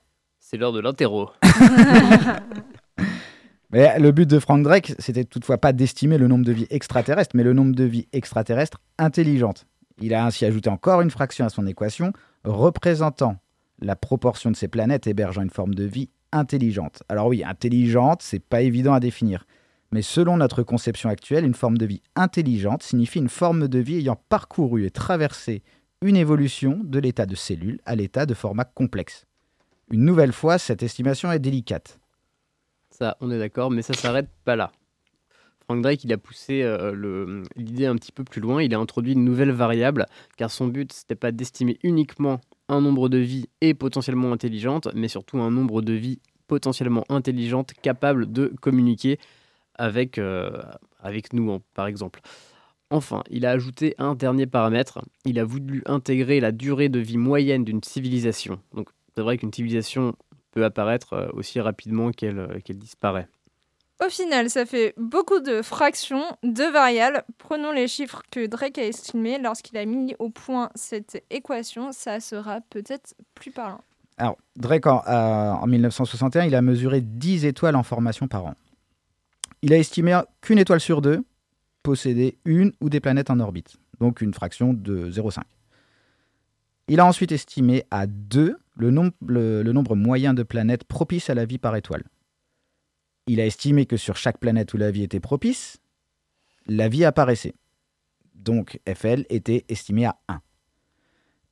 C'est l'heure de l'interro. Mais le but de Frank Drake, c'était toutefois pas d'estimer le nombre de vies extraterrestres, mais le nombre de vies extraterrestres intelligentes. Il a ainsi ajouté encore une fraction à son équation, représentant la proportion de ces planètes hébergeant une forme de vie intelligente. Alors oui, intelligente, c'est pas évident à définir. Mais selon notre conception actuelle, une forme de vie intelligente signifie une forme de vie ayant parcouru et traversé une évolution de l'état de cellule à l'état de format complexe. Une nouvelle fois, cette estimation est délicate. Ça, on est d'accord, mais ça s'arrête pas là. Frank Drake, il a poussé euh, l'idée un petit peu plus loin. Il a introduit une nouvelle variable, car son but, c'était pas d'estimer uniquement un nombre de vies et potentiellement intelligentes, mais surtout un nombre de vies potentiellement intelligentes capables de communiquer avec, euh, nous, par exemple. Enfin, il a ajouté un dernier paramètre. Il a voulu intégrer la durée de vie moyenne d'une civilisation. Donc, c'est vrai qu'une civilisation peut apparaître euh, aussi rapidement qu'elle euh, qu'elle disparaît. Au final, ça fait beaucoup de fractions, de variables. Prenons les chiffres que Drake a estimés lorsqu'il a mis au point cette équation. Ça sera peut-être plus parlant. Alors, Drake, en, euh, en 1961, il a mesuré 10 étoiles en formation par an. Il a estimé qu'une étoile sur deux possédait une ou des planètes en orbite, donc une fraction de 0,5. Il a ensuite estimé à 2 le, nom- le- le nombre moyen de planètes propices à la vie par étoile. Il a estimé que sur chaque planète où la vie était propice, la vie apparaissait. Donc FL était estimé à 1.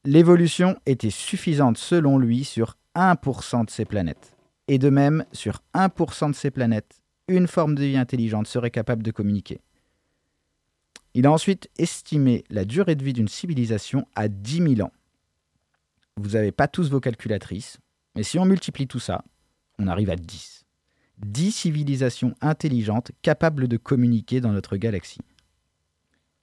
L'évolution était suffisante selon lui sur 1% de ces planètes. Et de même, sur 1% de ces planètes, une forme de vie intelligente serait capable de communiquer. Il a ensuite estimé la durée de vie d'une civilisation à 10 000 ans. Vous n'avez pas tous vos calculatrices, mais si on multiplie tout ça, on arrive à 10. 10 civilisations intelligentes capables de communiquer dans notre galaxie.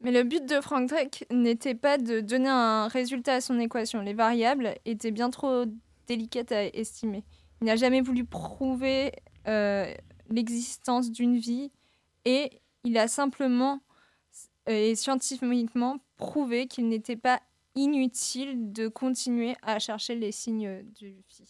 Mais le but de Frank Drake n'était pas de donner un résultat à son équation. Les variables étaient bien trop délicates à estimer. Il n'a jamais voulu prouver euh, l'existence d'une vie et il a simplement euh, et scientifiquement prouvé qu'il n'était pas inutile de continuer à chercher les signes de vie.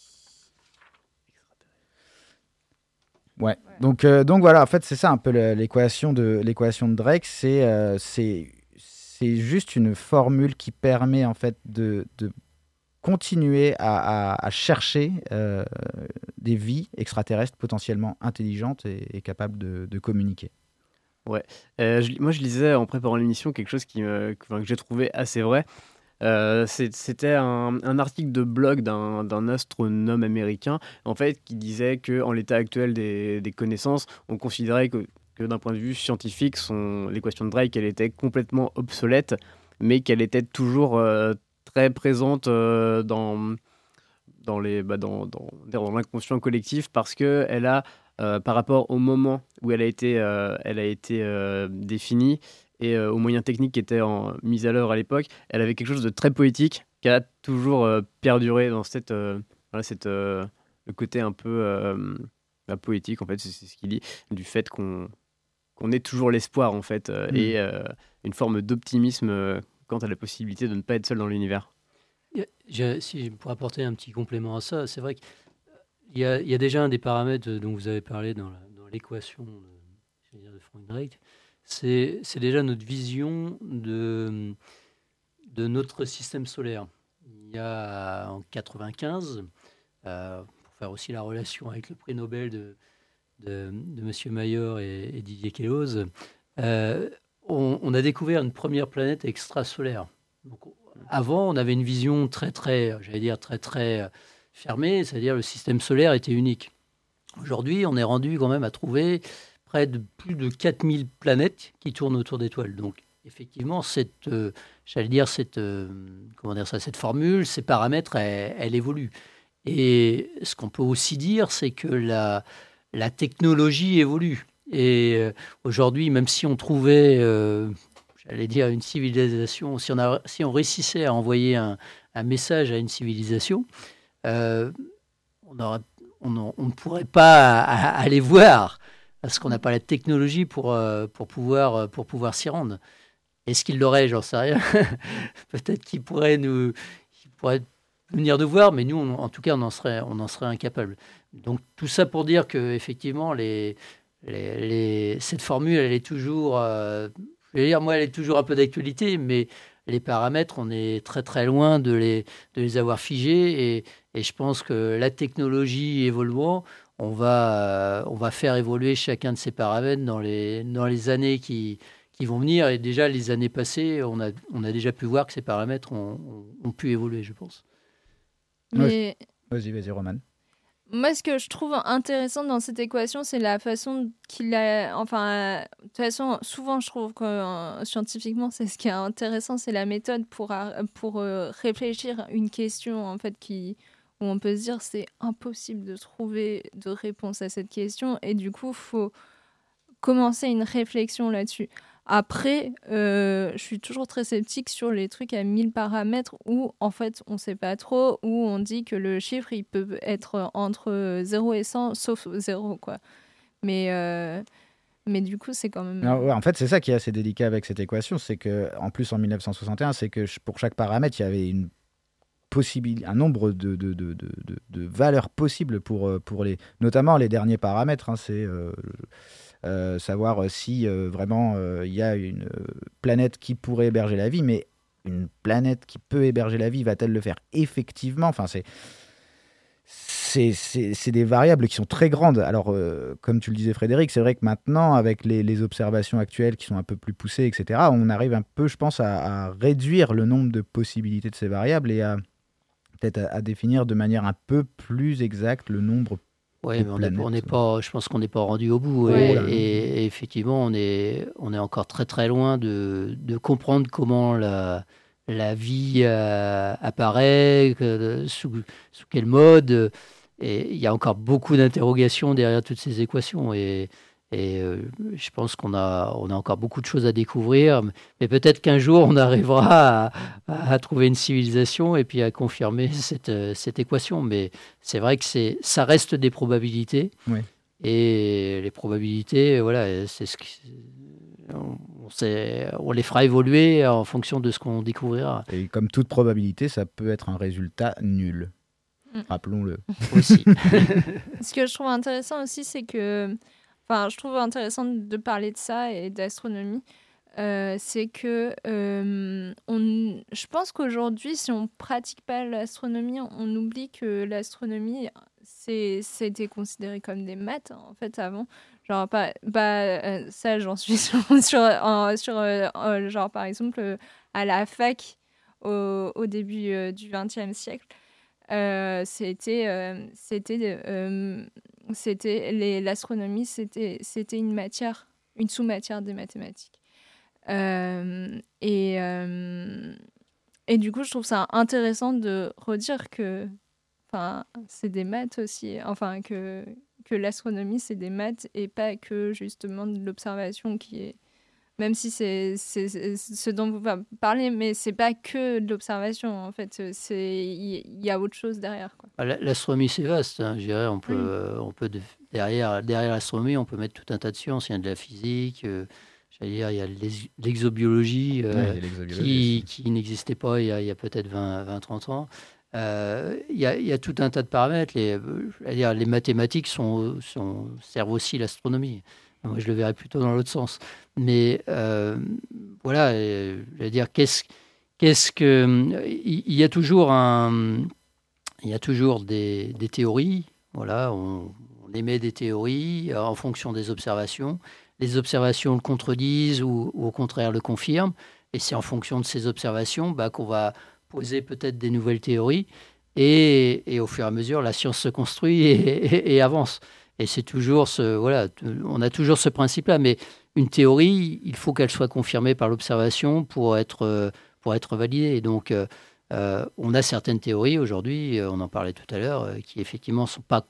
Ouais. Donc, euh, donc voilà, en fait, c'est ça un peu l'équation de l'équation de Drake. C'est euh, c'est c'est juste une formule qui permet en fait de, de continuer à, à- à chercher euh, des vies extraterrestres potentiellement intelligentes et, et capables de, de communiquer. Ouais. Euh, je- moi, je lisais en préparant l'émission quelque chose qui me- que, enfin, que j'ai trouvé assez vrai. Euh, C'était un, article de blog d'un astronome américain, en fait, qui disait que en l'état actuel des, connaissances, on considérait que, d'un point de vue scientifique, l'équation de Drake, elle était complètement obsolète, mais qu'elle était toujours euh, très présente euh, dans, dans les bah, dans, dans, l'inconscient collectif parce que elle a par rapport au moment où elle a été, elle a été définie, et aux moyens techniques qui étaient en, mis à l'heure à l'époque, elle avait quelque chose de très poétique qui a toujours perduré dans cette, voilà, cette, le côté un peu bah, poétique, en fait, c'est ce qu'il dit, du fait qu'on qu'on ait toujours l'espoir, en fait, Mm. et une forme d'optimisme quant à la possibilité de ne pas être seul dans l'univers. J'ai- si je pourrais apporter un petit complément à ça, c'est vrai qu'il y, a- il y a déjà un des paramètres dont vous avez parlé dans l'équation de, je de Frank Drake, c'est déjà notre vision de, notre système solaire. Il y a en 95, euh, pour faire aussi la relation avec le prix Nobel de, M. Mayor et, Didier Queloz, euh, on, a découvert une première planète extrasolaire. Avant, on avait une vision très, très, j'allais dire, très, très euh, fermée, c'est-à-dire le système solaire était unique. Aujourd'hui, on est rendu quand même à trouver près de plus de 4000 planètes qui tournent autour d'étoiles. Donc, effectivement, cette, euh, j'allais dire, cette, euh, comment dire ça, cette formule, ces paramètres, elle, évolue. Et ce qu'on peut aussi dire, c'est que la, la technologie évolue. Et euh, aujourd'hui, même si on trouvait, j'allais dire, une civilisation, si on, a, si on réussissait à envoyer un, un message à une civilisation, on, aura- on ne pourrait pas aller voir parce qu'on n'a pas la technologie pour, euh, pour pouvoir, euh, pour pouvoir s'y rendre. Est-ce qu'il l'aurait? J'en sais rien. Peut-être qu'il pourrait pourrait venir nous voir, mais nous, en tout cas, on en serait, on en serait incapable. Donc tout ça pour dire que effectivement, cette formule, elle est toujours, euh, je vais dire, moi, elle est toujours un peu d'actualité, mais les paramètres, on est très très loin de les, de les avoir figés, et, et je pense que la technologie évoluant, on va, euh, on va faire évoluer chacun de ces paramètres dans les, dans les années qui, qui vont venir, et déjà les années passées, on a, on a déjà pu voir que ces paramètres ont, pu évoluer, je pense. Mais Vas-y, vas-y, Roman. Moi, ce que je trouve intéressant dans cette équation, c'est la façon qu'il a. Enfin, euh, de toute façon, souvent, je trouve que euh, scientifiquement, c'est ce qui est intéressant, c'est la méthode pour, ar- pour euh, réfléchir une question, en fait, qui, on peut se dire c'est impossible de trouver de réponse à cette question. Et du coup, faut commencer une réflexion là-dessus. Après, euh, je suis toujours très sceptique sur les trucs à 1000 paramètres où, en fait, on sait pas trop, où on dit que le chiffre, il peut être entre 0 et 100, sauf 0, quoi. Mais, euh, mais du coup, c'est quand même... Ouais, en fait, c'est ça qui est assez délicat avec cette équation, c'est que en plus en 1961, c'est que pour chaque paramètre, il y avait une un nombre de, de, de, valeurs possibles pour, euh, pour les, notamment les derniers paramètres. hein, c'est euh, euh, savoir si vraiment il y a une planète qui pourrait héberger la vie, mais une planète qui peut héberger la vie, va-t-elle le faire effectivement? Enfin, c'est c'est- des variables qui sont très grandes. Alors, comme tu le disais, Frédéric, c'est vrai que maintenant, avec les, les observations actuelles qui sont un peu plus poussées, etc., on arrive un peu, je pense, à, à réduire le nombre de possibilités de ces variables et à peut-être à, à définir de manière un peu plus exacte le nombre Oui, de mais planètes. on n'est pas, je pense qu'on n'est pas rendu au bout. Ouais. Et, Oh et- et effectivement, on est, on est encore très très loin de, de comprendre comment la, la vie euh, apparaît, que- sous, sous quel mode. Et il y a encore beaucoup d'interrogations derrière toutes ces équations. Et, et euh, je pense qu'on a, on a encore beaucoup de choses à découvrir. Mais peut-être qu'un jour, on arrivera à, à trouver une civilisation et puis à confirmer cette, euh, cette équation. Mais c'est vrai que c'est, ça reste des probabilités. Oui. Et les probabilités, voilà, c'est ce qui, on, on sait- on les fera évoluer en fonction de ce qu'on découvrira. Et comme toute probabilité, ça peut être un résultat nul. Mm. Rappelons-le. Aussi. Ce que je trouve intéressant aussi, c'est que. Enfin, je trouve intéressant de parler de ça et d'astronomie. euh, c'est que euh, on, je pense qu'aujourd'hui, si on pratique pas l'astronomie, on oublie que l'astronomie, c'était considéré comme des maths en fait avant. Genre, pas, bah, ça, j'en suis sur, sur, en- sur, genre par exemple à la fac au, au début du XXe siècle. C'était c'était c'était l'astronomie c'était c'était une matière une sous-matière des mathématiques. Euh, et euh, et du coup je trouve ça intéressant de redire que c'est des maths aussi enfin que que l'astronomie c'est des maths et pas que justement de l'observation qui est même si c'est ce dont vous parlez, mais c'est pas que de l'observation en fait. C'est il y, a autre chose derrière. Ah, la- L'astronomie, c'est vaste. hein, je dirais, on peut, euh, on peut de- derrière, derrière l'astronomie, on peut mettre tout un tas de sciences. Il y a de la physique, euh, j'allais dire, il y a l'ex- l'exobiologie euh, Ouais, qui, qui n'existait pas il y a, peut-être 20, 20, 30 ans. Euh, il, y a, il y a tout un tas de paramètres. Les, j'allais dire, les mathématiques sont, sont- servent aussi l'astronomie. Moi, je le verrais plutôt dans l'autre sens. Mais euh, voilà, euh, j'allais dire, qu'est-ce qu'est-ce que. Il y a toujours un y a toujours des, théories. Voilà, on, émet des théories euh, en fonction des observations. Les observations le contredisent ou, au contraire le confirment. Et c'est en fonction de ces observations bah, qu'on va poser peut-être des nouvelles théories. Et, au fur et à mesure, la science se construit et avance. Et c'est toujours ce. Voilà, on a toujours ce principe-là. Mais une théorie, il faut qu'elle soit confirmée par l'observation pour être, euh, pour être validée. Donc. euh, euh, on a certaines théories aujourd'hui, on en parlait tout à l'heure, qui effectivement sont pas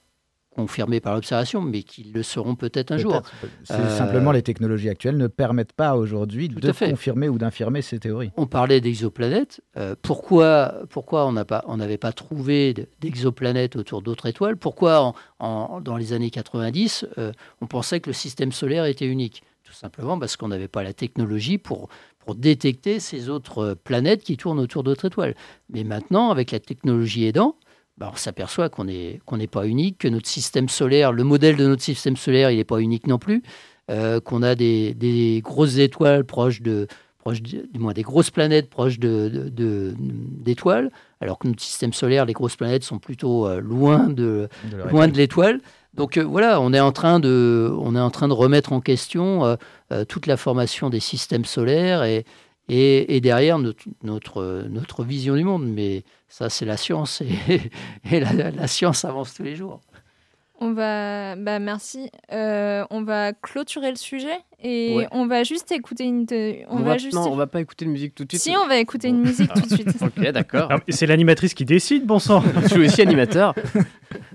confirmées par l'observation, mais qui le seront peut-être un jour. C'est Euh, Simplement, les technologies actuelles ne permettent pas aujourd'hui de confirmer ou d'infirmer ces théories. On parlait d'exoplanètes. Euh, pourquoi, pourquoi on n'avait pas trouvé de- d'exoplanètes autour d'autres étoiles? Pourquoi, en- en- dans les années 90, euh, on pensait que le système solaire était unique? Tout simplement parce qu'on n'avait pas la technologie pour, pour détecter ces autres planètes qui tournent autour d'autres étoiles. Mais maintenant, avec la technologie aidant, bah, on s'aperçoit qu'on n'est pas unique, que notre système solaire, le modèle de notre système solaire, il n'est pas unique non plus, euh, qu'on a des, des grosses étoiles proches de, proches de- du moins des grosses planètes proches de- d'étoiles, alors que notre système solaire, les grosses planètes sont plutôt euh, loin de, De loin l'étoile. Donc euh, voilà, on est en train de, on est en train de remettre en question toute la formation des systèmes solaires et, et, et derrière notre, notre, notre vision du monde. Mais ça, c'est la science et, et la, la science avance tous les jours. On va, bah merci. Euh, on va clôturer le sujet et Ouais. on va juste écouter une. On, On va va- juste. non, on va pas écouter de musique tout de suite. Si, on va écouter une musique tout de suite. Ok, d'accord. C'est l'animatrice qui décide, bon sang. Je suis aussi animateur.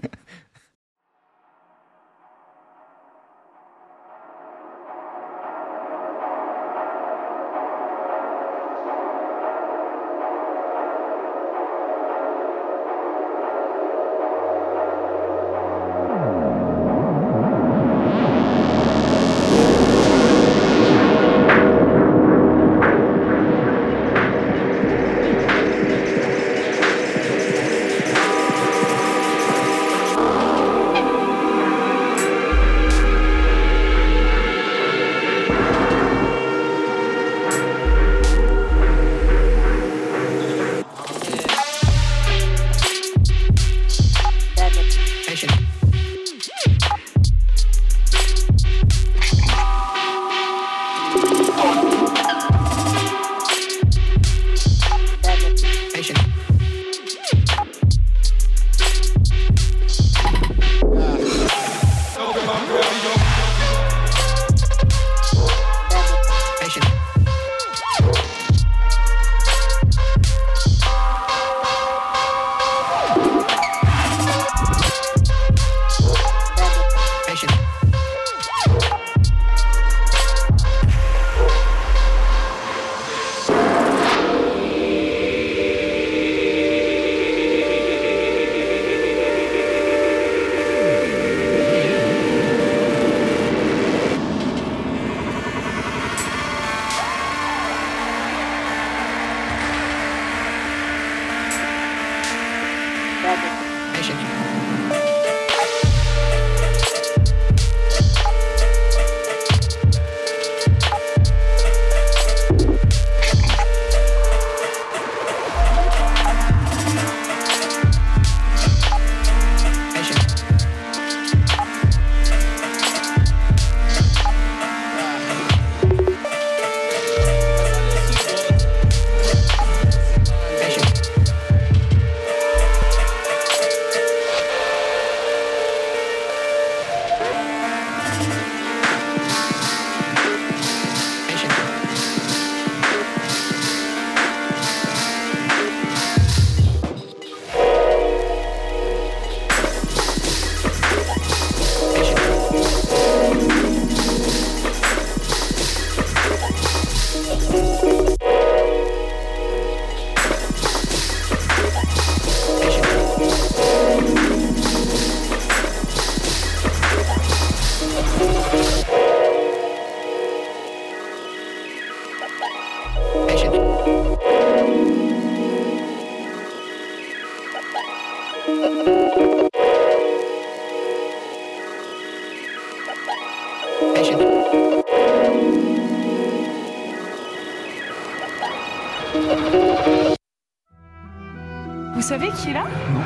qui est là Non.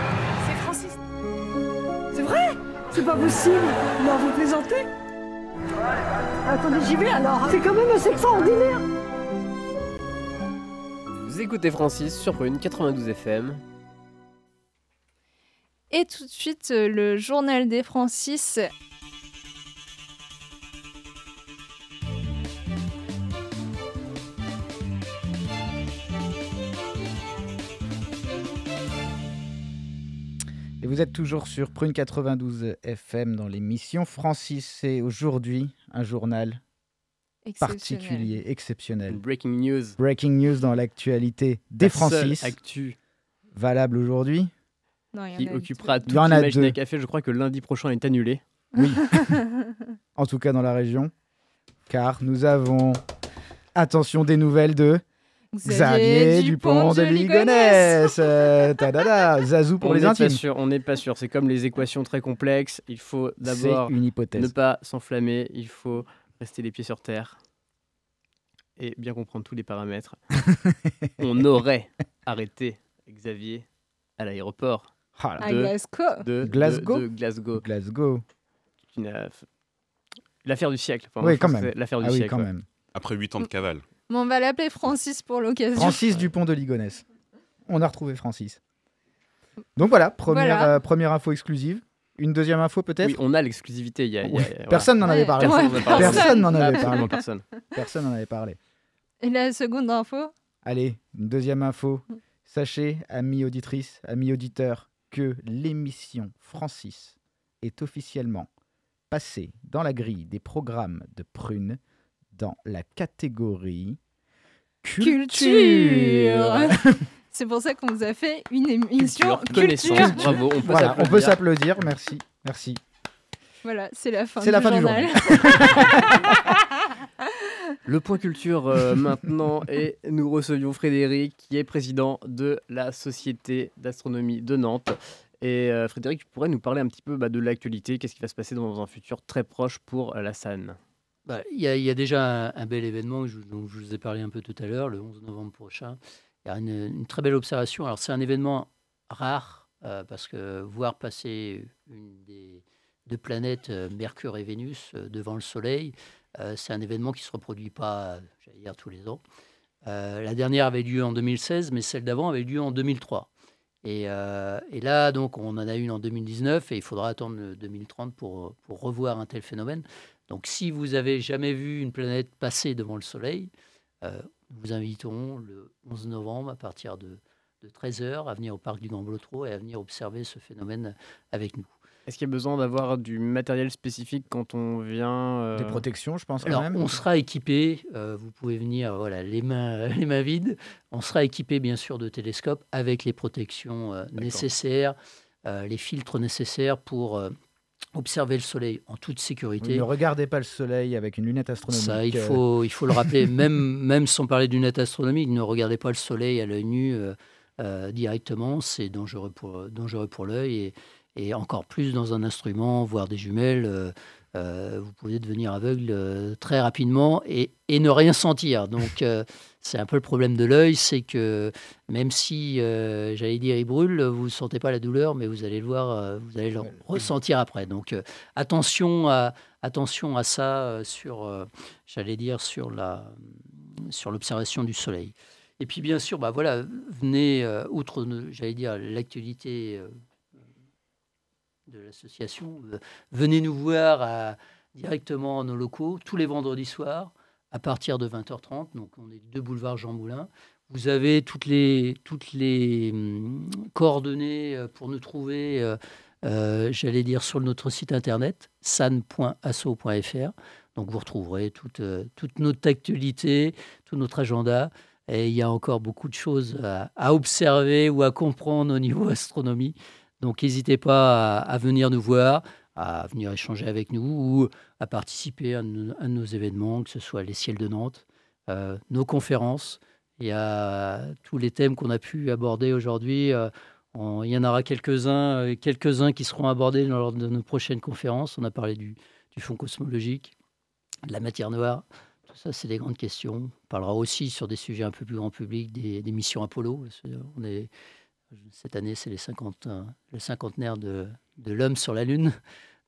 C'est Francis. C'est vrai? C'est pas possible Non, vous plaisantez Attendez, j'y vais alors. C'est quand même assez extraordinaire. Vous écoutez Francis sur Prune 92 FM. Et tout de suite, euh, le journal des Francis. Toujours sur Prune 92 FM dans l'émission Francis. C'est aujourd'hui un journal Exceptionnel. particulier, exceptionnel. Breaking news. Breaking news dans l'actualité des La seule Francis. actu Valable aujourd'hui. Qui occupera l'Imaginary deux. Café. Je crois que lundi prochain est annulé. Oui. en tout cas dans la région. Car nous avons, attention, des nouvelles de Xavier, Dupont de Ligonnès. Euh, tadada, Zazou pour on les n'est intimes. Pas sûr, on n'est pas sûr. C'est comme les équations très complexes. Il faut d'abord ne pas s'enflammer. Il faut rester les pieds sur terre et bien comprendre tous les paramètres. on aurait arrêté Xavier à l'aéroport. Ah là. À Glasgow. De, Glasgow de Glasgow. Euh, L'affaire du siècle. Enfin, Oui, quand même. c'est L'affaire du Ah oui, siècle. quand ouais. même. Après 8 ans de cavale. Bon, on va l'appeler Francis pour l'occasion. Francis Dupont de Ligonnès. On a retrouvé Francis. Donc voilà, première, Voilà. euh, première info exclusive. Une deuxième info peut-être Oui, on a l'exclusivité. il y a- il y a- Ouais. voilà. Personne n'en avait parlé. Personne n'en a parlé. Personne n'en avait parlé. personne. Personne n'en avait parlé. Et la seconde info Allez, une deuxième info. Sachez, amis auditrices, amis auditeurs, que l'émission Francis est officiellement passée dans la grille des programmes de Prune dans la catégorie culture. C'est pour ça qu'on vous a fait une émission Culture, connaissance, culture. bravo, on peut Voilà, on peut s'applaudir. Merci, merci. Voilà, c'est la fin C'est la du fin du journal. Le point culture euh, maintenant et nous recevions Frédéric qui est président de la Société d'astronomie de Nantes. Et euh, Frédéric, tu pourrais nous parler un petit peu bah, de l'actualité, qu'est-ce qui va se passer dans un futur très proche pour euh, la SAN? Bah, Il y, a- déjà un, bel événement dont je vous ai parlé un peu tout à l'heure, le 11 novembre prochain. Il y a une, très belle observation. Alors, c'est un événement rare euh, parce que voir passer une des deux planètes, euh, Mercure et Vénus, euh, devant le Soleil, c'est un événement qui ne se reproduit pas, tous les ans. La dernière avait lieu en 2016, mais celle d'avant avait lieu en 2003. Et, là, donc, on en a une en 2019 et il faudra attendre le 2030 pour, pour revoir un tel phénomène. Donc, si vous avez jamais vu une planète passer devant le Soleil, euh, nous vous invitons le 11 novembre à partir de, de 13h à venir au parc du Grand Blotreau et à venir observer ce phénomène avec nous. Est-ce qu'il y a besoin d'avoir du matériel spécifique quand on vient euh, Des protections, je pense quand Alors, même. on sera équipé, euh, vous pouvez venir voilà, les, mains, les mains vides. On sera équipé, bien sûr, de télescopes avec les protections euh, nécessaires, euh, les filtres nécessaires pour euh, observer le Soleil en toute sécurité. Ne regardez pas le soleil avec une lunette astronomique. Ça, il euh, faut, il faut le rappeler, même, même sans parler d'une lunette astronomique, ne regardez pas le soleil à l'œil nu euh, euh, directement, c'est dangereux pour, dangereux pour l'œil et, et encore plus dans un instrument, voire des jumelles. euh, euh, vous pouvez devenir aveugle euh, très rapidement et, et ne rien sentir. Donc, euh, c'est un peu le problème de l'œil, c'est que même si, j'allais dire, il brûle, vous ne sentez pas la douleur, mais vous allez le voir, vous allez le ressentir après. Donc, attention, à, attention à ça sur, j'allais dire, sur la, sur l'observation du soleil. Et puis, bien sûr, bah voilà, venez, outre, j'allais dire, l'actualité de l'association, euh, venez nous voir directement à nos locaux tous les vendredis soirs à partir de 20h30. Donc, on est deux boulevards Jean Moulin. Vous avez toutes les, toutes les hum, coordonnées euh, pour nous trouver, euh, j'allais dire, sur notre site internet, san.asso.fr. Donc, vous retrouverez toute, toute notre actualité, tout notre agenda. Et il y a encore beaucoup de choses à observer ou à comprendre au niveau astronomie. Donc, n'hésitez pas à, venir nous voir, à venir échanger avec nous ou à participer à, nos- événements, que ce soit les ciels de Nantes, euh, nos conférences. Il y a tous les thèmes qu'on a pu aborder aujourd'hui. euh, il y en aura quelques-uns euh, quelques-uns qui seront abordés lors de nos prochaines conférences. On a parlé du, du fonds cosmologique. de la matière noire. Tout ça, c'est des grandes questions. On parlera aussi sur des sujets un peu plus grand public, des, des missions Apollo. On est, cette année, c'est les 50, euh, le cinquantenaire de, de l'homme sur la Lune.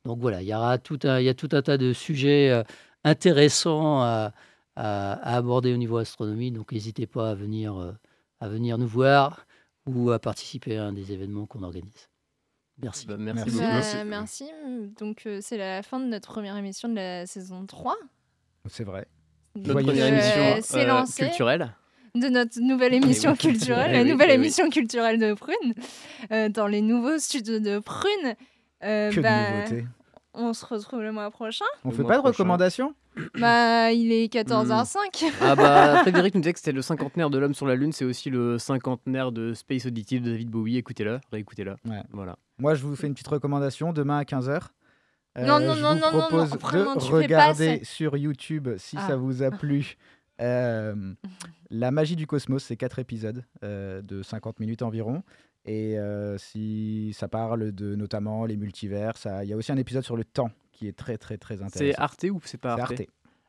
Donc voilà, il y aura tout un, il y a tout un tas de sujets euh, intéressants à, à- à aborder au niveau astronomie. Donc n'hésitez pas à venir, euh, à venir nous voir ou à participer à un des événements qu'on organise. Merci. Bah, merci Bah, beaucoup. merci. Donc, euh, c'est la fin de notre première émission de la saison 3. C'est vrai. Notre première émission, euh, c'est euh, lancé culturelle. De notre nouvelle émission oui. culturelle, Eh la oui, nouvelle eh oui. émission culturelle de Prune, euh, dans les nouveaux studios de Prune. Euh, Que de bah, nouveautés. On se retrouve le mois prochain. On Le fait pas de prochain. recommandations? Bah, il est 14h05. Ah bah Frédéric nous disait que c'était le cinquantenaire de l'homme sur la Lune, c'est aussi le cinquantenaire de Space Oddity de David Bowie. Écoutez-le, réécoutez-le. Voilà. Moi, je vous fais une petite recommandation demain à 15h. Non, non, je non, vous non, non, propose non, vraiment, de tu fais pas regarder sur YouTube, si Ah. ça vous a plu, euh, La magie du cosmos. C'est quatre épisodes euh, de 50 minutes environ. Et euh, si ça parle de notamment les multivers, il y a aussi un épisode sur le temps qui est très très très intéressant. C'est Arte ou c'est pas Arte? Arte.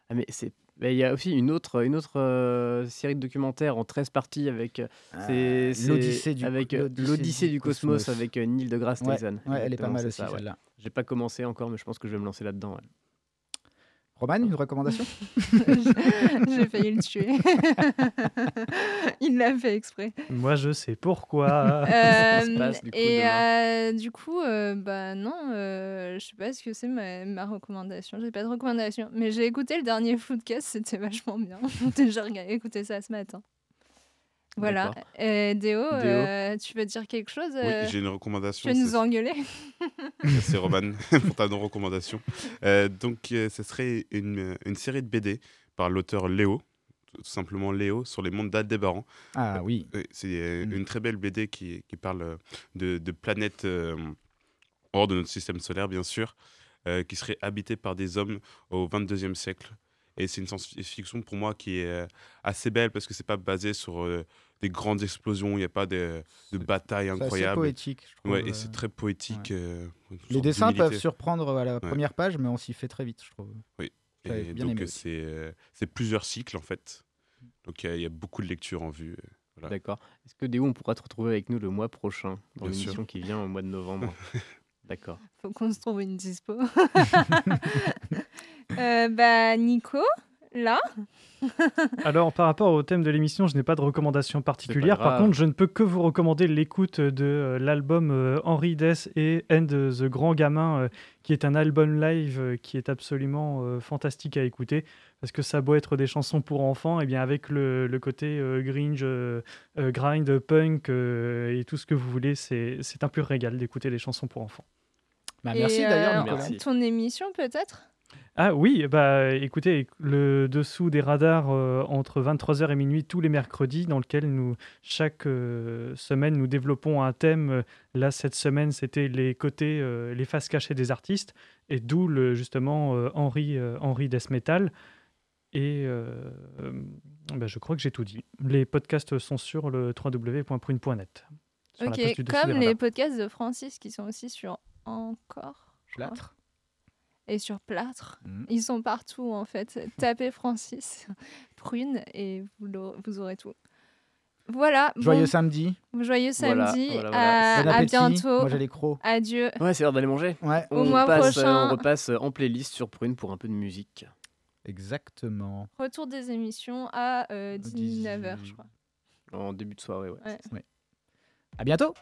Ah mais c'est il y a aussi une autre une autre euh, série de documentaires en 13 parties avec euh, Ah, l'Odyssée du- avec l'Odyssée l'Odyssée du du cosmos, cosmos. avec euh, Neil deGrasse Tyson. ouais, elle est pas mal aussi, ouais. celle-là. J'ai pas commencé encore mais je pense que je vais me lancer là-dedans. Roman, une recommandation? J'ai failli le tuer. il l'a fait exprès. Moi, je sais pourquoi. Euh, et euh, du coup, euh, bah non, euh, je sais pas ce que c'est ma, ma recommandation. J'ai pas de recommandation, mais j'ai écouté le dernier Foodcast, c'était vachement bien. j'ai regardé- écouté ça ce matin. Voilà. Euh, Déo, Déo. euh, tu veux dire quelque chose euh, Oui, j'ai une recommandation. Tu veux nous c'est- engueuler C'est Roman pour ta non-recommandation. Euh, donc, euh, ce serait une, une série de BD par l'auteur Léo, tout simplement Léo, sur les mondes d'Aldébaran. Ah oui. Euh, C'est euh, une très belle BD qui, qui parle euh, de, de planètes euh, hors de notre système solaire, bien sûr, euh, qui seraient habitées par des hommes au 22e siècle. Et c'est une science-fiction pour moi qui est euh, assez belle parce que c'est pas basé sur euh, des grandes explosions, il n'y a pas de, de batailles c'est incroyables. poétique, je trouve, Ouais, et euh, c'est très poétique. euh, Les dessins peuvent surprendre à la Ouais. première page, mais on s'y fait très vite, je trouve. Oui. Et bien donc aimé euh, c'est euh, c'est plusieurs cycles en fait. Donc il y a- il y, a beaucoup de lectures en vue. voilà. D'accord. Est-ce que Déo, on pourra te retrouver avec nous le mois prochain dans l'émission qui vient au mois de novembre? D'accord. Faut qu'on se trouve une dispo. Euh, bah, Nico, là Alors, par rapport au thème de l'émission, je n'ai pas de recommandation particulière. Par contre, je ne peux que vous recommander l'écoute de euh, l'album euh, Henri Dess et End the Grand Gamin, euh, qui est un album live euh, qui est absolument euh, fantastique à écouter. Parce que ça a beau être des chansons pour enfants, et bien avec le, le côté euh, gringe, grind, punk euh, et tout ce que vous voulez, c'est un pur régal d'écouter des chansons pour enfants. Bah, merci d'ailleurs, euh, Nicolas. Ton émission, peut-être? Ah oui, bah écoutez, le dessous des radars euh, entre 23h et minuit tous les mercredis, dans lequel nous, chaque euh, semaine, nous développons un thème. Là, cette semaine, c'était les côtés, euh, les faces cachées des artistes, et d'où le, justement euh, Henri, euh, Henri Death Metal. Et bah, je crois que j'ai tout dit. Les podcasts sont sur le www.prune.net. Ok, comme les radars. podcasts de Francis qui sont aussi sur Encore. Plâtre. Et sur Plâtre. Mhm. Ils sont partout en fait. Tapez Francis Prune et vous, aurez tout. Voilà. Joyeux bon, samedi. Joyeux Voilà, samedi. voilà, voilà. À, Bon à bientôt. Moi, j'ai les crocs. Adieu. Ouais, c'est l'heure d'aller manger. Ouais. Au On mois passe, euh, prochain. on repasse en playlist sur Prune pour un peu de musique. Exactement. Retour des émissions à 19h, je crois. En début de soirée, ouais. Ouais. Ouais. À bientôt.